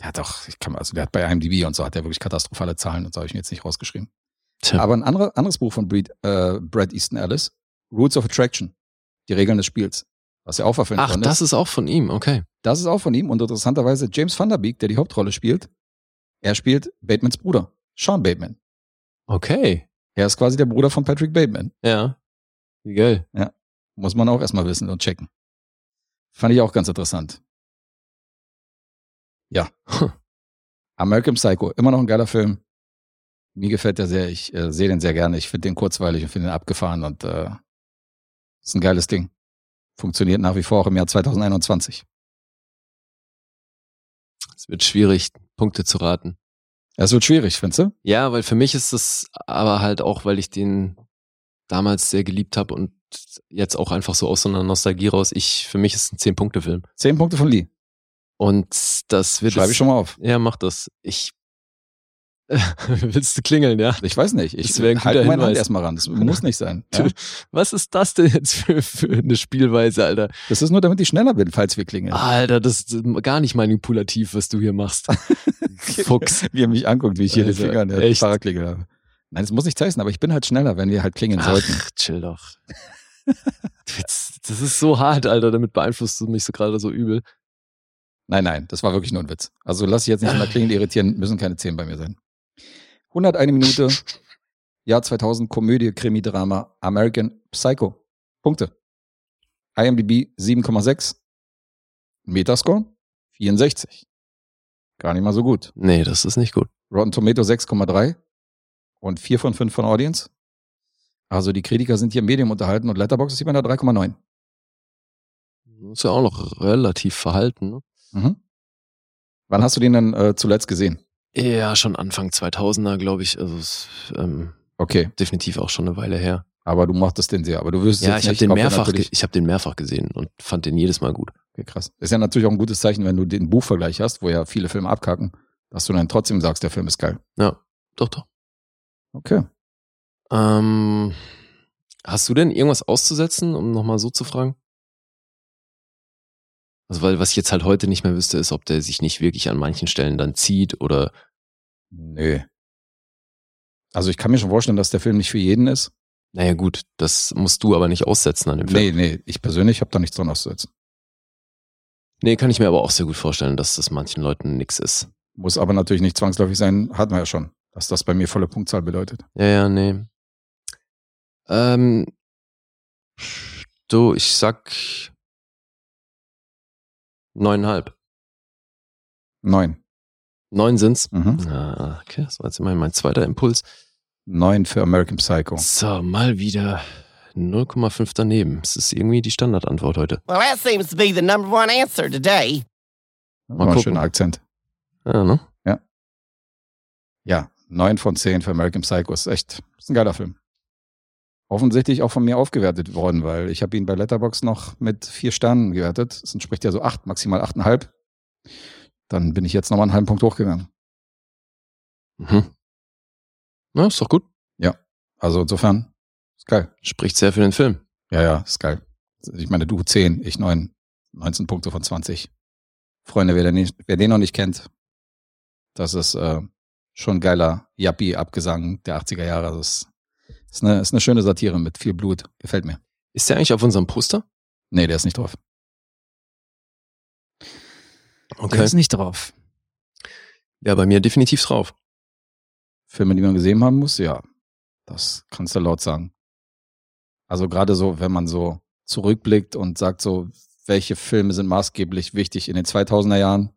Der hat auch, ich kann mal, also der hat bei IMDb und so hat der wirklich katastrophale Zahlen und so habe ich mir jetzt nicht rausgeschrieben. Tja. Aber ein anderer, anderes Buch von Brad, äh, Brad Easton Ellis, Rules of Attraction, die Regeln des Spiels, was ja auch verfilmt Ach, worden das ist. auch von ihm, okay. Das ist auch von ihm und interessanterweise James Van Der Beek, der die Hauptrolle spielt, er spielt Batemans Bruder, Sean Bateman. Okay. Er ist quasi der Bruder von Patrick Bateman. Ja. Wie geil. Muss man auch erstmal wissen und checken. Fand ich auch ganz interessant. Ja. American Psycho, immer noch ein geiler Film. Mir gefällt der sehr, ich äh, sehe den sehr gerne. Ich finde den kurzweilig und finde den abgefahren und äh, ist ein geiles Ding. Funktioniert nach wie vor auch im Jahr 2021. Es wird schwierig, Punkte zu raten. Es wird schwierig, findest du? Ja, weil für mich ist es aber halt auch, weil ich den damals sehr geliebt habe und jetzt auch einfach so aus so einer Nostalgie raus. Ich, für mich ist es ein Zehn-Punkte-Film. Zehn Punkte von Lee. Und das wird Schreibe ich schon mal auf. Ja, mach das. Ich willst du klingeln, ja? Ich weiß nicht. Ich halte guter meine Hand Hinweis. erstmal ran. Das muss nicht sein. Ja? Was ist das denn jetzt für, für eine Spielweise, Alter? Das ist nur, damit ich schneller bin, falls wir klingeln. Alter, das ist gar nicht manipulativ, was du hier machst. Fuchs. Wie er mich anguckt, wie ich hier Also, den Finger an der. Fahrradklingel habe. Nein, das muss nicht heißen, aber ich bin halt schneller, wenn wir halt klingeln sollten. Ach, chill doch. Das ist so hart, Alter. Damit beeinflusst du mich so gerade so übel. Nein, nein, das war wirklich nur ein Witz. Also lass dich jetzt nicht immer Klingel irritieren, müssen keine 10 bei mir sein. 101 Minute, Jahr 2000, Komödie, Krimi, Drama, American Psycho. Punkte. IMDb 7,6. Metascore 64. Gar nicht mal so gut. Nee, das ist nicht gut. Rotten Tomato 6,3 und 4 von 5 von Audience. Also die Kritiker sind hier Medium unterhalten und Letterboxd ist jemand da 3,9. Ist ja auch noch relativ verhalten. Ne? Mhm. Wann hast du den denn äh, zuletzt gesehen? Ja, schon Anfang 2000er, glaube ich. Also es, ähm, Okay, definitiv auch schon eine Weile her. aber du mochtest den sehr. Aber du wirst Ja, jetzt ich habe den mehrfach, ich habe den mehrfach gesehen und fand den jedes Mal gut. Okay, krass. Ist ja natürlich auch ein gutes Zeichen, wenn du den Buchvergleich hast, wo ja viele Filme abkacken, dass du dann trotzdem sagst, der Film ist geil. Ja, doch, doch. Okay. Ähm, hast du denn irgendwas auszusetzen, um nochmal so zu fragen? Also weil was ich jetzt halt heute nicht mehr wüsste, ist, ob der sich nicht wirklich an manchen Stellen dann zieht oder Nö. Also ich kann mir schon vorstellen, dass der Film nicht für jeden ist. naja gut, das musst du aber nicht aussetzen an dem Film. Nee, nee, ich persönlich habe da nichts dran auszusetzen. Nee, kann ich mir aber auch sehr gut vorstellen, dass das manchen Leuten nix ist. Muss aber natürlich nicht zwangsläufig sein, hatten wir ja schon, dass das bei mir volle Punktzahl bedeutet. Ja, ja, nee. Ähm, du, ich sag neuneinhalb. Neun. Neun sind's. Mhm. Ah, okay, das war jetzt immerhin mein zweiter Impuls. Neun für American Psycho. So, mal wieder 0,5 daneben. Das ist irgendwie die Standardantwort heute. Well, that seems to be the number one answer today. Mal gucken. ein schöner Akzent. Ja, ne? Ja, neun von zehn für American Psycho ist echt ist ein geiler Film. Offensichtlich auch von mir aufgewertet worden, weil ich habe ihn bei Letterbox noch mit vier Sternen gewertet. Das entspricht ja so acht, maximal achteinhalb. Dann bin ich jetzt nochmal einen halben Punkt hochgegangen. Mhm. Ja, ist doch gut. Also insofern, ist geil. Spricht sehr für den Film. Ja, ja, ist geil. Ich meine, du 10, ich 9, 19 Punkte von 20. Freunde, wer den, nicht, wer den noch nicht kennt, das ist äh, schon geiler Yappi-Abgesang der 80er Jahre. Das ist, ist, eine, ist eine schöne Satire mit viel Blut. Gefällt mir. Ist der eigentlich auf unserem Poster? Nee, der ist nicht drauf. Okay. Der ist nicht drauf. Ja, bei mir definitiv drauf. Filme, die man gesehen haben muss, ja. Das kannst du laut sagen. Also gerade so, wenn man so zurückblickt und sagt so, welche Filme sind maßgeblich wichtig in den 2000er Jahren,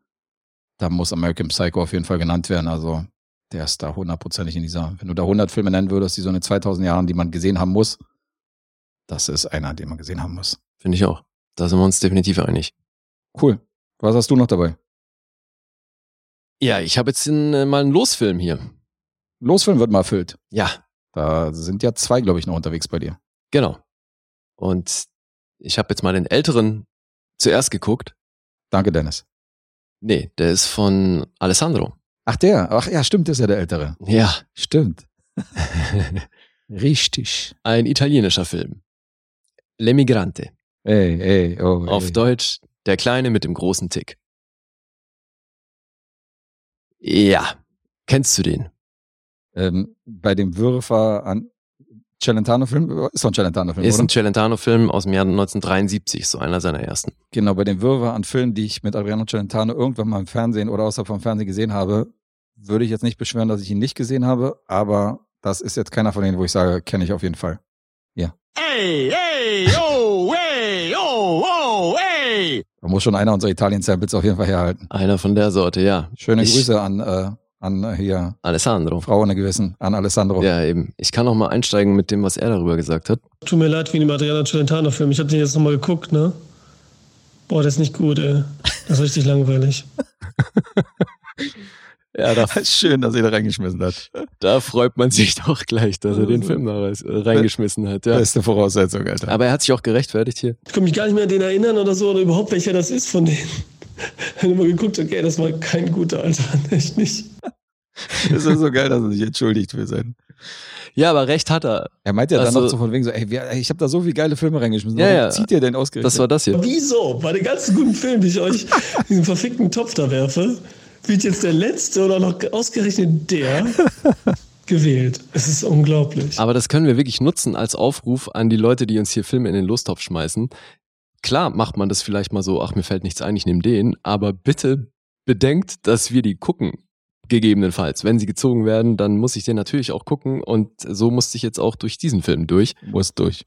da muss American Psycho auf jeden Fall genannt werden. Also der ist da hundertprozentig in dieser, wenn du da 100 Filme nennen würdest, die so in den 2000 Jahren, die man gesehen haben muss, das ist einer, den man gesehen haben muss. Finde ich auch. Da sind wir uns definitiv einig. Cool. Was hast du noch dabei? Ja, ich habe jetzt in, äh, mal einen Losfilm hier. Losfilm wird mal erfüllt. Ja, Da sind ja zwei, glaube ich, noch unterwegs bei dir. genau. Und ich habe jetzt mal den älteren zuerst geguckt. Danke, Dennis. Nee, der ist von Alessandro. Ach, der. Ach ja, stimmt, der ist ja der Ältere. Ja, Stimmt. Richtig. ein italienischer Film. L'Emigrante. Ey, ey, oh. Auf ey. Deutsch der Kleine mit dem großen Tick. Ja, kennst du den? Ähm, bei dem Würfer an Celentano-Film, ist doch ein Celentano-Film, Ist oder? ein Celentano-Film aus dem Jahr 1973, so einer seiner ersten. genau, bei dem Würfer an Filmen, die ich mit Adriano Celentano irgendwann mal im Fernsehen oder außerhalb vom Fernsehen gesehen habe, würde ich jetzt nicht beschweren, dass ich ihn nicht gesehen habe, aber das ist jetzt keiner von denen, wo ich sage, kenne ich auf jeden Fall. Hey, hey, oh, hey, oh, oh, hey! Da muss schon einer unserer Italien-Samples auf jeden Fall herhalten. Einer von der Sorte, ja. Schöne Ich- Grüße an, äh, an äh, hier Alessandro. Frau ohne Gewissen, an Alessandro. Ja, eben. Ich kann noch mal einsteigen mit dem, was er darüber gesagt hat. Tut mir leid wegen dem Adriano Celentano-Film. Ich habe den jetzt nochmal geguckt, ne? Boah, der ist nicht gut, ey. Das ist richtig langweilig. Ja, da, Schön, dass ihr da reingeschmissen hat. da freut man sich doch gleich, dass er den Film da reingeschmissen hat. Ja. Beste Voraussetzung, Alter. Aber er hat sich auch gerechtfertigt hier. Ich kann mich gar nicht mehr an den erinnern oder so, oder überhaupt welcher das ist von denen. Ich habe immer geguckt, okay, das war kein guter, Alter. Echt nicht. Das ist so geil, dass er sich entschuldigt für sein. Ja, aber recht hat er. Er meint ja dann Also- noch so von wegen so, ey, wir, ey ich habe da so viele geile Filme reingeschmissen. Ja, Warum ja. zieht ihr denn ausgerechnet? Das war das hier. Wieso? Bei den ganzen guten Filmen, die ich euch in diesen verfickten Topf da werfe, wird jetzt der letzte oder noch ausgerechnet der gewählt. Es ist unglaublich. Aber das können wir wirklich nutzen als Aufruf an die Leute, die uns hier Filme in den Lostopf schmeißen. Klar macht man das vielleicht mal so, ach, mir fällt nichts ein, ich nehme den, aber bitte bedenkt, dass wir die gucken. Gegebenenfalls. Wenn sie gezogen werden, dann muss ich den natürlich auch gucken und so musste ich jetzt auch durch diesen Film durch. Muss durch.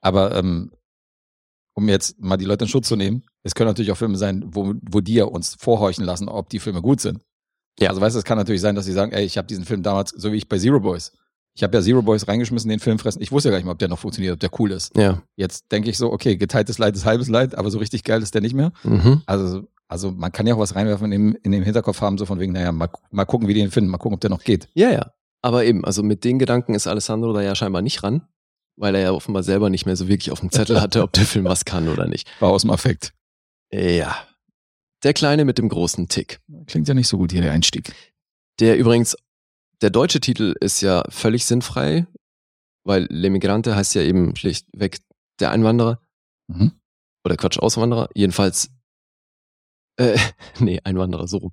Aber ähm, um jetzt mal die Leute in Schutz zu nehmen, es können natürlich auch Filme sein, wo, wo die ja uns vorhorchen lassen, ob die Filme gut sind. Ja. Also weißt du, es kann natürlich sein, dass sie sagen, ey, ich habe diesen Film damals, so wie ich bei Zero Boys. Ich habe ja Zero Boys reingeschmissen, den Film fressen. Ich wusste ja gar nicht mal, ob der noch funktioniert, ob der cool ist. Ja. Jetzt denke ich so, okay, geteiltes Leid ist halbes Leid, aber so richtig geil ist der nicht mehr. Mhm. Also, also man kann ja auch was reinwerfen in dem, in dem Hinterkopf haben, so von wegen, naja, mal, mal gucken, wie die ihn finden, mal gucken, ob der noch geht. Ja, ja. Aber eben, also mit den Gedanken ist Alessandro da ja scheinbar nicht ran, weil er ja offenbar selber nicht mehr so wirklich auf dem Zettel hatte, ob der Film was kann oder nicht. War aus dem Affekt. Ja. Der Kleine mit dem großen Tick. Klingt ja nicht so gut hier, der Einstieg. Der übrigens, der deutsche Titel ist ja völlig sinnfrei, weil L'Emigrante heißt ja eben schlichtweg der Einwanderer. Mhm. Oder Quatsch, Auswanderer. Jedenfalls Äh, nee, Einwanderer, so rum.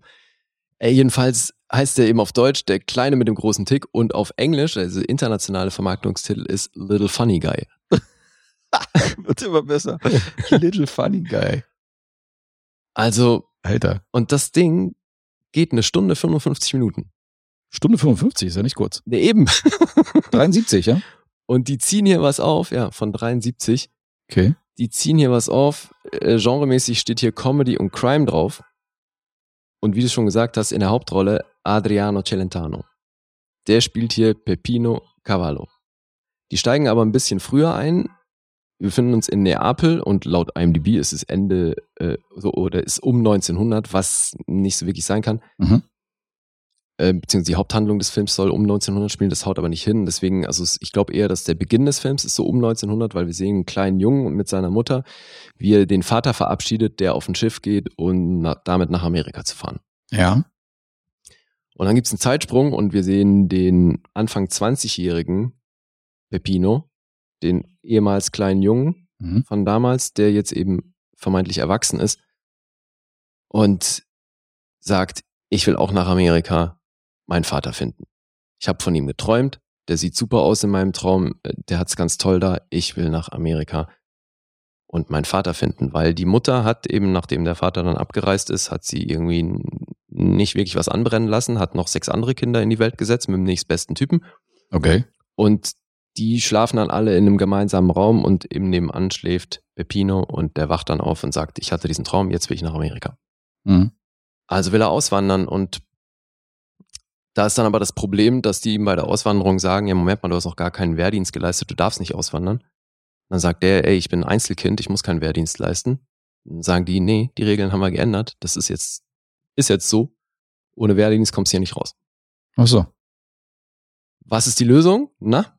Äh, jedenfalls heißt er eben auf Deutsch der Kleine mit dem großen Tick und auf Englisch, also internationale Vermarktungstitel ist Little Funny Guy. Wird immer besser. Little funny guy. Also, Alter. und das Ding geht eine Stunde 55 Minuten. Stunde 55 ist ja nicht kurz. Nee, eben. 73, ja? Und die ziehen hier was auf, ja, von 73. Okay. Die ziehen hier was auf. Äh, genremäßig steht hier Comedy und Crime drauf. Und wie du schon gesagt hast, in der Hauptrolle Adriano Celentano. Der spielt hier Peppino Cavallo. Die steigen aber ein bisschen früher ein. Wir befinden uns in Neapel und laut IMDb ist es Ende äh, so oder ist um 1900, was nicht so wirklich sein kann. Mhm. Äh, beziehungsweise die Haupthandlung des Films soll um 1900 spielen, das haut aber nicht hin. Deswegen, also ich glaube eher, dass der Beginn des Films ist so um 1900, weil wir sehen einen kleinen Jungen mit seiner Mutter, wie er den Vater verabschiedet, der auf ein Schiff geht und na, damit nach Amerika zu fahren. Ja. Und dann gibt's einen Zeitsprung und wir sehen den Anfang 20-jährigen Peppino, den ehemals kleinen Jungen Mhm. von damals, der jetzt eben vermeintlich erwachsen ist und sagt, ich will auch nach Amerika meinen Vater finden. Ich habe von ihm geträumt, der sieht super aus in meinem Traum, äh, der hat's ganz toll da, ich will nach Amerika und meinen Vater finden, weil die Mutter hat eben, nachdem der Vater dann abgereist ist, hat sie irgendwie nicht wirklich was anbrennen lassen, hat noch sechs andere Kinder in die Welt gesetzt mit dem nächstbesten Typen Okay. und die schlafen dann alle in einem gemeinsamen Raum und eben nebenan schläft Peppino und der wacht dann auf und sagt, ich hatte diesen Traum, jetzt will ich nach Amerika. Mhm. Also will er auswandern und da ist dann aber das Problem, dass die ihm bei der Auswanderung sagen, ja Moment mal, du hast noch gar keinen Wehrdienst geleistet, du darfst nicht auswandern. Dann sagt der, ey, ich bin ein Einzelkind, ich muss keinen Wehrdienst leisten. Dann sagen die, nee, die Regeln haben wir geändert, das ist jetzt, ist jetzt so. Ohne Wehrdienst kommst du hier nicht raus. Ach so. Was ist die Lösung? Na?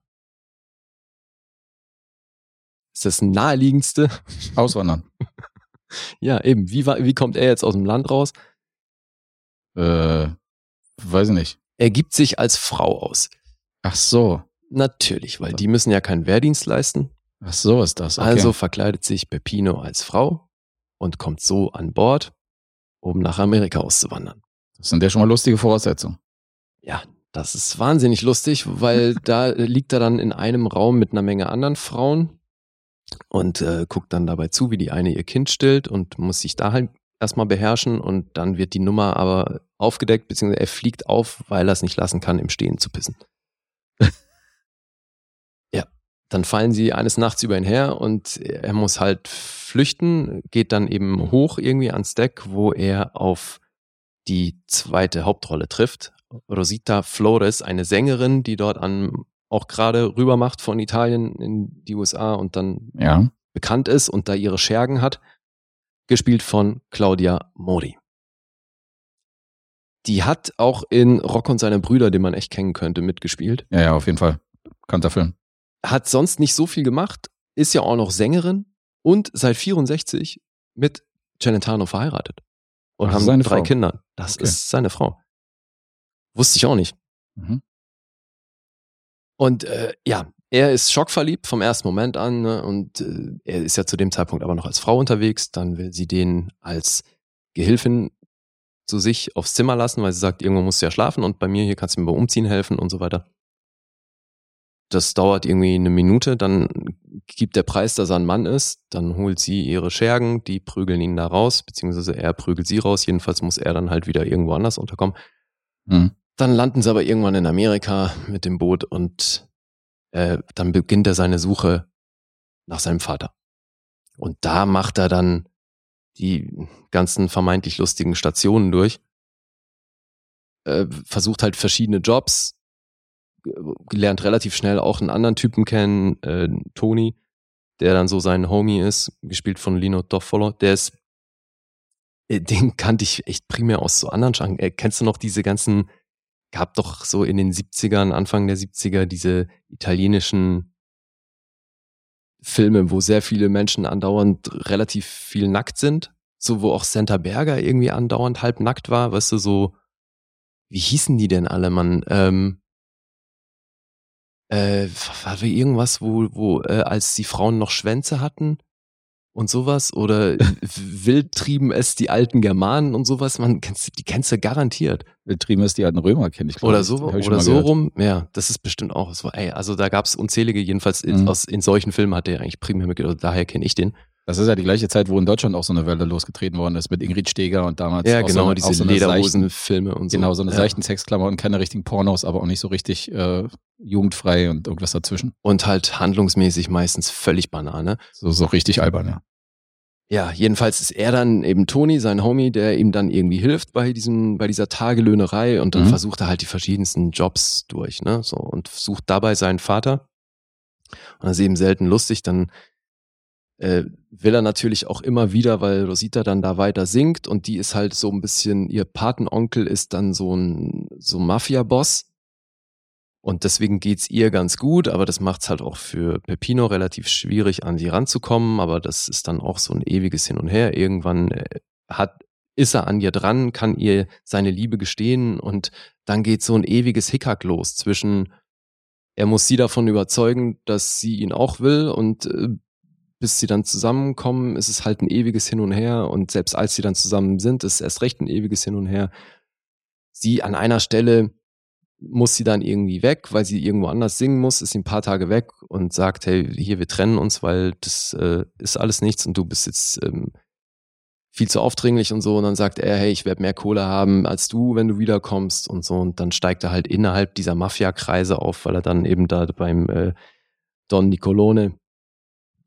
Ist das naheliegendste? Auswandern. Ja, eben. Wie, wie kommt er jetzt aus dem Land raus? Äh, weiß ich nicht. Er gibt sich als Frau aus. Ach so. Natürlich, weil die müssen ja keinen Wehrdienst leisten. Ach so ist das. Okay. Also verkleidet sich Peppino als Frau und kommt so an Bord, um nach Amerika auszuwandern. das sind ja schon mal lustige Voraussetzungen. Ja, das ist wahnsinnig lustig, weil da liegt er dann in einem Raum mit einer Menge anderen Frauen und äh, guckt dann dabei zu, wie die eine ihr Kind stillt und muss sich da halt erstmal beherrschen und dann wird die Nummer aber aufgedeckt, beziehungsweise er fliegt auf, weil er es nicht lassen kann, im Stehen zu pissen. ja, dann fallen sie eines Nachts über ihn her und er muss halt flüchten, geht dann eben hoch irgendwie ans Deck, wo er auf die zweite Hauptrolle trifft. Rosita Flores, eine Sängerin, die dort an, auch gerade rüber macht von Italien in die USA und dann Ja. bekannt ist und da ihre Schergen hat, gespielt von Claudia Mori. Die hat auch in Rock und seine Brüder, den man echt kennen könnte, mitgespielt. Ja, ja, auf jeden Fall. Kannter Film. Hat sonst nicht so viel gemacht, ist ja auch noch Sängerin und seit 64 mit Celentano verheiratet. Und Ach, haben seine drei Frau. Kinder. Das Okay. ist seine Frau. Wusste ich auch nicht. Mhm. Und äh, ja, er ist schockverliebt vom ersten Moment an ne? und äh, er ist ja zu dem Zeitpunkt aber noch als Frau unterwegs. Dann will sie den als Gehilfin zu sich aufs Zimmer lassen, weil sie sagt, irgendwo musst du ja schlafen und bei mir hier kannst du mir beim Umziehen helfen und so weiter. Das dauert irgendwie eine Minute, dann gibt der Preis, dass er ein Mann ist, dann holt sie ihre Schergen, die prügeln ihn da raus, beziehungsweise er prügelt sie raus, jedenfalls muss er dann halt wieder irgendwo anders unterkommen. Mhm. Dann landen sie aber irgendwann in Amerika mit dem Boot und äh, dann beginnt er seine Suche nach seinem Vater. Und da macht er dann die ganzen vermeintlich lustigen Stationen durch, äh, versucht halt verschiedene Jobs, äh, lernt relativ schnell auch einen anderen Typen kennen, äh, Tony, der dann so sein Homie ist, gespielt von Lino Toffolo, der ist, äh, den kannte ich echt primär aus so anderen Genres. Äh, kennst du noch diese ganzen gab doch so in den 70ern, Anfang der 70er diese italienischen Filme, wo sehr viele Menschen andauernd relativ viel nackt sind. So, wo auch Santa Berger irgendwie andauernd halb nackt war, weißt du, so, wie hießen die denn alle, Mann? Ähm, äh, war irgendwas, wo, wo, äh, als die Frauen noch Schwänze hatten, und sowas oder wild trieben es die alten Germanen und sowas. Man kennst, die kennst du garantiert. Wild trieben es die alten Römer, kenne ich. glaub Oder so, oder so gehört. rum. Ja, das ist bestimmt auch so. Ey, also da gab es unzählige, jedenfalls in, Mhm. aus, in solchen Filmen hat der eigentlich primär mitgedacht, daher kenne ich den. Das ist ja die gleiche Zeit, wo in Deutschland auch so eine Welle losgetreten worden ist mit Ingrid Steger und damals Ja, genau, so diese so Lederhosen-Filme und so. Genau, so eine ja. seichten Sexklammer und keine richtigen Pornos, aber auch nicht so richtig äh, jugendfrei und irgendwas dazwischen. Und halt handlungsmäßig meistens völlig Banane. So, so richtig albern, ja. Ja, jedenfalls ist er dann eben Toni, sein Homie, der ihm dann irgendwie hilft bei diesem, bei dieser Tagelöhnerei und dann Mhm. versucht er halt die verschiedensten Jobs durch, ne, so und sucht dabei seinen Vater. Und das ist eben selten lustig, dann äh, will er natürlich auch immer wieder, weil Rosita dann da weiter singt und die ist halt so ein bisschen, ihr Patenonkel ist dann so ein, so Mafia-Boss. Und deswegen geht's ihr ganz gut, aber das macht's halt auch für Peppino relativ schwierig, an sie ranzukommen. Aber das ist dann auch so ein ewiges Hin und Her. Irgendwann äh, hat, ist er an ihr dran, kann ihr seine Liebe gestehen und dann geht so ein ewiges Hickhack los zwischen, er muss sie davon überzeugen, dass sie ihn auch will und äh, bis sie dann zusammenkommen, ist es halt ein ewiges Hin und Her und selbst als sie dann zusammen sind, ist es erst recht ein ewiges Hin und Her. Sie an einer Stelle muss sie dann irgendwie weg, weil sie irgendwo anders singen muss, ist sie ein paar Tage weg und sagt, hey, hier, wir trennen uns, weil das äh, ist alles nichts und du bist jetzt ähm, viel zu aufdringlich und so. Und dann sagt er, hey, ich werde mehr Kohle haben als du, wenn du wiederkommst und so. Und dann steigt er halt innerhalb dieser Mafia-Kreise auf, weil er dann eben da beim äh, Don Nicolone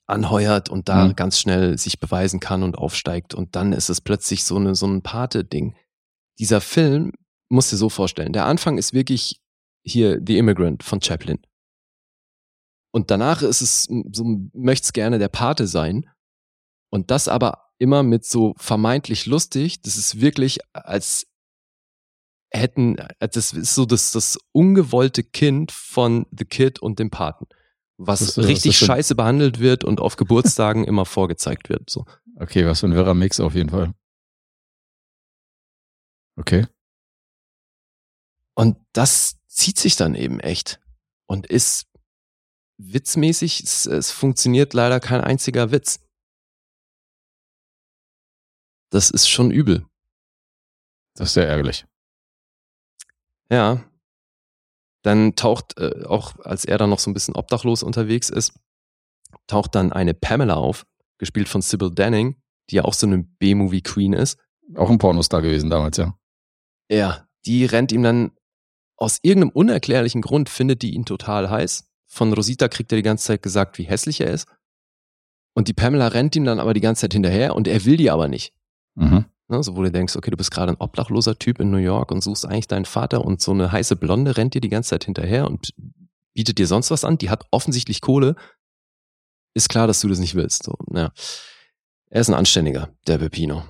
anheuert und da Mhm. ganz schnell sich beweisen kann und aufsteigt. Und dann ist es plötzlich so, eine, so ein Pate-Ding. Dieser Film, musst dir so vorstellen, der Anfang ist wirklich hier The Immigrant von Chaplin. Und danach ist es, so möchte es gerne der Pate sein. Und das aber immer mit so vermeintlich lustig. Das ist wirklich, als hätten, das ist so das, das ungewollte Kind von The Kid und dem Paten. Was Das richtig denn- scheiße behandelt wird und auf Geburtstagen immer vorgezeigt wird. So. Okay, was für ein wirrer Mix auf jeden Fall. Okay. Und das zieht sich dann eben echt und ist witzmäßig. Es, es funktioniert leider kein einziger Witz. Das ist schon übel. Das ist sehr ärgerlich. Ja. Dann taucht, äh, auch als er dann noch so ein bisschen obdachlos unterwegs ist, taucht dann eine Pamela auf, gespielt von Sybil Danning, die ja auch so eine B-Movie-Queen ist. Auch ein Pornostar gewesen damals, ja. Ja, die rennt ihm dann aus irgendeinem unerklärlichen Grund, findet die ihn total heiß. Von Rosita kriegt er die ganze Zeit gesagt, wie hässlich er ist. Und die Pamela rennt ihm dann aber die ganze Zeit hinterher und er will die aber nicht. Mhm. Ne, so wo du denkst, okay, du bist gerade ein obdachloser Typ in New York und suchst eigentlich deinen Vater und so eine heiße Blonde rennt dir die ganze Zeit hinterher und bietet dir sonst was an. Die hat offensichtlich Kohle. Ist klar, dass du das nicht willst. So, ja. Er ist ein Anständiger, der Peppino.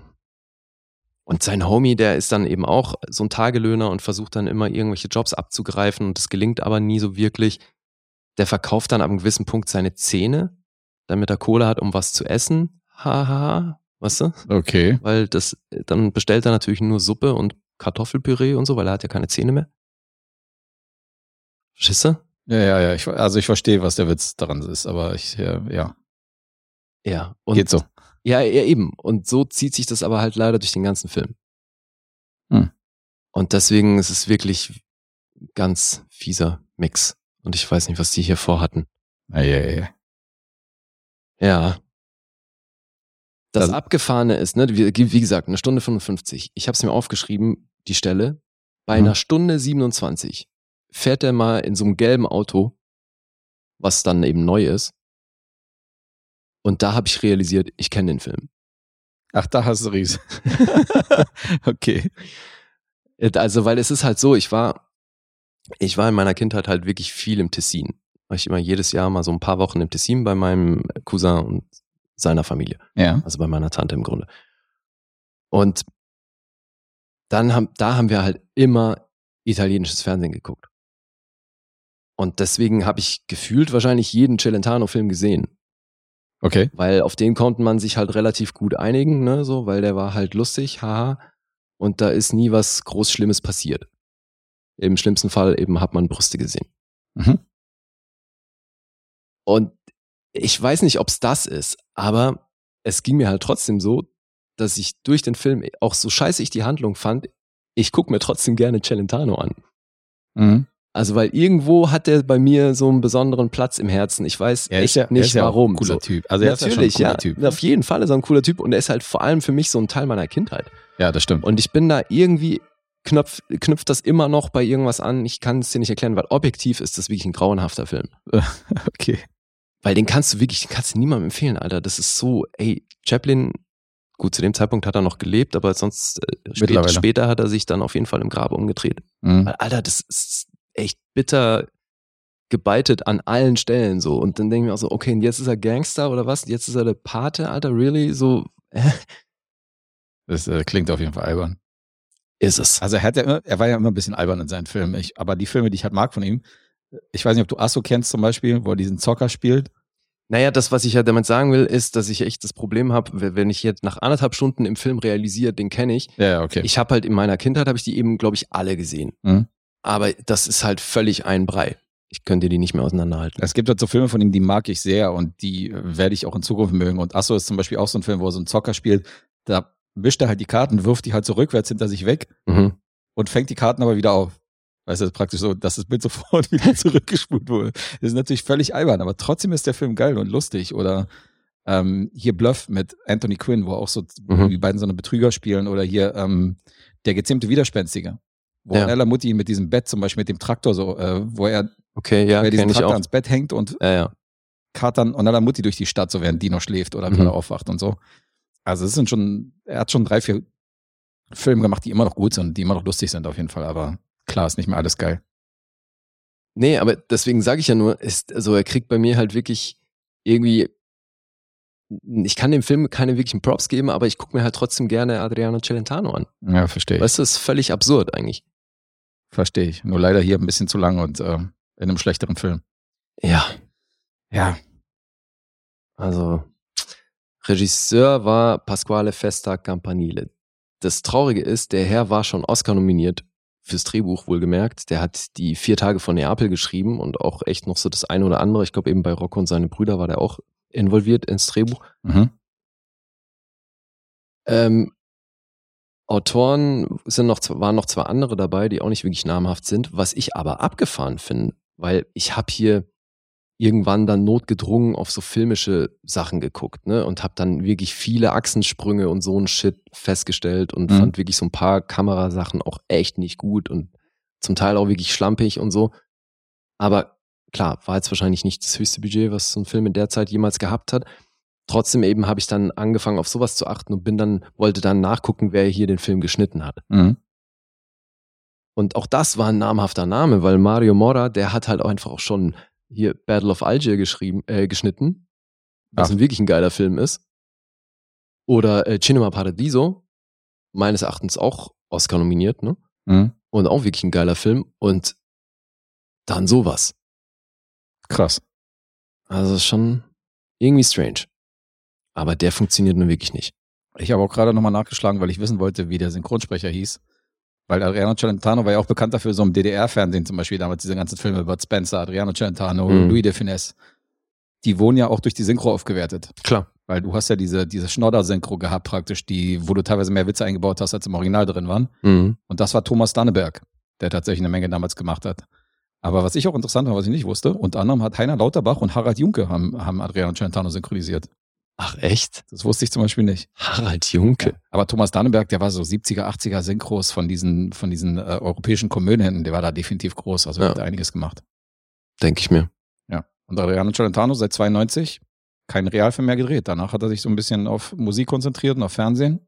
Und sein Homie, der ist dann eben auch so ein Tagelöhner und versucht dann immer irgendwelche Jobs abzugreifen und es gelingt aber nie so wirklich. Der verkauft dann einem gewissen Punkt seine Zähne, damit er Kohle hat, um was zu essen. Haha, weißt du? Okay. weil das, dann bestellt er natürlich nur Suppe und Kartoffelpüree und so, weil er hat ja keine Zähne mehr. Schisse? Ja, ja, ja. Ich, also ich verstehe, was der Witz daran ist, aber ich, ja, ja. Ja. Und, geht so. Ja, ja, eben. Und so zieht sich das aber halt leider durch den ganzen Film. Hm. Und deswegen ist es wirklich ganz fieser Mix. Und ich weiß nicht, was die hier vorhatten. Ja, ja, ja. Ja. Das Also- Abgefahrene ist, ne, wie, wie gesagt, eine Stunde 55. Ich habe es mir aufgeschrieben, die Stelle. Bei Mhm. einer Stunde 27 fährt er mal in so einem gelben Auto, was dann eben neu ist. Und da habe ich realisiert, ich kenne den Film. Ach, da hast du Ries. okay. Also, weil es ist halt so, ich war, ich war in meiner Kindheit halt wirklich viel im Tessin. War ich immer jedes Jahr mal so ein paar Wochen im Tessin bei meinem Cousin und seiner Familie. Ja. also bei meiner Tante im Grunde. Und dann haben, da haben wir halt immer italienisches Fernsehen geguckt. Und deswegen habe ich gefühlt wahrscheinlich jeden Celentano-Film gesehen, Okay. weil auf den konnte man sich halt relativ gut einigen, ne, so, weil der war halt lustig, haha, und da ist nie was groß Schlimmes passiert. Im schlimmsten Fall eben hat man Brüste gesehen. Mhm. Und ich weiß nicht, ob es das ist, aber es ging mir halt trotzdem so, dass ich durch den Film, auch so scheiße ich die Handlung fand, ich gucke mir trotzdem gerne Celentano an. Mhm. Also weil irgendwo hat er bei mir so einen besonderen Platz im Herzen. Ich weiß Er ist echt ja, er nicht ist ja warum. ein cooler so. Typ. Also er ist Natürlich, ja, ja, schon ein cooler Typ. Auf jeden Fall ist er ein cooler Typ und er ist halt vor allem für mich so ein Teil meiner Kindheit. Ja, das stimmt. Und ich bin da irgendwie knöpf, knüpft das immer noch bei irgendwas an. Ich kann es dir nicht erklären, weil objektiv ist das wirklich ein grauenhafter Film. okay. Weil den kannst du wirklich, den kannst du niemandem empfehlen, Alter. Das ist so, ey, Chaplin, gut, zu dem Zeitpunkt hat er noch gelebt, aber sonst äh, spät, Mittlerweile. später hat er sich dann auf jeden Fall im Grab umgedreht. Mhm. Weil, Alter, das ist echt bitter gebeitet an allen Stellen so. Und dann denke ich mir auch so, okay, und jetzt ist er Gangster oder was? Jetzt ist er der Pate, Alter, really? So, Das äh, klingt auf jeden Fall albern. ist es. Also er hat ja immer, er war ja immer ein bisschen albern in seinen Filmen. Ich, aber die Filme, die ich halt mag von ihm, ich weiß nicht, ob du Asso kennst zum Beispiel, wo er diesen Zocker spielt. Naja, das, was ich ja damit sagen will, ist, dass ich echt das Problem habe, wenn ich jetzt nach anderthalb Stunden im Film realisiere, den kenne ich. Ja, okay. Ich habe halt in meiner Kindheit, habe ich die eben, glaube ich, alle gesehen. Mhm. Aber das ist halt völlig ein Brei. Ich könnte die nicht mehr auseinanderhalten. Es gibt halt so Filme von ihm, die mag ich sehr und die äh, werde ich auch in Zukunft mögen. Und Asso ist zum Beispiel auch so ein Film, wo er so einen Zocker spielt. Da wischt er halt die Karten, wirft die halt so rückwärts hinter sich weg Mhm. und fängt die Karten aber wieder auf. Weißt du, das ist praktisch so, dass das Bild sofort wieder zurückgespult wurde. Das ist natürlich völlig albern, aber trotzdem ist der Film geil und lustig. Oder ähm, hier Bluff mit Anthony Quinn, wo auch so Mhm. die beiden so eine Betrüger spielen. Oder hier ähm, der gezähmte Widerspenstige. Wo Ja. Nella Mutti mit diesem Bett zum Beispiel, mit dem Traktor so, äh, wo er Okay, ja, ich Traktor auch. ans Bett hängt und Ja, ja. Katern und Nella Mutti durch die Stadt, so während Dino schläft oder Mhm. aufwacht und so. Also es sind schon, er hat schon drei, vier Filme gemacht, die immer noch gut sind, die immer noch lustig sind auf jeden Fall, aber klar ist nicht mehr alles geil. Nee, aber deswegen sage ich ja nur, ist, also er kriegt bei mir halt wirklich irgendwie, ich kann dem Film keine wirklichen Props geben, aber ich gucke mir halt trotzdem gerne Adriano Celentano an. Ja, verstehe ich. Weißt du, das ist völlig absurd eigentlich. Verstehe ich. Nur leider hier ein bisschen zu lang und äh, in einem schlechteren Film. Ja, Ja. also Regisseur war Pasquale Festa Campanile. Das Traurige ist, der Herr war schon Oscar nominiert fürs Drehbuch wohlgemerkt. Der hat die vier Tage von Neapel geschrieben und auch echt noch so das eine oder andere. Ich glaube eben bei Rocco und seine Brüder war der auch involviert ins Drehbuch. Mhm. Ähm, Autoren sind noch, waren noch zwei andere dabei, die auch nicht wirklich namhaft sind, was ich aber abgefahren finde, weil ich habe hier irgendwann dann notgedrungen auf so filmische Sachen geguckt, ne, und habe dann wirklich viele Achsensprünge und so ein Shit festgestellt und Mhm. fand wirklich so ein paar Kamerasachen auch echt nicht gut und zum Teil auch wirklich schlampig und so. Aber klar, war jetzt wahrscheinlich nicht das höchste Budget, was so ein Film in der Zeit jemals gehabt hat. Trotzdem eben habe ich dann angefangen, auf sowas zu achten und bin dann, wollte dann nachgucken, wer hier den Film geschnitten hat. Mhm. Und auch das war ein namhafter Name, weil Mario Mora, der hat halt auch einfach auch schon hier Battle of Algier geschrieben, äh, geschnitten, was Ja. ein wirklich ein geiler Film ist. Oder äh, Cinema Paradiso, meines Erachtens auch Oscar nominiert, ne? Mhm. Und auch wirklich ein geiler Film. Und dann sowas. Krass. Also ist schon irgendwie strange. Aber der funktioniert nun wirklich nicht. Ich habe auch gerade nochmal nachgeschlagen, weil ich wissen wollte, wie der Synchronsprecher hieß. Weil Adriano Celentano war ja auch bekannt dafür, so im DDR-Fernsehen zum Beispiel damals diese ganzen Filme über Spencer, Adriano Celentano, Mhm. Louis de Finesse. Die wurden ja auch durch die Synchro aufgewertet. Klar. Weil du hast ja diese, diese Schnodder-Synchro gehabt praktisch, die, wo du teilweise mehr Witze eingebaut hast, als im Original drin waren. Mhm. Und das war Thomas Danneberg, der tatsächlich eine Menge damals gemacht hat. Aber was ich auch interessant war, was ich nicht wusste, unter anderem hat Heiner Lauterbach und Harald Junke haben, haben Adriano Celentano synchronisiert. Ach echt? Das wusste ich zum Beispiel nicht. Harald Junke. Aber Thomas Danneberg, der war so 70er, 80er Synchros von diesen, von diesen äh, europäischen Komödien, der war da definitiv groß, also Ja. hat einiges gemacht. Denke ich mir. Ja. Und Adriano Celentano seit 92 keinen Realfilm mehr gedreht. Danach hat er sich so ein bisschen auf Musik konzentriert und auf Fernsehen.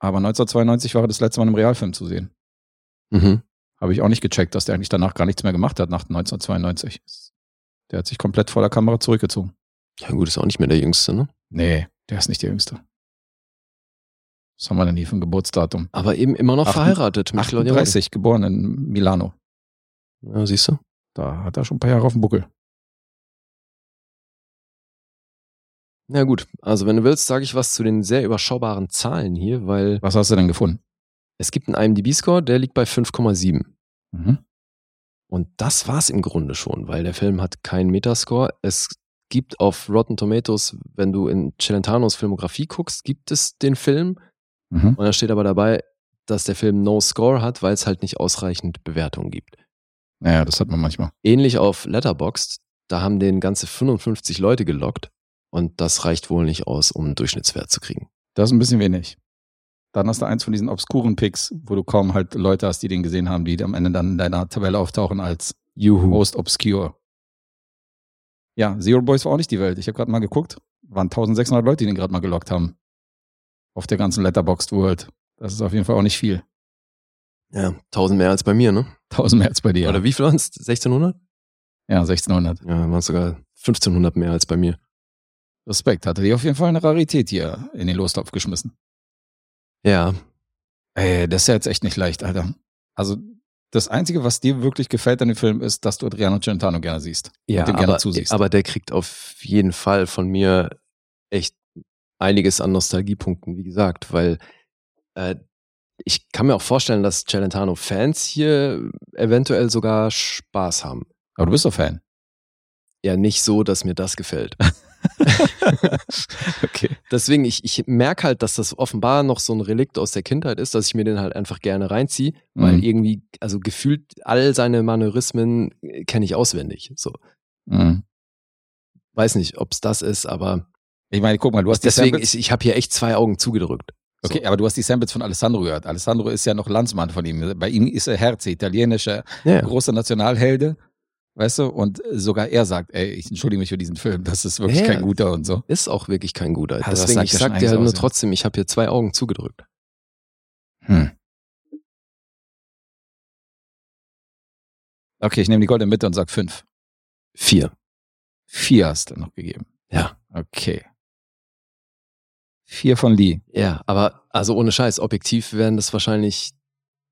Aber 1992 war er das letzte Mal im Realfilm zu sehen. Mhm. Habe ich auch nicht gecheckt, dass der eigentlich danach gar nichts mehr gemacht hat nach 1992. Der hat sich komplett vor der Kamera zurückgezogen. Ja gut, ist auch nicht mehr der Jüngste, ne? Nee, der ist nicht der Jüngste. Was haben wir denn hier für ein Geburtsdatum? Aber eben immer noch Acht- verheiratet mit Claudia Roth. 38, geboren in Milano. Ja, siehst du? Da hat er schon ein paar Jahre auf dem Buckel. Na gut, also wenn du willst, sage ich was zu den sehr überschaubaren Zahlen hier, weil Was hast du denn gefunden? es gibt einen IMDb-Score, der liegt bei 5,7. Mhm. Und das war's im Grunde schon, weil der Film hat keinen Metascore. Es gibt auf Rotten Tomatoes, wenn du in Celentanos Filmografie guckst, gibt es den Film. Mhm. Und da steht aber dabei, dass der Film No Score hat, weil es halt nicht ausreichend Bewertungen gibt. Naja, das hat man manchmal. Ähnlich auf Letterboxd, da haben den ganze 55 Leute gelockt und das reicht wohl nicht aus, um einen Durchschnittswert zu kriegen. Das ist ein bisschen wenig. Dann hast du eins von diesen obskuren Picks, wo du kaum halt Leute hast, die den gesehen haben, die am Ende dann in deiner Tabelle auftauchen als Juhu. most obscure. Ja, Zero Boys war auch nicht die Welt. Ich habe gerade mal geguckt. Waren 1600 Leute, die den gerade mal gelockt haben. Auf der ganzen Letterboxd World. Das ist auf jeden Fall auch nicht viel. Ja, 1000 mehr als bei mir, ne? 1000 mehr als bei dir. Oder wie viel waren es? 1600? Ja, 1600. Ja, waren es sogar 1500 mehr als bei mir. Respekt. Hatte die auf jeden Fall eine Rarität hier in den Lostopf geschmissen. Ja, Ey, das ist ja jetzt echt nicht leicht, Alter. Also, das Einzige, was dir wirklich gefällt an dem Film, ist, dass du Adriano Celentano gerne siehst. ja gerne aber, zusiehst. aber der kriegt auf jeden Fall von mir echt einiges an Nostalgiepunkten, wie gesagt, weil äh, ich kann mir auch vorstellen, dass Celentano-Fans hier eventuell sogar Spaß haben. aber du bist doch Fan. Ja, nicht so, dass mir das gefällt. Okay. Deswegen, ich, ich merke halt, dass das offenbar noch so ein Relikt aus der Kindheit ist, dass ich mir den halt einfach gerne reinziehe, weil Mhm. irgendwie, also gefühlt all seine Manörismen äh, kenne ich auswendig. So. Mhm. Weiß nicht, ob es das ist, aber Ich meine, guck mal, du hast deswegen, ich, ich habe hier echt zwei Augen zugedrückt. So. Okay, aber du hast die Samples von Alessandro gehört. Alessandro ist ja noch Landsmann von ihm. Bei ihm ist er Herze, italienischer, ja. großer Nationalhelde. Weißt du? Und sogar er sagt, ey, ich entschuldige mich für diesen Film, das ist wirklich Ja. kein guter und so. Ist auch wirklich kein guter. Also Deswegen, sagt ich sag dir halt nur trotzdem, ich habe hier zwei Augen zugedrückt. Hm. Okay, ich nehme die goldene Mitte und sag fünf. Vier. Vier hast du noch gegeben. Ja. Okay. Vier von Lee. Ja, aber also ohne Scheiß, objektiv wären das wahrscheinlich,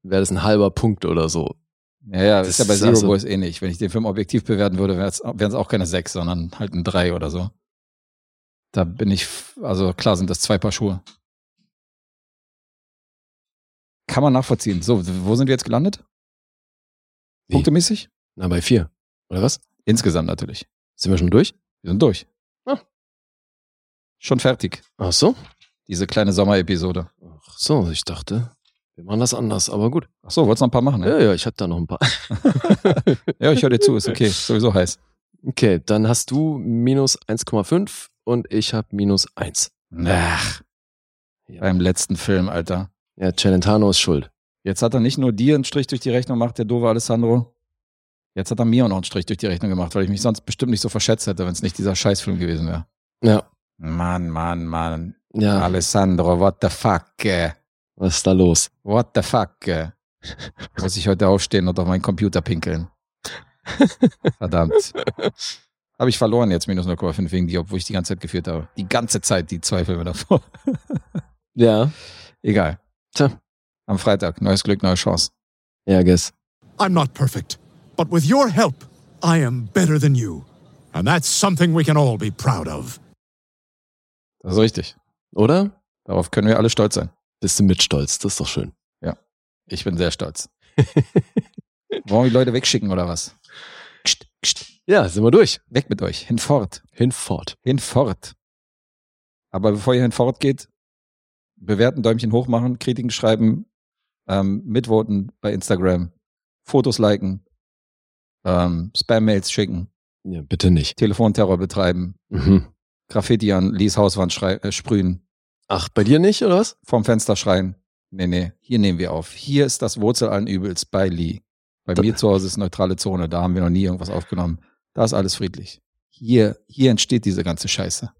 wäre das ein halber Punkt oder so. Ja, ja, Das ist ja bei Zero also- Boys ähnlich. Wenn ich den Film objektiv bewerten würde, wären es auch keine sechs, sondern halt ein drei oder so. Da bin ich, also klar sind das zwei Paar Schuhe. Kann man nachvollziehen. So, wo sind wir jetzt gelandet? Wie? Punktemäßig? Na, bei vier. Oder was? Insgesamt natürlich. Sind wir schon durch? Wir sind durch. Ah. Schon fertig. Ach so. Diese kleine Sommerepisode. Ach so, ich dachte, wir machen das anders, aber gut. Ach so, wolltest noch ein paar machen, Ja, ne? ja, ich habe da noch ein paar. Ja, ich höre dir zu, ist okay. Ist sowieso heiß. Okay, dann hast du minus 1,5 und ich habe minus 1. Ach, Ja, beim letzten Film, Alter. ja Celentano ist schuld. Jetzt hat er nicht nur dir einen Strich durch die Rechnung gemacht, der doofe Alessandro. Jetzt hat er mir auch noch einen Strich durch die Rechnung gemacht, weil ich mich sonst bestimmt nicht so verschätzt hätte, wenn es nicht dieser Scheißfilm gewesen wäre. Ja, Mann, Mann, Mann. ja, Alessandro, what the fuck? äh? Was ist da los? What the fuck? Muss ich heute aufstehen und auf meinen Computer pinkeln? Verdammt. Habe ich verloren jetzt minus 0,5 wegen dir, obwohl ich die ganze Zeit geführt habe. Die ganze Zeit, die zwei Filme davor. Ja, Egal. Tja. Am Freitag, neues Glück, neue Chance. ja, guess. I'm not perfect, but with your help, I am better than you. And that's something we can all be proud of. Das ist richtig. Oder? Darauf können wir alle stolz sein. Bist du mit stolz? Das ist doch schön. Ich bin sehr stolz. Wollen wir die Leute wegschicken oder was? Kst, kst. Ja, sind wir durch. Weg mit euch. Hinfort. Hinfort. Hinfort. Aber bevor ihr hinfort geht, bewerten, Däumchen hoch machen, Kritiken schreiben, ähm, mitvoten bei Instagram, Fotos liken, ähm, Spam-Mails schicken, Ja, bitte nicht. Telefonterror betreiben, Mhm. Graffiti an Lies Hauswand äh, sprühen, Ach, bei dir nicht, oder was? vorm Fenster schreien. Nee, nee, hier nehmen wir auf. Hier ist das Wurzel allen Übels bei Lee. Bei Da- mir zu Hause ist neutrale Zone, da haben wir noch nie irgendwas aufgenommen. Da ist alles friedlich. Hier, hier entsteht diese ganze Scheiße.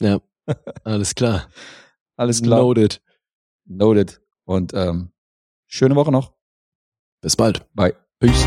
Ja. Alles klar. Alles klar. Loaded. Noted. Und ähm, schöne Woche noch. Bis bald. Bye. Peace.